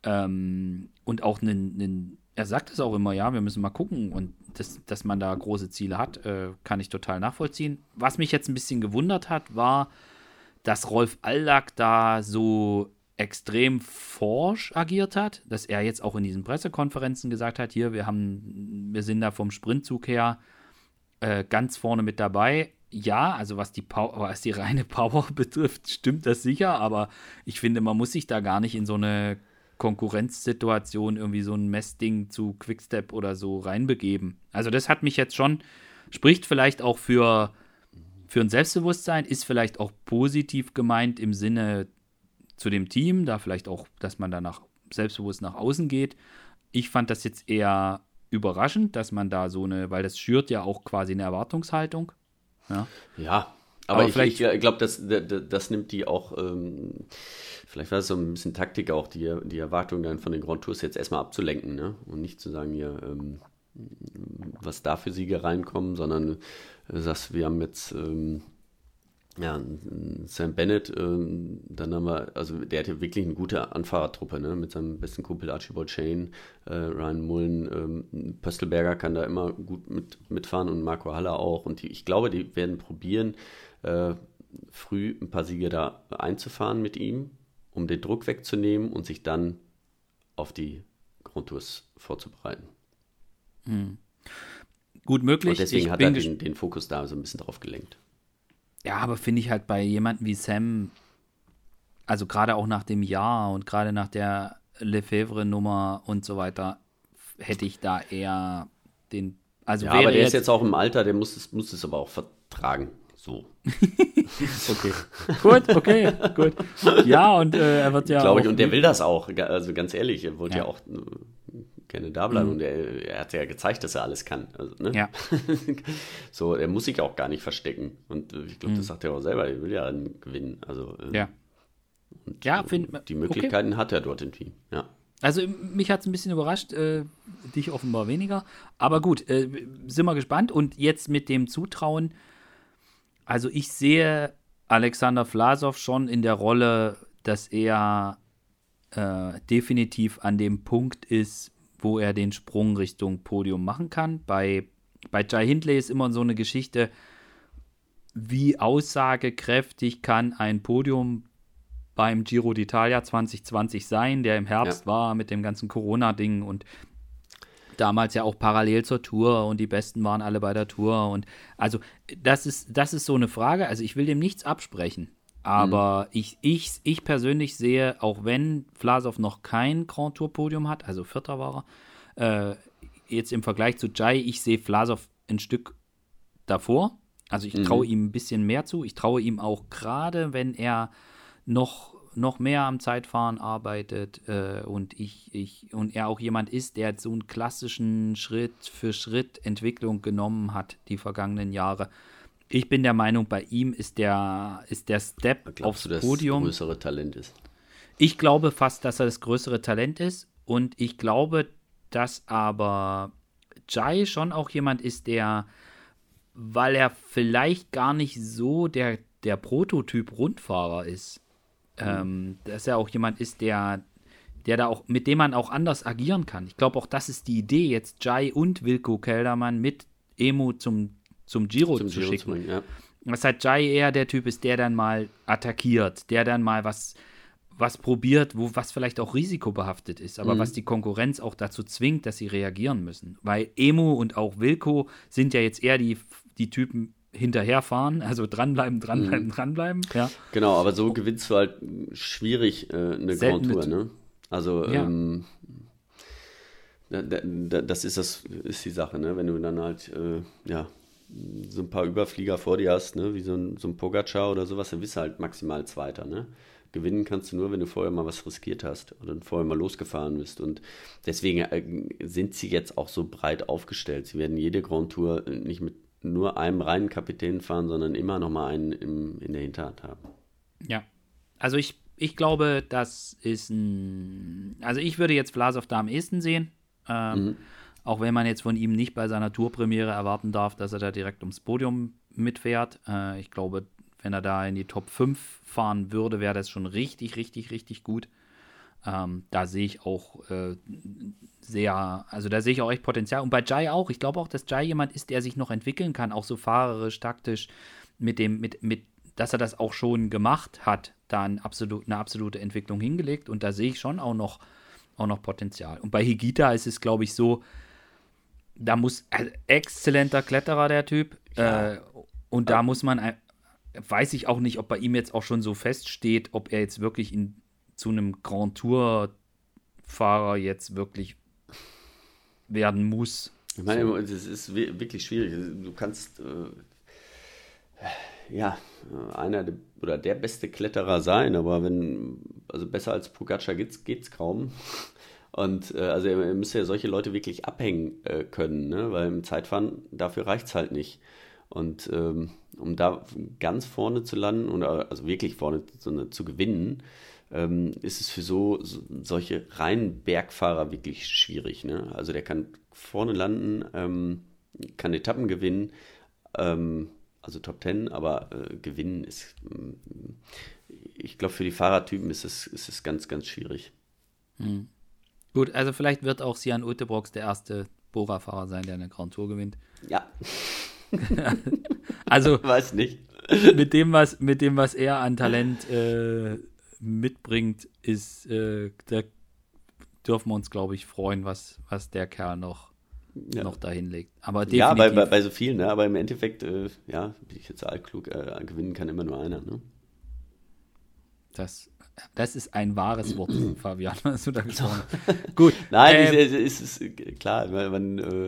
ähm, und auch einen, einen, er sagt es auch immer, ja, wir müssen mal gucken. Und das, dass man da große Ziele hat, äh, kann ich total nachvollziehen. Was mich jetzt ein bisschen gewundert hat, war, dass Rolf Allack da so extrem forsch agiert hat, dass er jetzt auch in diesen Pressekonferenzen gesagt hat, hier, wir haben, wir sind da vom Sprintzug her äh, ganz vorne mit dabei. Ja, also was die, was die reine Power betrifft, stimmt das sicher, aber ich finde, man muss sich da gar nicht in so eine Konkurrenzsituation irgendwie so ein Messding zu Quickstep oder so reinbegeben. Also das hat mich jetzt schon, spricht vielleicht auch für, für ein Selbstbewusstsein, ist vielleicht auch positiv gemeint im Sinne zu dem Team, da vielleicht auch, dass man danach selbstbewusst nach außen geht. Ich fand das jetzt eher überraschend, dass man da so eine, weil das schürt ja auch quasi eine Erwartungshaltung. Ja, ja aber, aber ich, ich glaube, das, das, das, nimmt die auch, ähm, vielleicht war es so ein bisschen Taktik auch, die, die Erwartung dann von den Grand Tours jetzt erstmal abzulenken ne? und nicht zu sagen, hier, ähm, was da für Siege reinkommen, sondern du sagst, wir haben jetzt ähm, ja, Sam Bennett, ähm, dann haben wir, also der hatte wirklich eine gute Anfahrertruppe, ne? mit seinem besten Kumpel Archibald Shane, äh, Ryan Mullen, ähm, Pöstelberger kann da immer gut mit, mitfahren und Marco Haller auch. Und die, ich glaube, die werden probieren, äh, früh ein paar Siege da einzufahren mit ihm, um den Druck wegzunehmen und sich dann auf die Grundtours vorzubereiten. Hm. Gut möglich. Und deswegen ich hat er den, den Fokus da so ein bisschen drauf gelenkt. Ja, aber finde ich halt bei jemandem wie Sam, also gerade auch nach dem Jahr und gerade nach der Lefebvre-Nummer und so weiter, hätte ich da eher den. Also ja, aber der jetzt ist jetzt auch im Alter, der muss es, muss es aber auch vertragen. So. okay. gut, okay, gut. Ja, und äh, er wird ja. Glaube ich, und der will das auch. Also ganz ehrlich, er wollte ja, ja auch gerne da bleiben. Mhm. Und er, er, hat ja gezeigt, dass er alles kann. Also, ne? Ja. so, er muss sich auch gar nicht verstecken. Und äh, ich glaube, mhm. das sagt er auch selber, er will ja gewinnen. Also, äh, ja. ja, find, die Möglichkeiten okay. hat er dort irgendwie. Ja. Also mich hat es ein bisschen überrascht, äh, dich offenbar weniger. Aber gut, äh, sind wir gespannt. Und jetzt mit dem Zutrauen, also ich sehe Alexander Vlasov schon in der Rolle, dass er äh, definitiv an dem Punkt ist, wo er den Sprung Richtung Podium machen kann. Bei, bei Jai Hindley ist immer so eine Geschichte, wie aussagekräftig kann ein Podium beim Giro d'Italia 2020 sein, der im Herbst ja. war mit dem ganzen Corona-Ding und damals ja auch parallel zur Tour und die Besten waren alle bei der Tour und also das ist, das ist so eine Frage, also ich will dem nichts absprechen, Aber mhm. ich, ich, ich persönlich sehe, auch wenn Vlasov noch kein Grand Tour Podium hat, also Vierter war er, äh, jetzt im Vergleich zu Jai, ich sehe Vlasov ein Stück davor. Also ich mhm. traue ihm ein bisschen mehr zu. Ich traue ihm auch gerade, wenn er noch, noch mehr am Zeitfahren arbeitet äh, und ich, ich und er auch jemand ist, der so einen klassischen Schritt für Schritt Entwicklung genommen hat die vergangenen Jahre. Ich bin der Meinung, bei ihm ist der, ist der Step Glaubst aufs du, dass Podium. Das größere Talent ist. Ich glaube fast, dass er das größere Talent ist und ich glaube, dass aber Jai schon auch jemand ist, der, weil er vielleicht gar nicht so der, der Prototyp Rundfahrer ist, mhm. ähm, dass er auch jemand ist, der, der da auch, mit dem man auch anders agieren kann. Ich glaube auch, das ist die Idee, jetzt Jai und Wilko Keldermann mit Emu zum, zum Giro zum zu Giro schicken. Zu bringen, ja. Was halt Jai eher der Typ ist, der dann mal attackiert, der dann mal was was probiert, wo was vielleicht auch risikobehaftet ist, aber mhm. was die Konkurrenz auch dazu zwingt, dass sie reagieren müssen. Weil Emu und auch Wilko sind ja jetzt eher die, die Typen hinterherfahren, also dranbleiben, dranbleiben, mhm. dranbleiben. Ja. Genau, aber so gewinnst du halt schwierig äh, eine Selten Grand Tour, ne? Also ja. ähm, da, da, das ist das ist die Sache, ne? Wenn du dann halt äh, ja so ein paar Überflieger vor dir hast, ne? Wie so ein, so ein Pogacar oder sowas, dann bist du halt maximal Zweiter, ne? Gewinnen kannst du nur, wenn du vorher mal was riskiert hast oder vorher mal losgefahren bist. Und deswegen äh, sind sie jetzt auch so breit aufgestellt. Sie werden jede Grand Tour nicht mit nur einem reinen Kapitän fahren, sondern immer noch mal einen im, in der Hinterhand haben. Ja, also ich, ich glaube, das ist ein. Also ich würde jetzt Vlasov da am ehesten sehen. Ähm, mhm. Auch wenn man jetzt von ihm nicht bei seiner Tourpremiere erwarten darf, dass er da direkt ums Podium mitfährt. Äh, ich glaube, wenn er da in die Top 5 fahren würde, wäre das schon richtig, richtig, richtig gut. Ähm, da sehe ich auch äh, sehr, also da sehe ich auch echt Potenzial. Und bei Jai auch. Ich glaube auch, dass Jai jemand ist, der sich noch entwickeln kann, auch so fahrerisch, taktisch, mit dem, mit, mit, dass er das auch schon gemacht hat, da ein absolut, eine absolute Entwicklung hingelegt. Und da sehe ich schon auch noch, auch noch Potenzial. Und bei Higita ist es, glaube ich, so, da muss also exzellenter Kletterer der Typ. Ja. Äh, und da muss man weiß ich auch nicht, ob bei ihm jetzt auch schon so feststeht, ob er jetzt wirklich in, zu einem Grand Tour-Fahrer jetzt wirklich werden muss. Ich meine, es ist wirklich schwierig. Du kannst äh, ja einer der, oder der beste Kletterer sein, aber wenn, also besser als Pogacar geht's, geht's kaum. Und äh, also ihr müsst ja solche Leute wirklich abhängen äh, können, ne? weil im Zeitfahren dafür reicht es halt nicht. Und ähm, um da ganz vorne zu landen oder also wirklich vorne zu, zu gewinnen, ähm, ist es für so, so, solche reinen Bergfahrer wirklich schwierig. Ne? Also der kann vorne landen, ähm, kann Etappen gewinnen, ähm, also Top Ten, aber äh, gewinnen ist, äh, ich glaube, für die Fahrertypen ist es, ist es ganz, ganz schwierig. Hm. Gut, also vielleicht wird auch Sian Utebrox der erste Bora-Fahrer sein, der eine Grand Tour gewinnt. Ja. also weiß nicht. mit dem, was, mit dem, was er an Talent äh, mitbringt, ist, äh, da dürfen wir uns, glaube ich, freuen, was, was der Kerl noch, ja. noch dahin legt. Aber definitiv, ja, bei, bei, bei so vielen, ne? aber im Endeffekt, äh, ja, bin ich jetzt altklug, äh, gewinnen kann immer nur einer. Ne? Das, das ist ein wahres Wort, Fabian, was du da gesprochen Gut. Nein, ähm, ist, es ist klar, man, äh,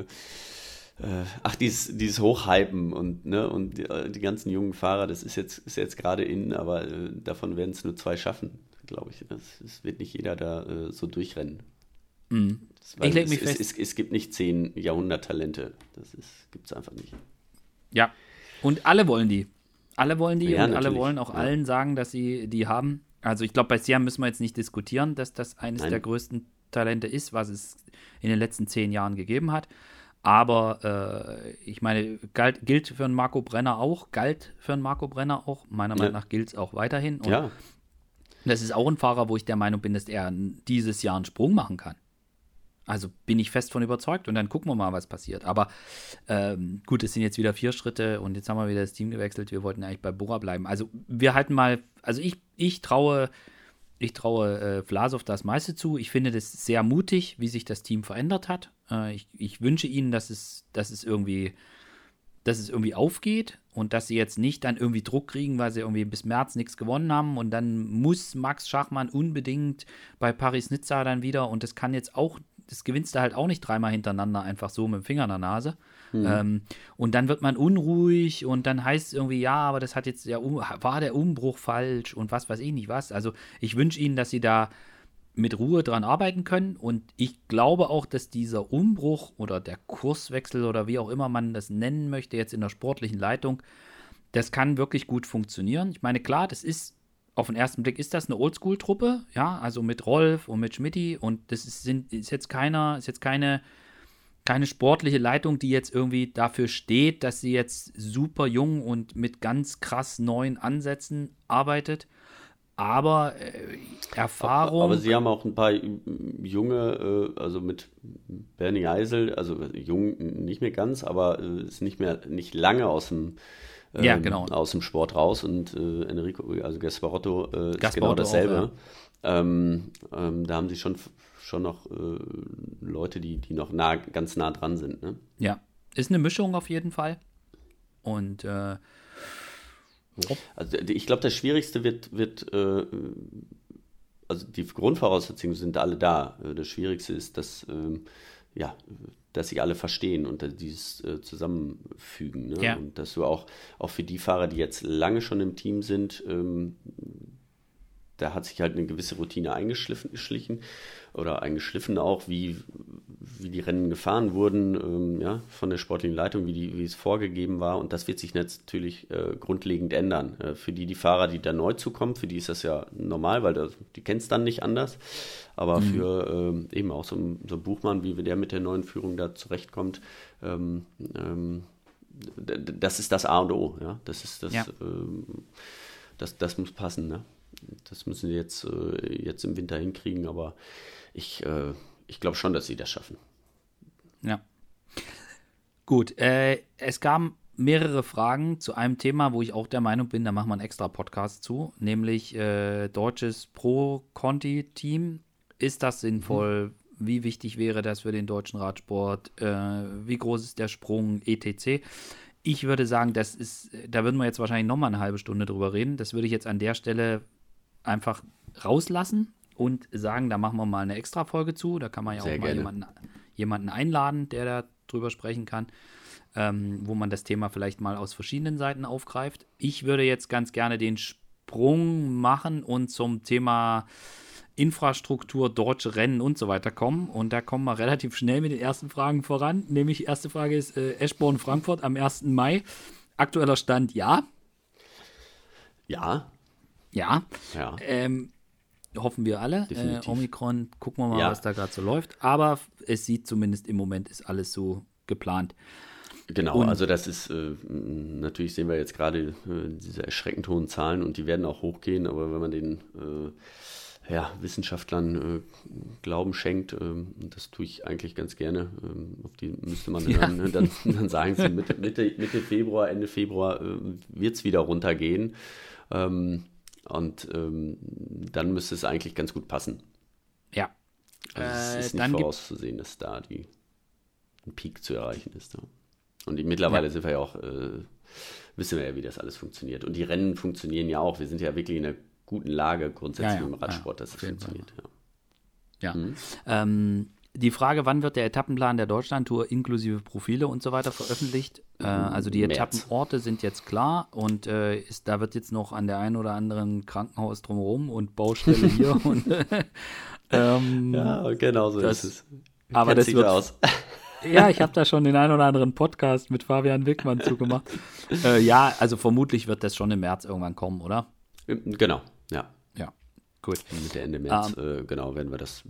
äh, ach, dieses, dieses Hochhypen und, ne, und die, äh, die, ganzen jungen Fahrer, das ist jetzt, ist jetzt gerade in, aber äh, davon werden es nur zwei schaffen, glaube ich. Es wird nicht jeder da äh, so durchrennen. Mhm. ich leg mich es, fest. Es, es, es, gibt nicht zehn Jahrhunderttalente. Das gibt es einfach nicht. Ja. Und alle wollen die. Alle wollen die ja, und natürlich. alle wollen auch ja. allen sagen, dass sie die haben. Also ich glaube, bei Siam müssen wir jetzt nicht diskutieren, dass das eines Nein. der größten Talente ist, was es in den letzten zehn Jahren gegeben hat. Aber äh, ich meine, galt, gilt für einen Marco Brenner auch, galt für einen Marco Brenner auch. Meiner ja. Meinung nach gilt es auch weiterhin. Und ja. Das ist auch ein Fahrer, wo ich der Meinung bin, dass er dieses Jahr einen Sprung machen kann. Also bin ich fest von überzeugt und dann gucken wir mal, was passiert. Aber ähm, gut, es sind jetzt wieder vier Schritte und jetzt haben wir wieder das Team gewechselt. Wir wollten eigentlich bei Bora bleiben. Also wir halten mal, also ich, ich traue ich traue äh, Vlasov das meiste zu. Ich finde das sehr mutig, wie sich das Team verändert hat. Äh, ich, ich, wünsche ihnen, dass es, dass es irgendwie, dass es irgendwie aufgeht und dass sie jetzt nicht dann irgendwie Druck kriegen, weil sie irgendwie bis März nichts gewonnen haben und dann muss Max Schachmann unbedingt bei Paris-Nizza dann wieder und das kann jetzt auch, das gewinnst du halt auch nicht dreimal hintereinander einfach so mit dem Finger in der Nase. Mhm. Ähm, und dann wird man unruhig und dann heißt es irgendwie, ja, aber das hat jetzt, ja, war der Umbruch falsch und was weiß ich nicht was. Also ich wünsche Ihnen, dass Sie da mit Ruhe dran arbeiten können. Und ich glaube auch, dass dieser Umbruch oder der Kurswechsel oder wie auch immer man das nennen möchte, jetzt in der sportlichen Leitung, das kann wirklich gut funktionieren. Ich meine, klar, das ist auf den ersten Blick ist das eine Oldschool-Truppe, ja, also mit Rolf und mit Schmidti und das ist, sind, ist jetzt keiner, ist jetzt keine, keine sportliche Leitung, die jetzt irgendwie dafür steht, dass sie jetzt super jung und mit ganz krass neuen Ansätzen arbeitet aber äh, Erfahrung. Aber sie haben auch ein paar junge, äh, also mit Bernie Eisel, also jung nicht mehr ganz, aber äh, ist nicht mehr nicht lange aus dem ähm, ja, genau. aus dem Sport raus und äh, Enrico, also Gasparotto äh, ist genau dasselbe. Auch, ja. ähm, ähm, da haben sie schon schon noch äh, Leute, die, die noch nah, ganz nah dran sind. Ne? Ja, ist eine Mischung auf jeden Fall. Und äh, also ich glaube, das Schwierigste wird, wird äh, also die Grundvoraussetzungen sind alle da. Äh, das Schwierigste ist, dass, ähm, ja, dass sich alle verstehen und dieses äh, Zusammenfügen. Ne? Ja. Und dass du auch, auch für die Fahrer, die jetzt lange schon im Team sind, ähm, da hat sich halt eine gewisse Routine eingeschlichen oder eingeschliffen auch, wie, wie die Rennen gefahren wurden, ähm, ja, von der sportlichen Leitung, wie, die, wie es vorgegeben war. Und das wird sich natürlich äh, grundlegend ändern. Äh, für die, die Fahrer, die da neu zukommen, für die ist das ja normal, weil das, die kennen es dann nicht anders. Aber mhm. für äh, eben auch so, ein, so ein Buchmann, wie der mit der neuen Führung da zurechtkommt, ähm, ähm, das ist das A und O. Ja? Das ist das, ja. Ähm, das, das muss passen. Ne? Das müssen sie jetzt, äh, jetzt im Winter hinkriegen, aber ich, äh, ich glaube schon, dass sie das schaffen. Ja. Gut, äh, es gab mehrere Fragen zu einem Thema, wo ich auch der Meinung bin, da machen wir einen extra Podcast zu, nämlich äh, deutsches Pro-Conti-Team. Ist das sinnvoll? Mhm. Wie wichtig wäre das für den deutschen Radsport? Äh, wie groß ist der Sprung? etc. Ich würde sagen, das ist, da würden wir jetzt wahrscheinlich nochmal eine halbe Stunde drüber reden. Das würde ich jetzt an der Stelle einfach rauslassen und sagen, da machen wir mal eine extra Folge zu. Da kann man ja Sehr auch mal jemanden, jemanden, einladen, der da drüber sprechen kann, ähm, wo man das Thema vielleicht mal aus verschiedenen Seiten aufgreift. Ich würde jetzt ganz gerne den Sprung machen und zum Thema Infrastruktur, deutsche Rennen und so weiter kommen. Und da kommen wir relativ schnell mit den ersten Fragen voran. Nämlich, erste Frage ist äh, Eschborn Frankfurt am 1. Mai. Aktueller Stand ja. Ja. Ja. ja. Ähm, hoffen wir alle. Äh, Omikron, gucken wir mal, ja. was da gerade so läuft. Aber es sieht zumindest im Moment ist alles so geplant. Genau, und, also das ist, äh, natürlich sehen wir jetzt gerade äh, diese erschreckend hohen Zahlen und die werden auch hochgehen, aber wenn man den äh, ja, Wissenschaftlern äh, Glauben schenkt, ähm, das tue ich eigentlich ganz gerne, ähm, auf die müsste man ja. dann, dann, dann, sagen sie, Mitte, Mitte, Mitte Februar, Ende Februar äh, wird es wieder runtergehen. Ähm, und ähm, dann müsste es eigentlich ganz gut passen. Ja. Also es ist äh, nicht vorauszusehen, dass da die, ein Peak zu erreichen ist. Ja. Und mittlerweile ja. sind wir ja auch, äh, wissen wir ja, wie das alles funktioniert. Und die Rennen funktionieren ja auch. Wir sind ja wirklich in einer guten Lage grundsätzlich ja, im Radsport, dass es funktioniert. Ja. Mhm. Ähm, die Frage, wann wird der Etappenplan der Deutschlandtour inklusive Profile und so weiter veröffentlicht? Äh, also die Etappenorte sind jetzt klar und äh, ist, da wird jetzt noch an der einen oder anderen Krankenhaus drumherum und Baustelle hier und ähm, ja, genau so das, ist es. Aber das wird aus. ja, ich habe da schon den einen oder anderen Podcast mit Fabian Wickmann zugemacht. äh, ja, also vermutlich wird das schon im März irgendwann kommen, oder? Genau, ja. Ja, gut. Mitte Ende März, um, ähm. äh, genau, werden wir das,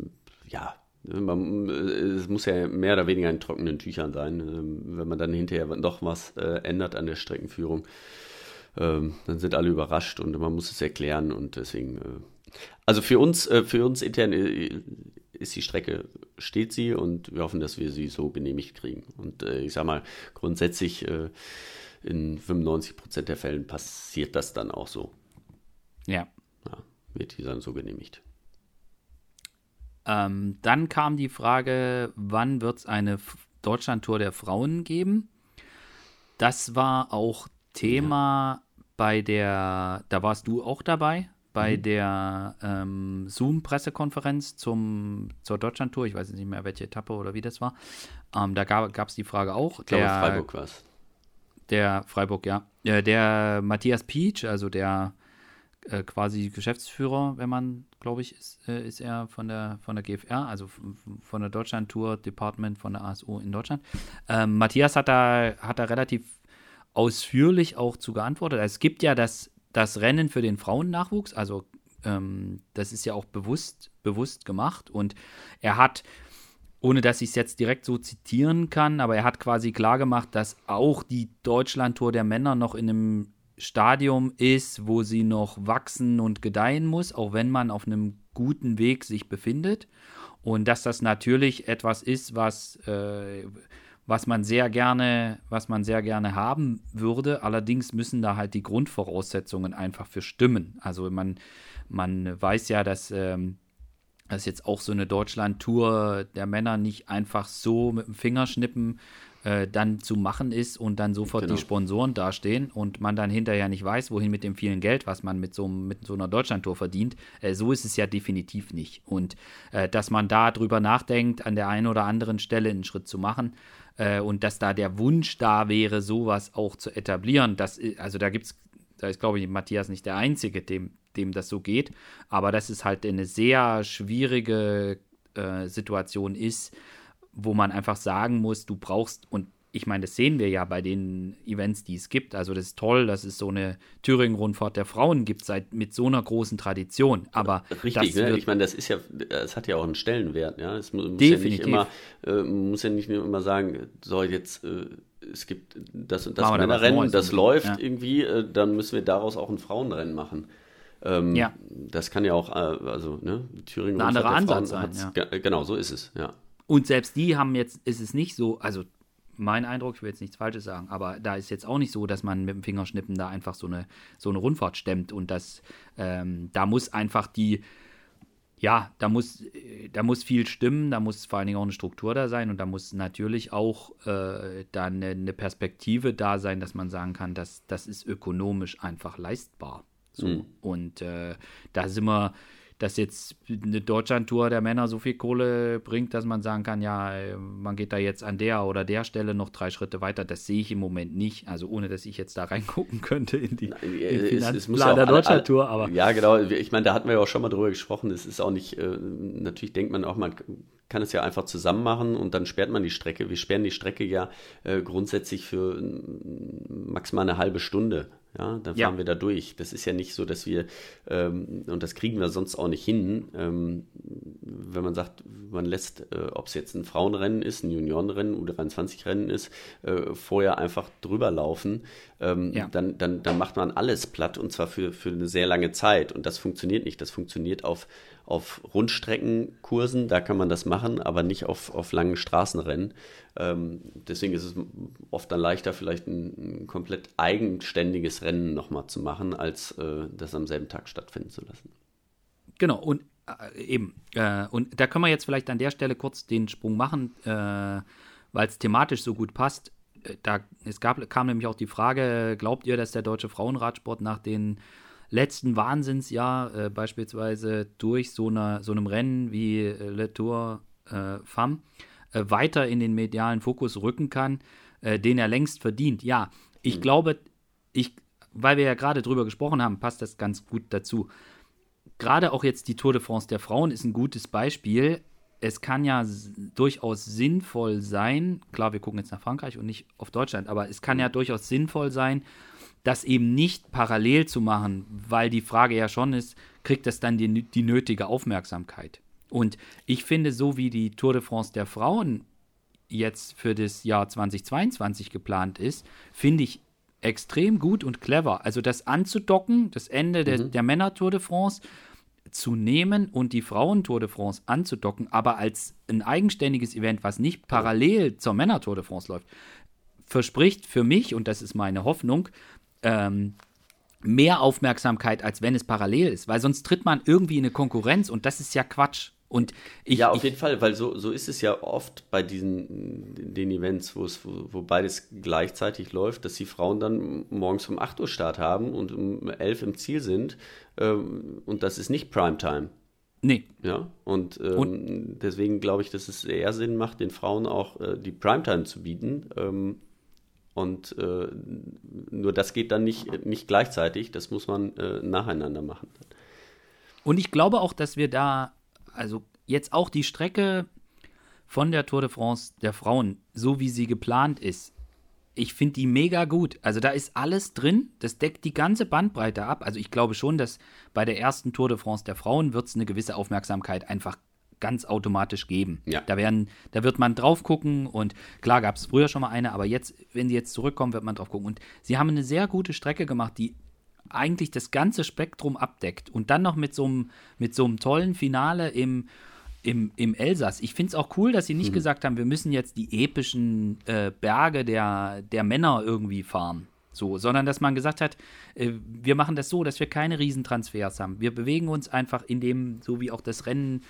ja, man, es muss ja mehr oder weniger in trockenen Tüchern sein. Ähm, wenn man dann hinterher noch was äh, ändert an der Streckenführung, ähm, dann sind alle überrascht und man muss es erklären und deswegen. Äh, also für uns, äh, für uns intern ist die Strecke, steht sie und wir hoffen, dass wir sie so genehmigt kriegen. Und ich sag mal, grundsätzlich in 95 Prozent der Fällen passiert das dann auch so. Ja. ja wird die dann so genehmigt. Ähm, dann kam die Frage, wann wird es eine Deutschlandtour der Frauen geben? Das war auch Thema ja. bei der, da warst du auch dabei, bei mhm. der ähm, Zoom-Pressekonferenz zur Deutschlandtour. Ich weiß nicht mehr, welche Etappe oder wie das war. Ähm, da gab es die Frage auch. Ich glaube, der, Freiburg war es. Der Freiburg, ja. Der, der Matthias Pietsch, also der äh, quasi Geschäftsführer, wenn man, glaube ich, ist, äh, ist er von der, von der GFR, also von der Deutschland Tour Department von der ASO in Deutschland. Ähm, Matthias hat da, hat da relativ ausführlich auch zu geantwortet. Also es gibt ja das, das Rennen für den Frauennachwuchs, also ähm, das ist ja auch bewusst, bewusst gemacht und er hat ohne dass ich es jetzt direkt so zitieren kann, aber er hat quasi klargemacht, dass auch die Deutschlandtour der Männer noch in einem Stadium ist, wo sie noch wachsen und gedeihen muss, auch wenn man auf einem guten Weg sich befindet. Und dass das natürlich etwas ist, was, äh, was man sehr gerne, was man sehr gerne haben würde. Allerdings müssen da halt die Grundvoraussetzungen einfach für stimmen. Also man, man weiß ja, dass ähm, dass jetzt auch so eine Deutschland-Tour der Männer nicht einfach so mit dem Fingerschnippen äh, dann zu machen ist und dann sofort genau. die Sponsoren dastehen und man dann hinterher nicht weiß, wohin mit dem vielen Geld, was man mit so, mit so einer Deutschland-Tour verdient. Äh, so ist es ja definitiv nicht. Und äh, dass man da drüber nachdenkt, an der einen oder anderen Stelle einen Schritt zu machen äh, und dass da der Wunsch da wäre, sowas auch zu etablieren, das, also da gibt es da ist, glaube ich, Matthias nicht der Einzige, dem, dem das so geht. Aber dass es halt eine sehr schwierige äh, Situation ist, wo man einfach sagen muss, du brauchst, und ich meine, das sehen wir ja bei den Events, die es gibt. Also das ist toll, dass es so eine Thüringen-Rundfahrt der Frauen gibt, seit mit so einer großen Tradition. Aber richtig, ne? ich meine, das ist ja, es hat ja auch einen Stellenwert. Ja, es muss, definitiv. ja nicht immer, äh, muss ja nicht immer sagen, so jetzt äh, es gibt das und das Männerrennen, das läuft ja. irgendwie, äh, dann müssen wir daraus auch ein Frauenrennen machen. Ähm, ja. Das kann ja auch, äh, also ne, Thüringen ein anderer Ansatz sein. Ja. Genau, so ist es, ja. Und selbst die haben jetzt, ist es nicht so, also mein Eindruck, ich will jetzt nichts Falsches sagen, aber da ist jetzt auch nicht so, dass man mit dem Fingerschnippen da einfach so eine, so eine Rundfahrt stemmt und das, ähm, da muss einfach die, ja, da muss, da muss viel stimmen, da muss vor allen Dingen auch eine Struktur da sein und da muss natürlich auch äh, da eine, eine, Perspektive da sein, dass man sagen kann, dass das ist ökonomisch einfach leistbar. So. Mhm. Und äh, da sind wir, dass jetzt eine Deutschlandtour der Männer so viel Kohle bringt, dass man sagen kann, ja, man geht da jetzt an der oder der Stelle noch drei Schritte weiter, das sehe ich im Moment nicht. Also ohne, dass ich jetzt da reingucken könnte in die Nein, in Finanzplan der Deutschlandtour. Aber ja, genau. Ich meine, da hatten wir ja auch schon mal drüber gesprochen. Es ist auch nicht, äh, natürlich denkt man auch, man kann es ja einfach zusammen machen und dann sperrt man die Strecke. Wir sperren die Strecke ja äh, grundsätzlich für maximal eine halbe Stunde. Ja, dann fahren ja. wir da durch. Das ist ja nicht so, dass wir, ähm, und das kriegen wir sonst auch nicht hin, ähm, wenn man sagt, man lässt, äh, ob es jetzt ein Frauenrennen ist, ein Juniorenrennen, U23-Rennen ist, äh, vorher einfach drüber laufen, ähm, ja. dann, dann, dann macht man alles platt und zwar für, für eine sehr lange Zeit. Und das funktioniert nicht. Das funktioniert auf, auf Rundstreckenkursen, da kann man das machen, aber nicht auf, auf langen Straßenrennen. Ähm, deswegen ist es oft dann leichter, vielleicht ein, ein komplett eigenständiges Rennen nochmal zu machen, als äh, das am selben Tag stattfinden zu lassen. Genau, und äh, eben, äh, und da können wir jetzt vielleicht an der Stelle kurz den Sprung machen, äh, weil es thematisch so gut passt. Äh, da, es gab, kam nämlich auch die Frage, glaubt ihr, dass der deutsche Frauenradsport nach den letzten Wahnsinnsjahr äh, beispielsweise durch so, eine, so einem Rennen wie äh, Le Tour äh, Femme äh, weiter in den medialen Fokus rücken kann, äh, den er längst verdient. Ja, ich mhm. glaube, ich, weil wir ja gerade drüber gesprochen haben, passt das ganz gut dazu. Gerade auch jetzt die Tour de France der Frauen ist ein gutes Beispiel. Es kann ja durchaus sinnvoll sein, klar, wir gucken jetzt nach Frankreich und nicht auf Deutschland, aber es kann ja mhm. durchaus sinnvoll sein, das eben nicht parallel zu machen, weil die Frage ja schon ist, kriegt das dann die, die nötige Aufmerksamkeit? Und ich finde, so wie die Tour de France der Frauen jetzt für das Jahr 2022 geplant ist, finde ich extrem gut und clever. Also das anzudocken, das Ende der, mhm. der Männer-Tour de France zu nehmen und die Frauen-Tour de France anzudocken, aber als ein eigenständiges Event, was nicht parallel zur Männer-Tour de France läuft, verspricht für mich, und das ist meine Hoffnung, ähm, mehr Aufmerksamkeit, als wenn es parallel ist, weil sonst tritt man irgendwie in eine Konkurrenz und das ist ja Quatsch. Und ich, ja, auf ich, jeden Fall, weil so, so ist es ja oft bei diesen den Events, wo es, wo, wo beides gleichzeitig läuft, dass die Frauen dann morgens um 8 Uhr Start haben und um 11 im Ziel sind. Ähm, und das ist nicht Primetime. Nee. Ja, und, ähm, und deswegen glaube ich, dass es eher Sinn macht, den Frauen auch äh, die Primetime zu bieten. Ähm, und äh, nur das geht dann nicht, nicht gleichzeitig, das muss man äh, nacheinander machen. Und ich glaube auch, dass wir da also jetzt auch die Strecke von der Tour de France der Frauen, so wie sie geplant ist, ich finde die mega gut. Also da ist alles drin, das deckt die ganze Bandbreite ab. Also ich glaube schon, dass bei der ersten Tour de France der Frauen wird es eine gewisse Aufmerksamkeit einfach ganz automatisch geben. Ja. Da, werden, da wird man drauf gucken und klar gab es früher schon mal eine, aber jetzt, wenn die jetzt zurückkommen, wird man drauf gucken. Und sie haben eine sehr gute Strecke gemacht, die eigentlich das ganze Spektrum abdeckt und dann noch mit so einem, mit so einem tollen Finale im, im, im Elsass. Ich finde es auch cool, dass sie nicht mhm. gesagt haben, wir müssen jetzt die epischen äh, Berge der, der Männer irgendwie fahren. So, sondern dass man gesagt hat, äh, wir machen das so, dass wir keine Riesentransfers haben. Wir bewegen uns einfach in dem, so wie auch das Rennen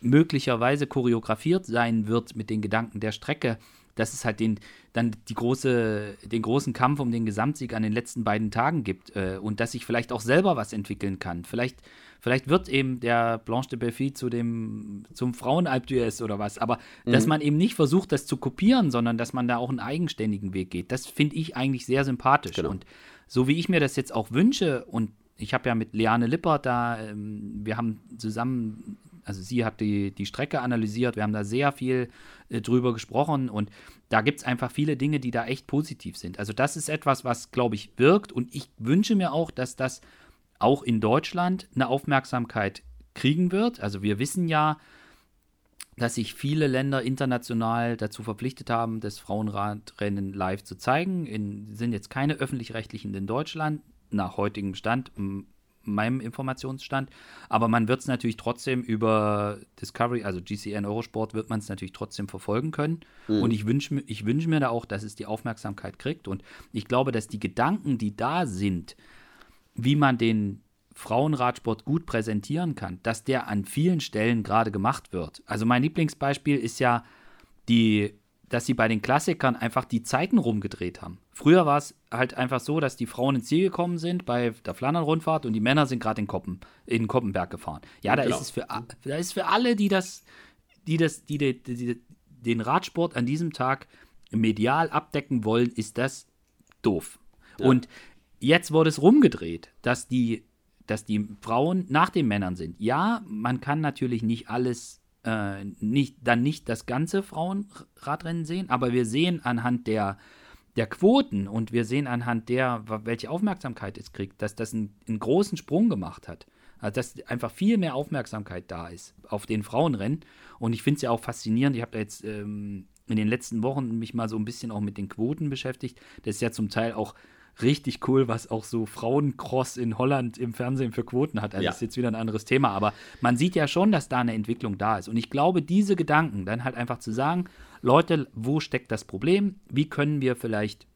möglicherweise choreografiert sein wird mit den Gedanken der Strecke, dass es halt den, dann die große, den großen Kampf um den Gesamtsieg an den letzten beiden Tagen gibt äh, und dass ich vielleicht auch selber was entwickeln kann. Vielleicht, vielleicht wird eben der Blanche de Belfi zu dem, zum Frauenalp d'Huez oder was, aber mhm. dass man eben nicht versucht, das zu kopieren, sondern dass man da auch einen eigenständigen Weg geht, das finde ich eigentlich sehr sympathisch. Genau. Und so wie ich mir das jetzt auch wünsche und ich habe ja mit Leane Lippert da, ähm, wir haben zusammen also sie hat die, die Strecke analysiert, wir haben da sehr viel äh, drüber gesprochen und da gibt es einfach viele Dinge, die da echt positiv sind. Also das ist etwas, was, glaube ich, wirkt und ich wünsche mir auch, dass das auch in Deutschland eine Aufmerksamkeit kriegen wird. Also wir wissen ja, dass sich viele Länder international dazu verpflichtet haben, das Frauenradrennen live zu zeigen. In, sind jetzt keine öffentlich-rechtlichen in Deutschland nach heutigem Stand meinem Informationsstand. Aber man wird es natürlich trotzdem über Discovery, also GCN Eurosport, wird man es natürlich trotzdem verfolgen können. Mhm. Und ich wünsche ich wünsch mir da auch, dass es die Aufmerksamkeit kriegt. Und ich glaube, dass die Gedanken, die da sind, wie man den Frauenradsport gut präsentieren kann, dass der an vielen Stellen gerade gemacht wird. Also mein Lieblingsbeispiel ist ja die dass sie bei den Klassikern einfach die Zeiten rumgedreht haben. Früher war es halt einfach so, dass die Frauen ins Ziel gekommen sind bei der Flandern-Rundfahrt und die Männer sind gerade in, Koppen, in Koppenberg gefahren. Ja, da genau. ist es für, da ist für alle, die das, die das, die, die, die, den Radsport an diesem Tag medial abdecken wollen, ist das doof. Ja. Und jetzt wurde es rumgedreht, dass die, dass die Frauen nach den Männern sind. Ja, man kann natürlich nicht alles äh, nicht, dann nicht das ganze Frauenradrennen sehen, aber wir sehen anhand der, der Quoten und wir sehen anhand der, welche Aufmerksamkeit es kriegt, dass das einen, einen großen Sprung gemacht hat. Also dass einfach viel mehr Aufmerksamkeit da ist auf den Frauenrennen. Und ich finde es ja auch faszinierend. Ich habe da jetzt ähm, in den letzten Wochen mich mal so ein bisschen auch mit den Quoten beschäftigt. Das ist ja zum Teil auch richtig cool, was auch so Frauencross in Holland im Fernsehen für Quoten hat. Also ja. ist jetzt wieder ein anderes Thema, aber man sieht ja schon, dass da eine Entwicklung da ist. Und ich glaube, diese Gedanken, dann halt einfach zu sagen, Leute, wo steckt das Problem? Wie können wir vielleicht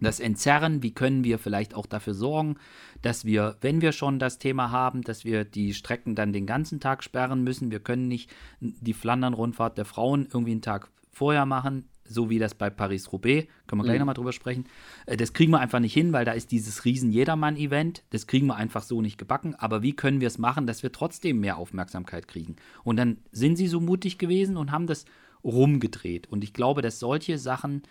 das entzerren, wie können wir vielleicht auch dafür sorgen, dass wir, wenn wir schon das Thema haben, dass wir die Strecken dann den ganzen Tag sperren müssen. Wir können nicht die Flandern-Rundfahrt der Frauen irgendwie einen Tag vorher machen so wie das bei Paris-Roubaix, können wir gleich mhm. nochmal drüber sprechen. Äh, das kriegen wir einfach nicht hin, weil da ist dieses riesen Jedermann-Event. Das kriegen wir einfach so nicht gebacken. Aber wie können wir es machen, dass wir trotzdem mehr Aufmerksamkeit kriegen? Und dann sind sie so mutig gewesen und haben das rumgedreht. Und ich glaube, dass solche Sachen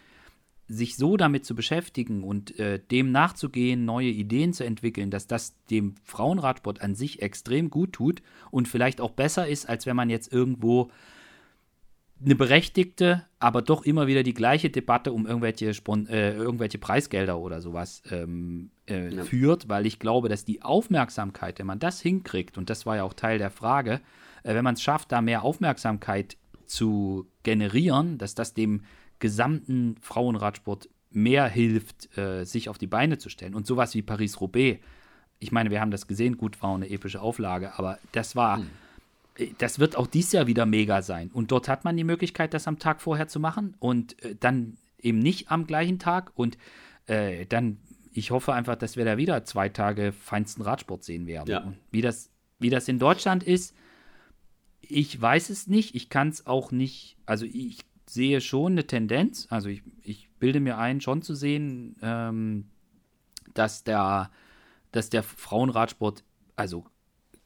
sich so damit zu beschäftigen und äh, dem nachzugehen, neue Ideen zu entwickeln, dass das dem Frauenradsport an sich extrem gut tut und vielleicht auch besser ist, als wenn man jetzt irgendwo eine berechtigte, aber doch immer wieder die gleiche Debatte um irgendwelche, Spon äh, irgendwelche Preisgelder oder sowas ähm, äh, ja. führt, weil ich glaube, dass die Aufmerksamkeit, wenn man das hinkriegt, und das war ja auch Teil der Frage, äh, wenn man es schafft, da mehr Aufmerksamkeit zu generieren, dass das dem gesamten Frauenradsport mehr hilft, äh, sich auf die Beine zu stellen. Und sowas wie Paris-Roubaix, ich meine, wir haben das gesehen, gut, war eine epische Auflage, aber das war. Hm das wird auch dieses Jahr wieder mega sein. Und dort hat man die Möglichkeit, das am Tag vorher zu machen und äh, dann eben nicht am gleichen Tag. Und äh, dann, ich hoffe einfach, dass wir da wieder zwei Tage feinsten Radsport sehen werden. Ja. Und wie das, wie das in Deutschland ist, ich weiß es nicht. Ich kann es auch nicht. Also ich sehe schon eine Tendenz. Also ich, ich bilde mir ein, schon zu sehen, ähm, dass der, dass der Frauenradsport, also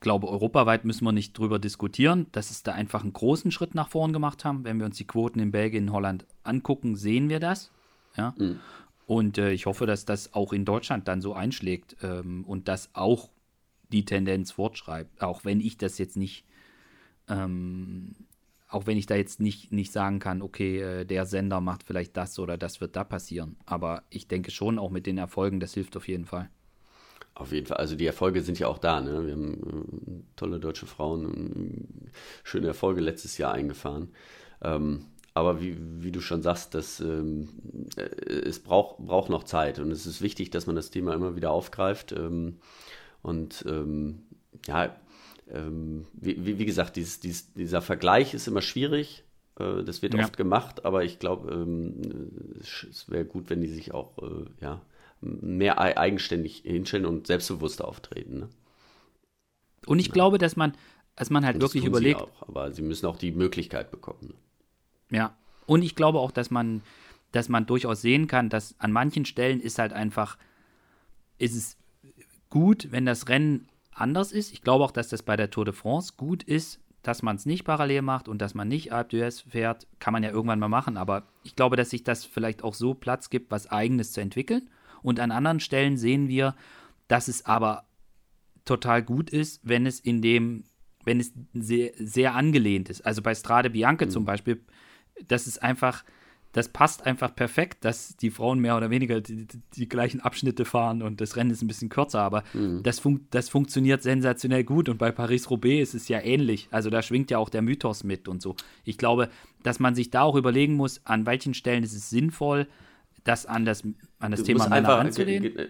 glaube, europaweit müssen wir nicht drüber diskutieren, dass es da einfach einen großen Schritt nach vorn gemacht haben. Wenn wir uns die Quoten in Belgien, und Holland angucken, sehen wir das. Ja. Mhm. Und äh, ich hoffe, dass das auch in Deutschland dann so einschlägt ähm, und dass auch die Tendenz fortschreibt, auch wenn ich das jetzt nicht, ähm, auch wenn ich da jetzt nicht, nicht sagen kann, okay, äh, der Sender macht vielleicht das oder das wird da passieren. Aber ich denke schon, auch mit den Erfolgen, das hilft auf jeden Fall. Auf jeden Fall, also die Erfolge sind ja auch da. Ne? Wir haben äh, tolle deutsche Frauen, äh, schöne Erfolge letztes Jahr eingefahren. Ähm, aber wie, wie du schon sagst, das, ähm, äh, es braucht, braucht noch Zeit und es ist wichtig, dass man das Thema immer wieder aufgreift. Ähm, und ähm, ja, ähm, wie, wie, gesagt, dieses, dieses, dieser Vergleich ist immer schwierig. Äh, das wird ja. oft gemacht, aber ich glaube, ähm, es wäre gut, wenn die sich auch äh, ja, mehr eigenständig hinstellen und selbstbewusster auftreten. Ne? Und ich ja. glaube, dass man, dass man halt wirklich überlegt. Sie auch, aber sie müssen auch die Möglichkeit bekommen. Ne? Ja. Und ich glaube auch, dass man, dass man durchaus sehen kann, dass an manchen Stellen ist halt einfach, ist es gut, wenn das Rennen anders ist. Ich glaube auch, dass das bei der Tour de France gut ist, dass man es nicht parallel macht und dass man nicht Alpe d'Huez fährt, kann man ja irgendwann mal machen. Aber ich glaube, dass sich das vielleicht auch so Platz gibt, was Eigenes zu entwickeln. Und an anderen Stellen sehen wir, dass es aber total gut ist, wenn es in dem, wenn es sehr, sehr angelehnt ist. Also bei Strade Bianche mhm. zum Beispiel, das ist einfach, das passt einfach perfekt, dass die Frauen mehr oder weniger die, die, die gleichen Abschnitte fahren und das Rennen ist ein bisschen kürzer, aber mhm. das, fun das funktioniert sensationell gut und bei Paris-Roubaix ist es ja ähnlich. Also da schwingt ja auch der Mythos mit und so. Ich glaube, dass man sich da auch überlegen muss, an welchen Stellen ist es sinnvoll, das an das, an das Thema Männer einfach, anzulehnen? Äh,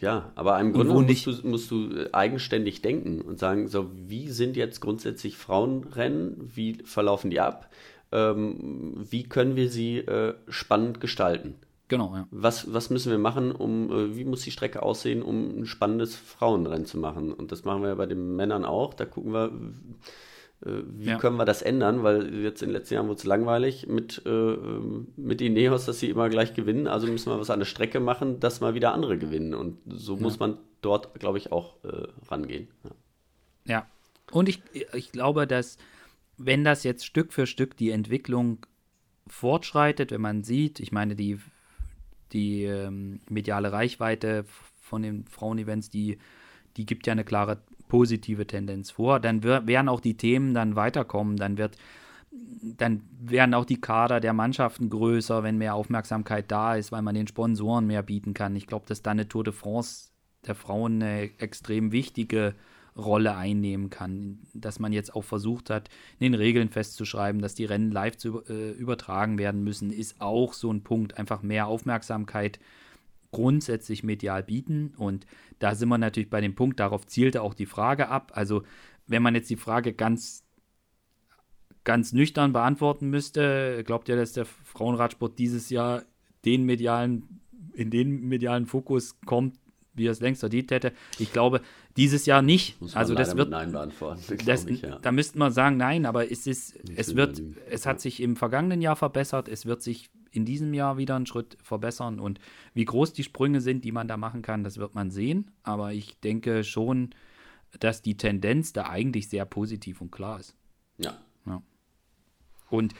ja, aber im Grunde musst du, musst du eigenständig denken und sagen, so, wie sind jetzt grundsätzlich Frauenrennen, wie verlaufen die ab, ähm, wie können wir sie äh, spannend gestalten? Genau, ja. Was, was müssen wir machen, um, äh, wie muss die Strecke aussehen, um ein spannendes Frauenrennen zu machen? Und das machen wir ja bei den Männern auch. Da gucken wir, wie ja. können wir das ändern? Weil jetzt in den letzten Jahren wurde es langweilig mit, äh, mit Ineos, dass sie immer gleich gewinnen. Also müssen wir was an der Strecke machen, dass mal wieder andere gewinnen. Und so ja. muss man dort, glaube ich, auch äh, rangehen. Ja. ja. Und ich, ich glaube, dass wenn das jetzt Stück für Stück die Entwicklung fortschreitet, wenn man sieht, ich meine, die, die ähm, mediale Reichweite von den Frauenevents, die, die gibt ja eine klare positive Tendenz vor, dann werden auch die Themen dann weiterkommen, dann wird dann werden auch die Kader der Mannschaften größer, wenn mehr Aufmerksamkeit da ist, weil man den Sponsoren mehr bieten kann. Ich glaube, dass da eine Tour de France der Frauen eine extrem wichtige Rolle einnehmen kann. Dass man jetzt auch versucht hat, in den Regeln festzuschreiben, dass die Rennen live zu, äh, übertragen werden müssen, ist auch so ein Punkt. Einfach mehr Aufmerksamkeit grundsätzlich medial bieten. Und da sind wir natürlich bei dem Punkt, darauf zielte auch die Frage ab. Also wenn man jetzt die Frage ganz, ganz nüchtern beantworten müsste, glaubt ihr, dass der Frauenradsport dieses Jahr den medialen, in den medialen Fokus kommt, wie er es längst verdient hätte? Ich glaube, dieses Jahr nicht. Muss also das wird Nein beantworten. Das, ich, ja. Da müsste man sagen, nein, aber es ist, es wird, es hat sich im vergangenen Jahr verbessert, es wird sich in diesem Jahr wieder einen Schritt verbessern. Und wie groß die Sprünge sind, die man da machen kann, das wird man sehen. Aber ich denke schon, dass die Tendenz da eigentlich sehr positiv und klar ist. Ja. ja. Und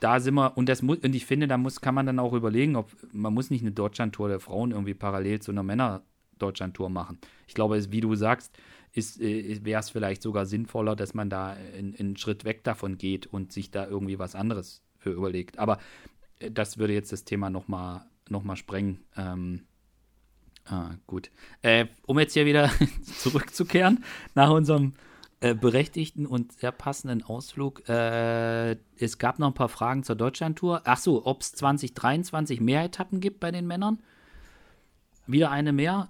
da sind wir, und das muss, und ich finde, da muss, kann man dann auch überlegen, ob man muss nicht eine Deutschlandtour der Frauen irgendwie parallel zu einer Männer-Deutschlandtour machen. Ich glaube, wie du sagst, äh, wäre es vielleicht sogar sinnvoller, dass man da einen Schritt weg davon geht und sich da irgendwie was anderes für überlegt. Aber das würde jetzt das Thema nochmal noch mal sprengen. Ähm, ah, gut. Äh, um jetzt hier wieder zurückzukehren nach unserem äh, berechtigten und sehr passenden Ausflug. Äh, es gab noch ein paar Fragen zur Deutschlandtour. Ach so, ob es 2023 mehr Etappen gibt bei den Männern? Wieder eine mehr?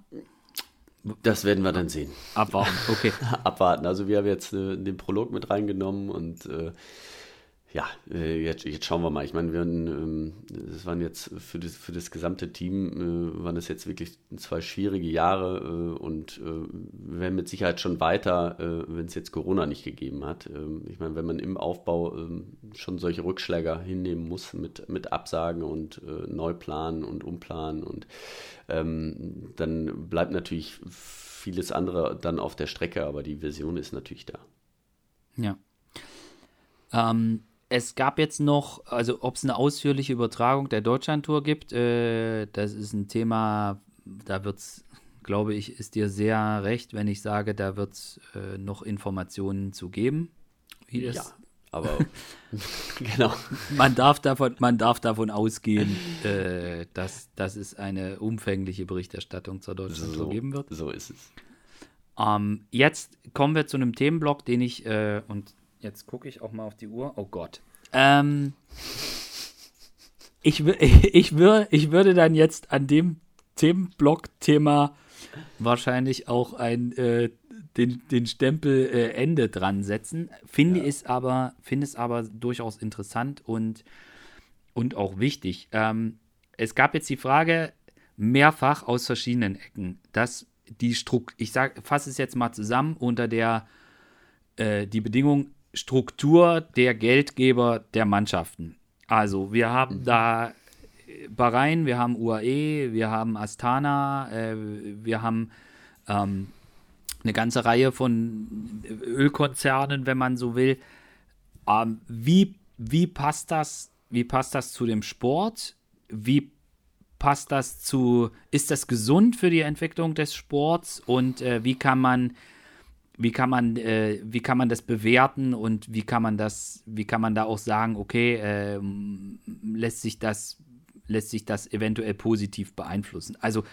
Das werden wir dann sehen. Abwarten, okay. Abwarten. Also wir haben jetzt äh, den Prolog mit reingenommen und äh, ja, äh, jetzt, jetzt schauen wir mal. Ich meine, wir ähm, das waren jetzt für das, für das gesamte Team, äh, waren das jetzt wirklich zwei schwierige Jahre äh, und wir wären mit Sicherheit schon weiter, wenn es jetzt Corona nicht gegeben hat. Ähm, ich meine, wenn man im Aufbau ähm, schon solche Rückschläge hinnehmen muss mit, mit Absagen und Neuplanen und Umplanen und dann bleibt natürlich vieles andere dann auf der Strecke, aber die Version ist natürlich da. Ja. Ähm, es gab jetzt noch, also ob es eine ausführliche Übertragung der Deutschlandtour gibt, äh, das ist ein Thema, da wird es, glaube ich, ist dir sehr recht, wenn ich sage, da wird es äh, noch Informationen zu geben. Wie das, ja, aber genau. Man darf davon, man darf davon ausgehen, äh, dass, dass es eine umfängliche Berichterstattung zur Deutschlandtour so, geben wird. So ist es. Ähm, jetzt kommen wir zu einem Themenblock, den ich, äh, und Jetzt gucke ich auch mal auf die Uhr. Oh Gott. Ähm, ich, ich, wür, ich würde dann jetzt an dem Themenblock-Thema wahrscheinlich auch ein, äh, den, den Stempel äh, Ende dran setzen. Finde ja. es aber, finde es aber durchaus interessant und, und auch wichtig. Ähm, es gab jetzt die Frage mehrfach aus verschiedenen Ecken, dass die Struktur, ich fasse es jetzt mal zusammen unter der äh, die Bedingung, Struktur der Geldgeber der Mannschaften. Also wir haben mhm. da Bahrain, wir haben UAE, wir haben Astana, äh, wir haben ähm, eine ganze Reihe von Ölkonzernen, wenn man so will. Ähm, wie, wie, passt das, wie passt das zu dem Sport? Wie passt das zu, ist das gesund für die Entwicklung des Sports und äh, wie kann man wie kann man, äh, wie kann man das bewerten und wie kann man das, wie kann man da auch sagen, okay, äh, lässt sich das, lässt sich das eventuell positiv beeinflussen? Also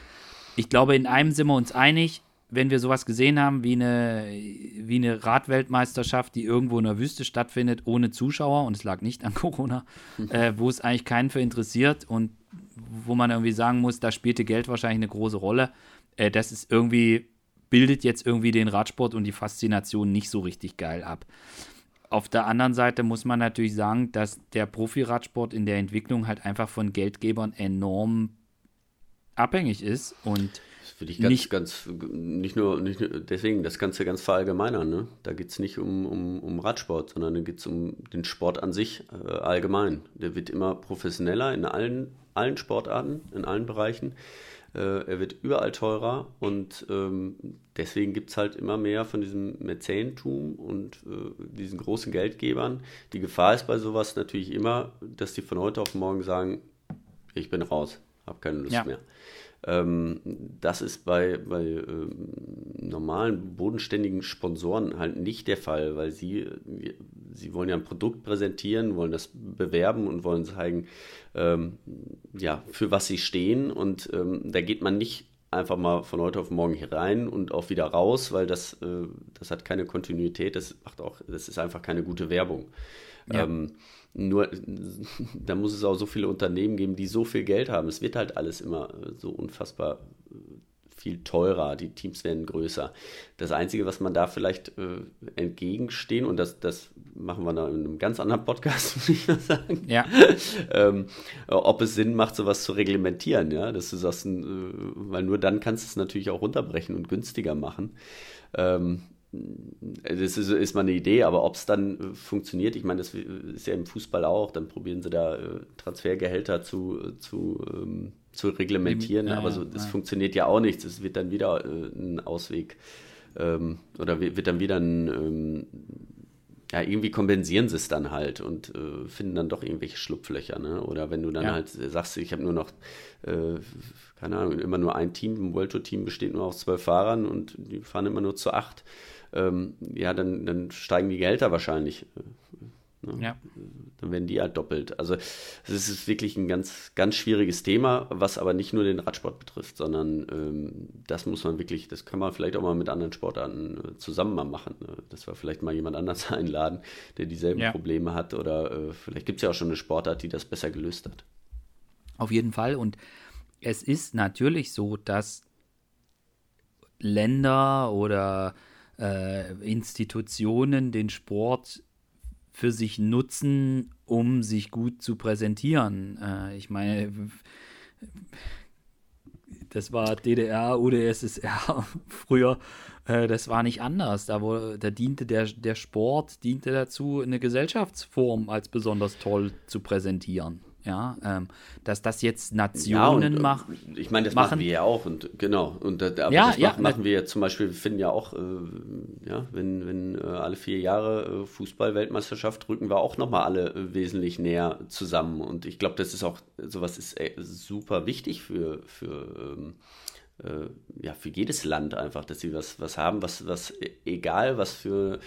ich glaube, in einem sind wir uns einig, wenn wir sowas gesehen haben wie eine, wie eine Radweltmeisterschaft, die irgendwo in der Wüste stattfindet, ohne Zuschauer, und es lag nicht an Corona, äh, wo es eigentlich keinen für interessiert und wo man irgendwie sagen muss, da spielte Geld wahrscheinlich eine große Rolle. Äh, das ist irgendwie bildet jetzt irgendwie den Radsport und die Faszination nicht so richtig geil ab. Auf der anderen Seite muss man natürlich sagen, dass der Profi-Radsport in der Entwicklung halt einfach von Geldgebern enorm abhängig ist und das würde ich ganz, nicht, ganz, nicht nur, nicht nur, deswegen, das Ganze ganz verallgemeinern, ne? Da geht es nicht um, um, um Radsport, sondern da geht es um den Sport an sich äh, allgemein. Der wird immer professioneller in allen, allen Sportarten, in allen Bereichen. Äh, er wird überall teurer und ähm, deswegen gibt es halt immer mehr von diesem Mäzenentum und äh, diesen großen Geldgebern. Die Gefahr ist bei sowas natürlich immer, dass die von heute auf morgen sagen, ich bin raus, habe keine Lust ja. mehr. Ähm, das ist bei, bei ähm, normalen, bodenständigen Sponsoren halt nicht der Fall, weil sie, sie wollen ja ein Produkt präsentieren, wollen das bewerben und wollen zeigen, ähm, ja, für was sie stehen. Und ähm, da geht man nicht einfach mal von heute auf morgen hier rein und auch wieder raus, weil das, äh, das hat keine Kontinuität, das macht auch, das ist einfach keine gute Werbung. Ja. Ähm, nur, da muss es auch so viele Unternehmen geben, die so viel Geld haben. Es wird halt alles immer äh, so unfassbar äh, viel teurer, die Teams werden größer. Das Einzige, was man da vielleicht äh, entgegenstehen, und das, das machen wir dann in einem ganz anderen Podcast, muss ich mal sagen, ja. ähm, ob es Sinn macht, sowas zu reglementieren, ja, dass du sagst, äh, weil nur dann kannst du es natürlich auch runterbrechen und günstiger machen. Ähm, das ist, ist mal eine Idee, aber ob es dann äh, funktioniert, ich meine, das ist ja im Fußball auch, dann probieren sie da äh, Transfergehälter zu, zu, ähm, zu reglementieren, ja, aber so, das ja. funktioniert ja auch nicht. Es wird dann wieder äh, ein Ausweg ähm, oder wird dann wieder ein, ähm, ja, irgendwie kompensieren sie es dann halt und äh, finden dann doch irgendwelche Schlupflöcher, ne? Oder wenn du dann ja. halt sagst, ich habe nur noch, äh, keine Ahnung, immer nur ein Team, ein World Tour Team besteht nur aus zwölf Fahrern und die fahren immer nur zu acht ähm, ja, dann, dann steigen die Gehälter wahrscheinlich. Äh, ne? Ja. Dann werden die halt doppelt. Also es ist wirklich ein ganz, ganz schwieriges Thema, was aber nicht nur den Radsport betrifft, sondern ähm, das muss man wirklich, das kann man vielleicht auch mal mit anderen Sportarten äh, zusammen mal machen. Ne? Dass wir vielleicht mal jemand anders einladen, der dieselben ja. Probleme hat oder äh, vielleicht gibt es ja auch schon eine Sportart, die das besser gelöst hat. Auf jeden Fall und es ist natürlich so, dass Länder oder äh, Institutionen den Sport für sich nutzen, um sich gut zu präsentieren. Äh, ich meine, das war DDR, UdSSR früher, äh, das war nicht anders. Da, wo, da diente der, der Sport, diente dazu, eine Gesellschaftsform als besonders toll zu präsentieren. Ja, ähm, dass das jetzt Nationen ja, und, machen. Ich meine, das machen, machen wir ja auch und genau. Und aber ja, das ja, machen, machen wir ja zum Beispiel, wir finden ja auch, äh, ja, wenn, wenn äh, alle vier Jahre äh, Fußball-Weltmeisterschaft rücken wir auch nochmal alle äh, wesentlich näher zusammen. Und ich glaube, das ist auch, sowas ist äh, super wichtig für, für ähm, äh, ja, für jedes Land einfach, dass sie was, was haben, was, was egal, was für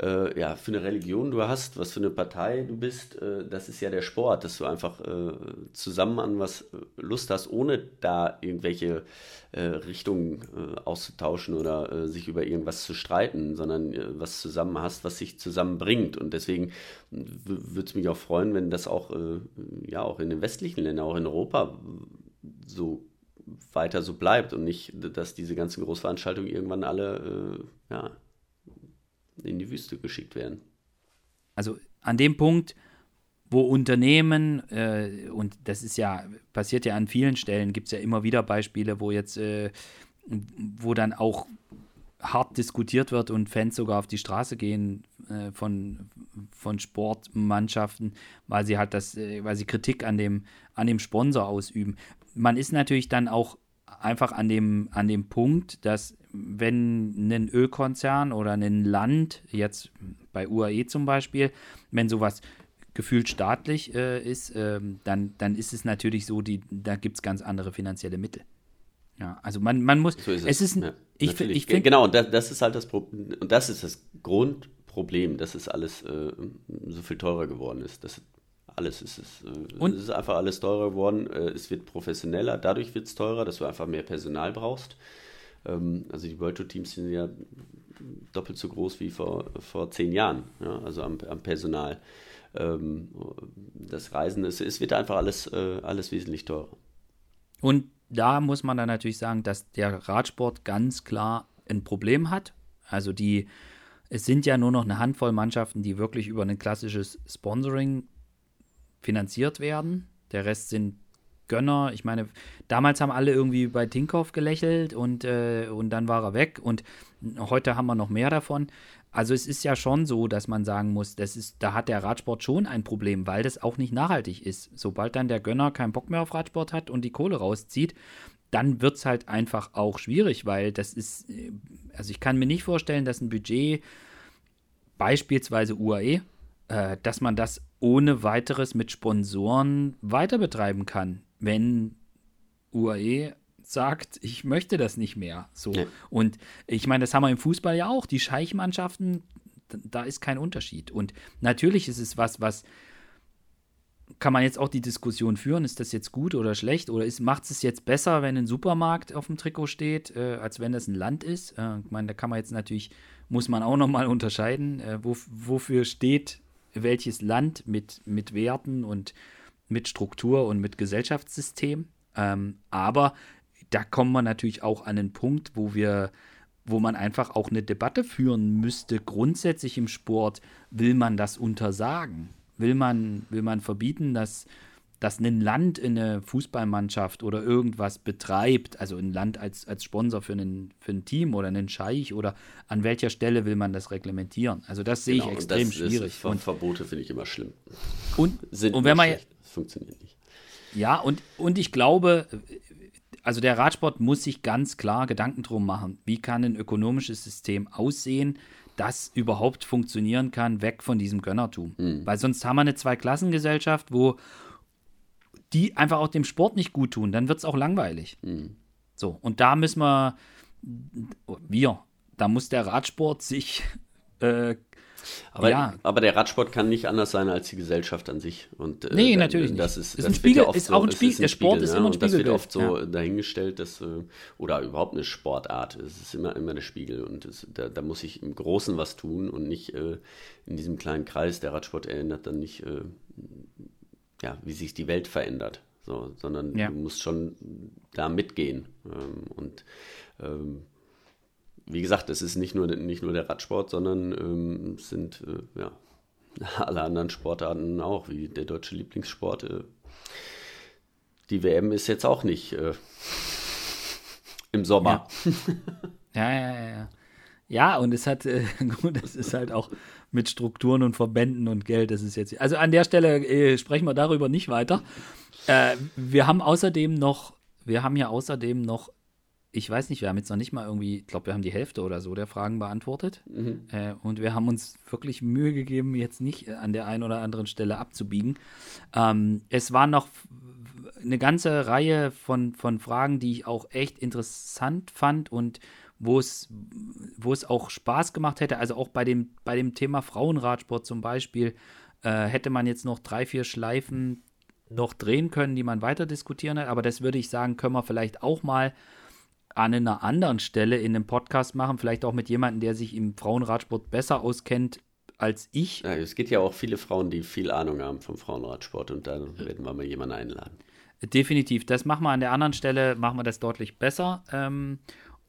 äh, ja, für eine Religion du hast, was für eine Partei du bist, äh, das ist ja der Sport, dass du einfach äh, zusammen an was äh, Lust hast, ohne da irgendwelche äh, Richtungen äh, auszutauschen oder sich über irgendwas zu streiten, sondern was zusammen hast, was sich zusammenbringt. Und deswegen würde es mich auch freuen, wenn das auch, ja, auch in den westlichen Ländern, auch in Europa so weiter so bleibt und nicht, dass diese ganzen Großveranstaltungen irgendwann alle ja, in die Wüste geschickt werden. Also an dem Punkt, wo Unternehmen, äh, und das ist ja, passiert ja an vielen Stellen, gibt es ja immer wieder Beispiele, wo jetzt, äh, wo dann auch hart diskutiert wird und Fans sogar auf die Straße gehen äh, von, von Sportmannschaften, weil sie halt das, äh, weil sie Kritik an dem, an dem Sponsor ausüben. Man ist natürlich dann auch einfach an dem, an dem Punkt, dass wenn ein Ölkonzern oder ein Land, jetzt bei UAE zum Beispiel, wenn sowas gefühlt staatlich äh, ist, äh, dann, dann ist es natürlich so, die, da gibt es ganz andere finanzielle Mittel. Ja, also man, man muss. So ist es. es ist, ja, ich, ich find, genau, und das, das, ist halt das Problem, und das ist das Grundproblem, dass es alles äh, so viel teurer geworden ist. Das, alles ist es. Äh, und? Es ist einfach alles teurer geworden. Äh, es wird professioneller, dadurch wird es teurer, dass du einfach mehr Personal brauchst. Ähm, also die World Tour Teams sind ja doppelt so groß wie vor, vor zehn Jahren, ja, also am, am Personal. Ähm, das Reisen, es, es wird einfach alles, äh, alles wesentlich teurer. Und da muss man dann natürlich sagen, dass der Radsport ganz klar ein Problem hat. Also die, es sind ja nur noch eine Handvoll Mannschaften, die wirklich über ein klassisches Sponsoring finanziert werden. Der Rest sind Gönner. Ich meine, damals haben alle irgendwie bei Tinkoff gelächelt und, äh, und dann war er weg und heute haben wir noch mehr davon. Also es ist ja schon so, dass man sagen muss, das ist, da hat der Radsport schon ein Problem, weil das auch nicht nachhaltig ist. Sobald dann der Gönner keinen Bock mehr auf Radsport hat und die Kohle rauszieht, dann wird es halt einfach auch schwierig, weil das ist, äh, also ich kann mir nicht vorstellen, dass ein Budget, beispielsweise UAE, äh, dass man das ohne weiteres mit Sponsoren weiter betreiben kann, wenn UAE sagt, ich möchte das nicht mehr. So. Ja. Und ich meine, das haben wir im Fußball ja auch. Die Scheichmannschaften, da ist kein Unterschied. Und natürlich ist es was, was kann man jetzt auch die Diskussion führen, ist das jetzt gut oder schlecht? Oder macht es jetzt besser, wenn ein Supermarkt auf dem Trikot steht, äh, als wenn das ein Land ist? Äh, ich meine, da kann man jetzt natürlich, muss man auch nochmal unterscheiden, äh, wo, wofür steht welches Land mit, mit Werten und mit Struktur und mit Gesellschaftssystem. Ähm, aber da kommen wir natürlich auch an einen Punkt, wo wir, wo man einfach auch eine Debatte führen müsste. Grundsätzlich im Sport will man das untersagen. Will man, will man verbieten, dass dass ein Land eine Fußballmannschaft oder irgendwas betreibt, also ein Land als, als Sponsor für, einen, für ein Team oder einen Scheich oder an welcher Stelle will man das reglementieren? Also das sehe genau, ich extrem das schwierig. Ist, und Verbote finde ich immer schlimm. Und, Sind und wenn man schlecht. das funktioniert nicht. Ja, und, und ich glaube, also der Radsport muss sich ganz klar Gedanken drum machen, wie kann ein ökonomisches System aussehen, das überhaupt funktionieren kann, weg von diesem Gönnertum. Mhm. Weil sonst haben wir eine Zweiklassengesellschaft, wo die einfach auch dem Sport nicht gut tun, dann wird es auch langweilig. Mhm. So, und da müssen wir, wir, da muss der Radsport sich. Äh, aber, ja. aber der Radsport kann nicht anders sein als die Gesellschaft an sich. Und, äh, nee, natürlich das ist, ist das ein Spiegel, ja ist so, auch ein Spiegel. Ein der Sport Spiegel, ist immer ein Spiegel. Das wird oft so ja. dahingestellt, dass, äh, oder überhaupt eine Sportart. Es ist immer, immer der Spiegel und es, da, da, muss ich im Großen was tun und nicht äh, in diesem kleinen Kreis. Der Radsport erinnert dann nicht, äh, ja, wie sich die Welt verändert so, sondern ja. du musst schon da mitgehen. Ähm, und ähm, wie gesagt, es ist nicht nur, nicht nur der Radsport, sondern ähm, es sind, äh, ja, alle anderen Sportarten auch, wie der deutsche Lieblingssport. Äh, die WM ist jetzt auch nicht äh, im Sommer. Ja. ja, ja, ja. Ja, und es hat, äh, gut, es ist halt auch mit Strukturen und Verbänden und Geld, das ist jetzt, also an der Stelle äh, sprechen wir darüber nicht weiter. Äh, wir haben außerdem noch, wir haben ja außerdem noch ich weiß nicht, wir haben jetzt noch nicht mal irgendwie, ich glaube, wir haben die Hälfte oder so der Fragen beantwortet. Mhm. Äh, und wir haben uns wirklich Mühe gegeben, jetzt nicht an der einen oder anderen Stelle abzubiegen. Ähm, es war noch eine ganze Reihe von, von Fragen, die ich auch echt interessant fand und wo es, wo es auch Spaß gemacht hätte. Also auch bei dem, bei dem Thema Frauenradsport zum Beispiel äh, hätte man jetzt noch drei, vier Schleifen noch drehen können, die man weiter diskutieren hat. Aber das würde ich sagen, können wir vielleicht auch mal an einer anderen Stelle in einem Podcast machen, vielleicht auch mit jemandem, der sich im Frauenradsport besser auskennt als ich. Ja, es gibt ja auch viele Frauen, die viel Ahnung haben vom Frauenradsport und da werden wir mal jemanden einladen. Definitiv. Das machen wir an der anderen Stelle, machen wir das deutlich besser. Ähm,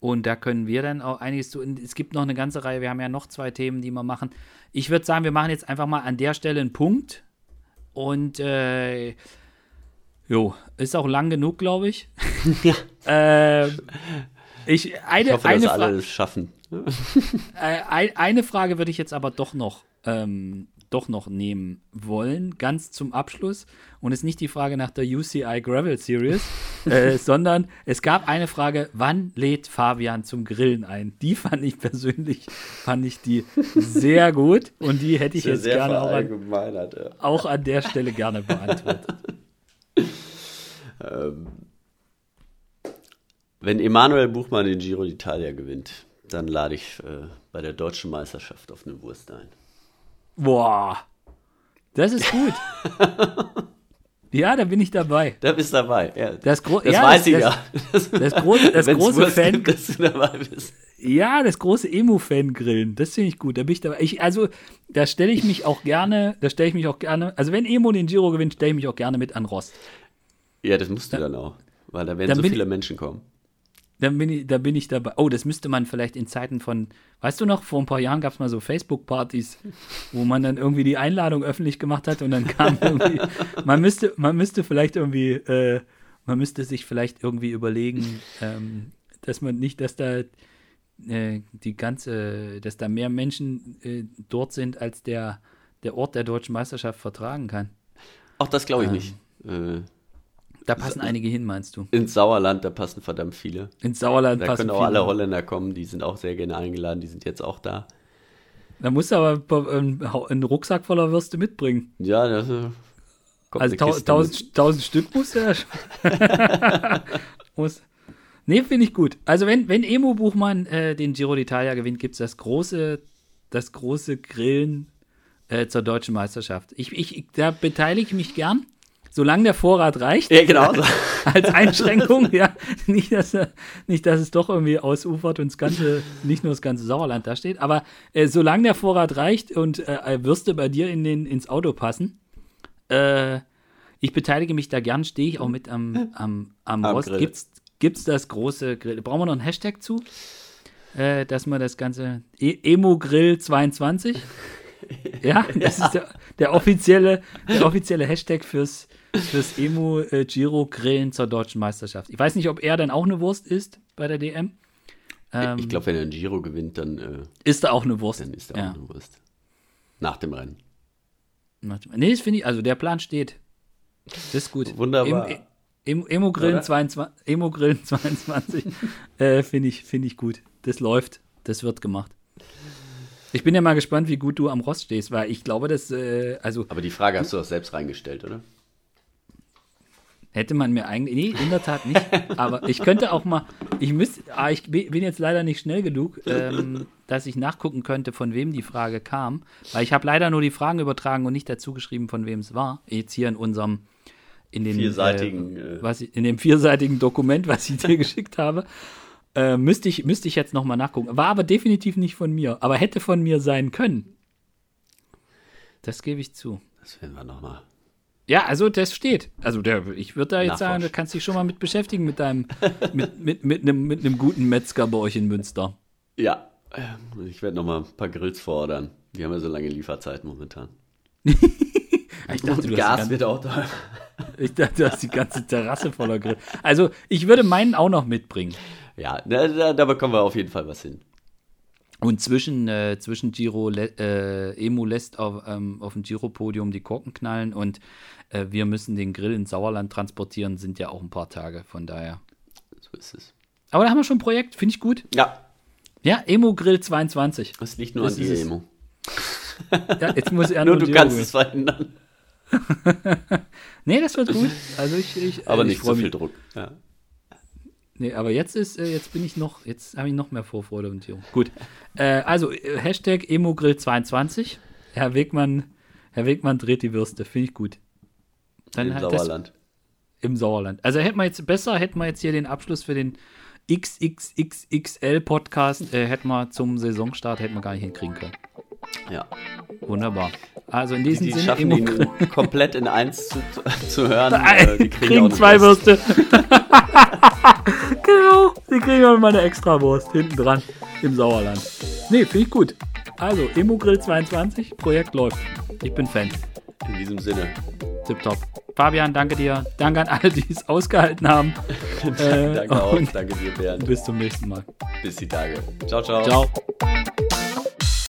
und da können wir dann auch einiges tun. Es gibt noch eine ganze Reihe, wir haben ja noch zwei Themen, die wir machen. Ich würde sagen, wir machen jetzt einfach mal an der Stelle einen Punkt. Und äh, Jo, ist auch lang genug, glaube ich. Ja. ähm, ich, eine, ich hoffe, eine dass alle es schaffen. äh, eine Frage würde ich jetzt aber doch noch, ähm, doch noch nehmen wollen, ganz zum Abschluss. Und es ist nicht die Frage nach der UCI Gravel Series, äh, sondern es gab eine Frage, wann lädt Fabian zum Grillen ein? Die fand ich persönlich, fand ich die sehr gut und die hätte ich jetzt gerne auch an, ja. auch an der Stelle gerne beantwortet. Ähm, wenn Emanuel Buchmann den Giro d'Italia gewinnt, dann lade ich äh, bei der deutschen Meisterschaft auf eine Wurst ein. Boah, das ist gut. ja, da bin ich dabei. Da bist du dabei. Ja. Das, das ja, weiß das, ich ja. Das, das große, das große Fan. Gibt, dass du dabei bist. Ja, das große Emo-Fan-Grillen, das finde ich gut. Da bin ich dabei. Ich, also, da stelle ich mich auch gerne, da stelle ich mich auch gerne, also wenn Emo den Giro gewinnt, stelle ich mich auch gerne mit an Rost. Ja, das musst du dann auch, weil da werden so viele Menschen kommen. Dann bin, ich, da bin ich dabei. Oh, das müsste man vielleicht in Zeiten von, weißt du noch, vor ein paar Jahren gab es mal so Facebook-Partys, wo man dann irgendwie die Einladung öffentlich gemacht hat und dann kam irgendwie, man müsste, man müsste vielleicht irgendwie, äh, man müsste sich vielleicht irgendwie überlegen, ähm, dass man nicht, dass da äh, die ganze, dass da mehr Menschen äh, dort sind, als der, der Ort der deutschen Meisterschaft vertragen kann. Auch das glaube ich ähm, nicht. Da passen Sa einige hin, meinst du? Ins Sauerland, da passen verdammt viele. Ins Sauerland da passen viele. Da können auch alle Holländer kommen, die sind auch sehr gerne eingeladen, die sind jetzt auch da. Da musst du aber einen Rucksack voller Würste mitbringen. Ja, das äh, kommt Also tausend, tausend, tausend Stück muss er. muss. Nee, finde ich gut. Also wenn, wenn Emo Buchmann äh, den Giro d'Italia gewinnt, gibt es das große, das große Grillen äh, zur deutschen Meisterschaft. Ich, ich, da beteilige ich mich gern solange der Vorrat reicht. Ja, genau. So. Als Einschränkung, ja. Nicht dass, nicht, dass es doch irgendwie ausufert und das ganze, nicht nur das ganze Sauerland da steht, aber äh, solange der Vorrat reicht und äh, Würste bei dir in den, ins Auto passen, äh, ich beteilige mich da gern, stehe ich auch mit am, am, am, am Rost. Grill. Gibt's, gibt's das große Grill? Brauchen wir noch einen Hashtag zu? Äh, dass man das ganze e Emo Grill 22 ja, das ja. ist der, der, offizielle, der offizielle Hashtag fürs, fürs Emo äh, Giro Grillen zur deutschen Meisterschaft. Ich weiß nicht, ob er dann auch eine Wurst ist bei der DM. Ähm, ich glaube, wenn er ein Giro gewinnt, dann äh, ist er auch eine Wurst. Dann ist er ja. auch eine Wurst. Nach dem Rennen. Nee, das finde ich, also der Plan steht. Das ist gut. Wunderbar. Emo, Emo Grillen 22, Emo Grillen 22 äh, finde ich, find ich gut. Das läuft, das wird gemacht. Ich bin ja mal gespannt, wie gut du am Rost stehst, weil ich glaube, dass, äh, also. Aber die Frage hast du auch selbst reingestellt, oder? Hätte man mir eigentlich, nee, in der Tat nicht. Aber ich könnte auch mal, ich müsste, ah, ich bin jetzt leider nicht schnell genug, ähm, dass ich nachgucken könnte, von wem die Frage kam. Weil ich habe leider nur die Fragen übertragen und nicht dazu geschrieben, von wem es war. Jetzt hier in unserem, in den vierseitigen, äh, was ich, in dem vierseitigen Dokument, was ich dir geschickt habe. Äh, müsste, ich, müsste ich jetzt nochmal nachgucken. War aber definitiv nicht von mir. Aber hätte von mir sein können. Das gebe ich zu. Das werden wir nochmal. Ja, also das steht. Also der, ich würde da jetzt sagen, du kannst dich schon mal mit beschäftigen mit deinem, mit, mit, mit, einem, mit einem guten Metzger bei euch in Münster. Ja, ich werde nochmal ein paar Grills fordern. Die haben ja so lange Lieferzeit momentan. ich dachte, Und Gas wird auch da. Ich dachte, du hast die ganze Terrasse voller Grill. Also, ich würde meinen auch noch mitbringen. Ja, da, da, da bekommen wir auf jeden Fall was hin. Und zwischen, äh, zwischen Giro, äh, Emu lässt auf, ähm, auf dem Giro-Podium die Korken knallen und äh, wir müssen den Grill ins Sauerland transportieren, sind ja auch ein paar Tage, von daher. So ist es. Aber da haben wir schon ein Projekt, finde ich gut. Ja. Ja, Emo Grill 22. Das liegt nur das an dir, Emo. Ja, jetzt muss er nur, nur du kannst es verhindern. nee, das wird gut. Also ich, ich aber äh, nicht so viel Druck. Ja. Nee, aber jetzt ist, äh, jetzt bin ich noch, jetzt habe ich noch mehr Vorfreude und Tierung. Gut. Äh, also, äh, Hashtag Emogrill22. Herr Wegmann, Herr Wegmann dreht die Würste. Finde ich gut. Dann Im Sauerland. Das, Im Sauerland. Also hätten wir jetzt besser, hätten wir jetzt hier den Abschluss für den XXXXL Podcast, äh, hätten wir zum Saisonstart hätten wir gar nicht hinkriegen können. Ja. Wunderbar. Also in diesem die, die Sinne. Schaffen ihn komplett in eins zu, zu hören. Äh, die kriegen, kriegen zwei Würste. genau. Die kriegen auch mal eine extra Wurst hinten dran im Sauerland. Nee, finde ich gut. Also, Immogrill 22, Projekt läuft. Ich bin Fan. In diesem Sinne. Tipptopp. Fabian, danke dir. Danke an alle, die es ausgehalten haben. äh, danke auch. Danke dir, Bernd. Bis zum nächsten Mal. Bis die Tage. Ciao, ciao. Ciao.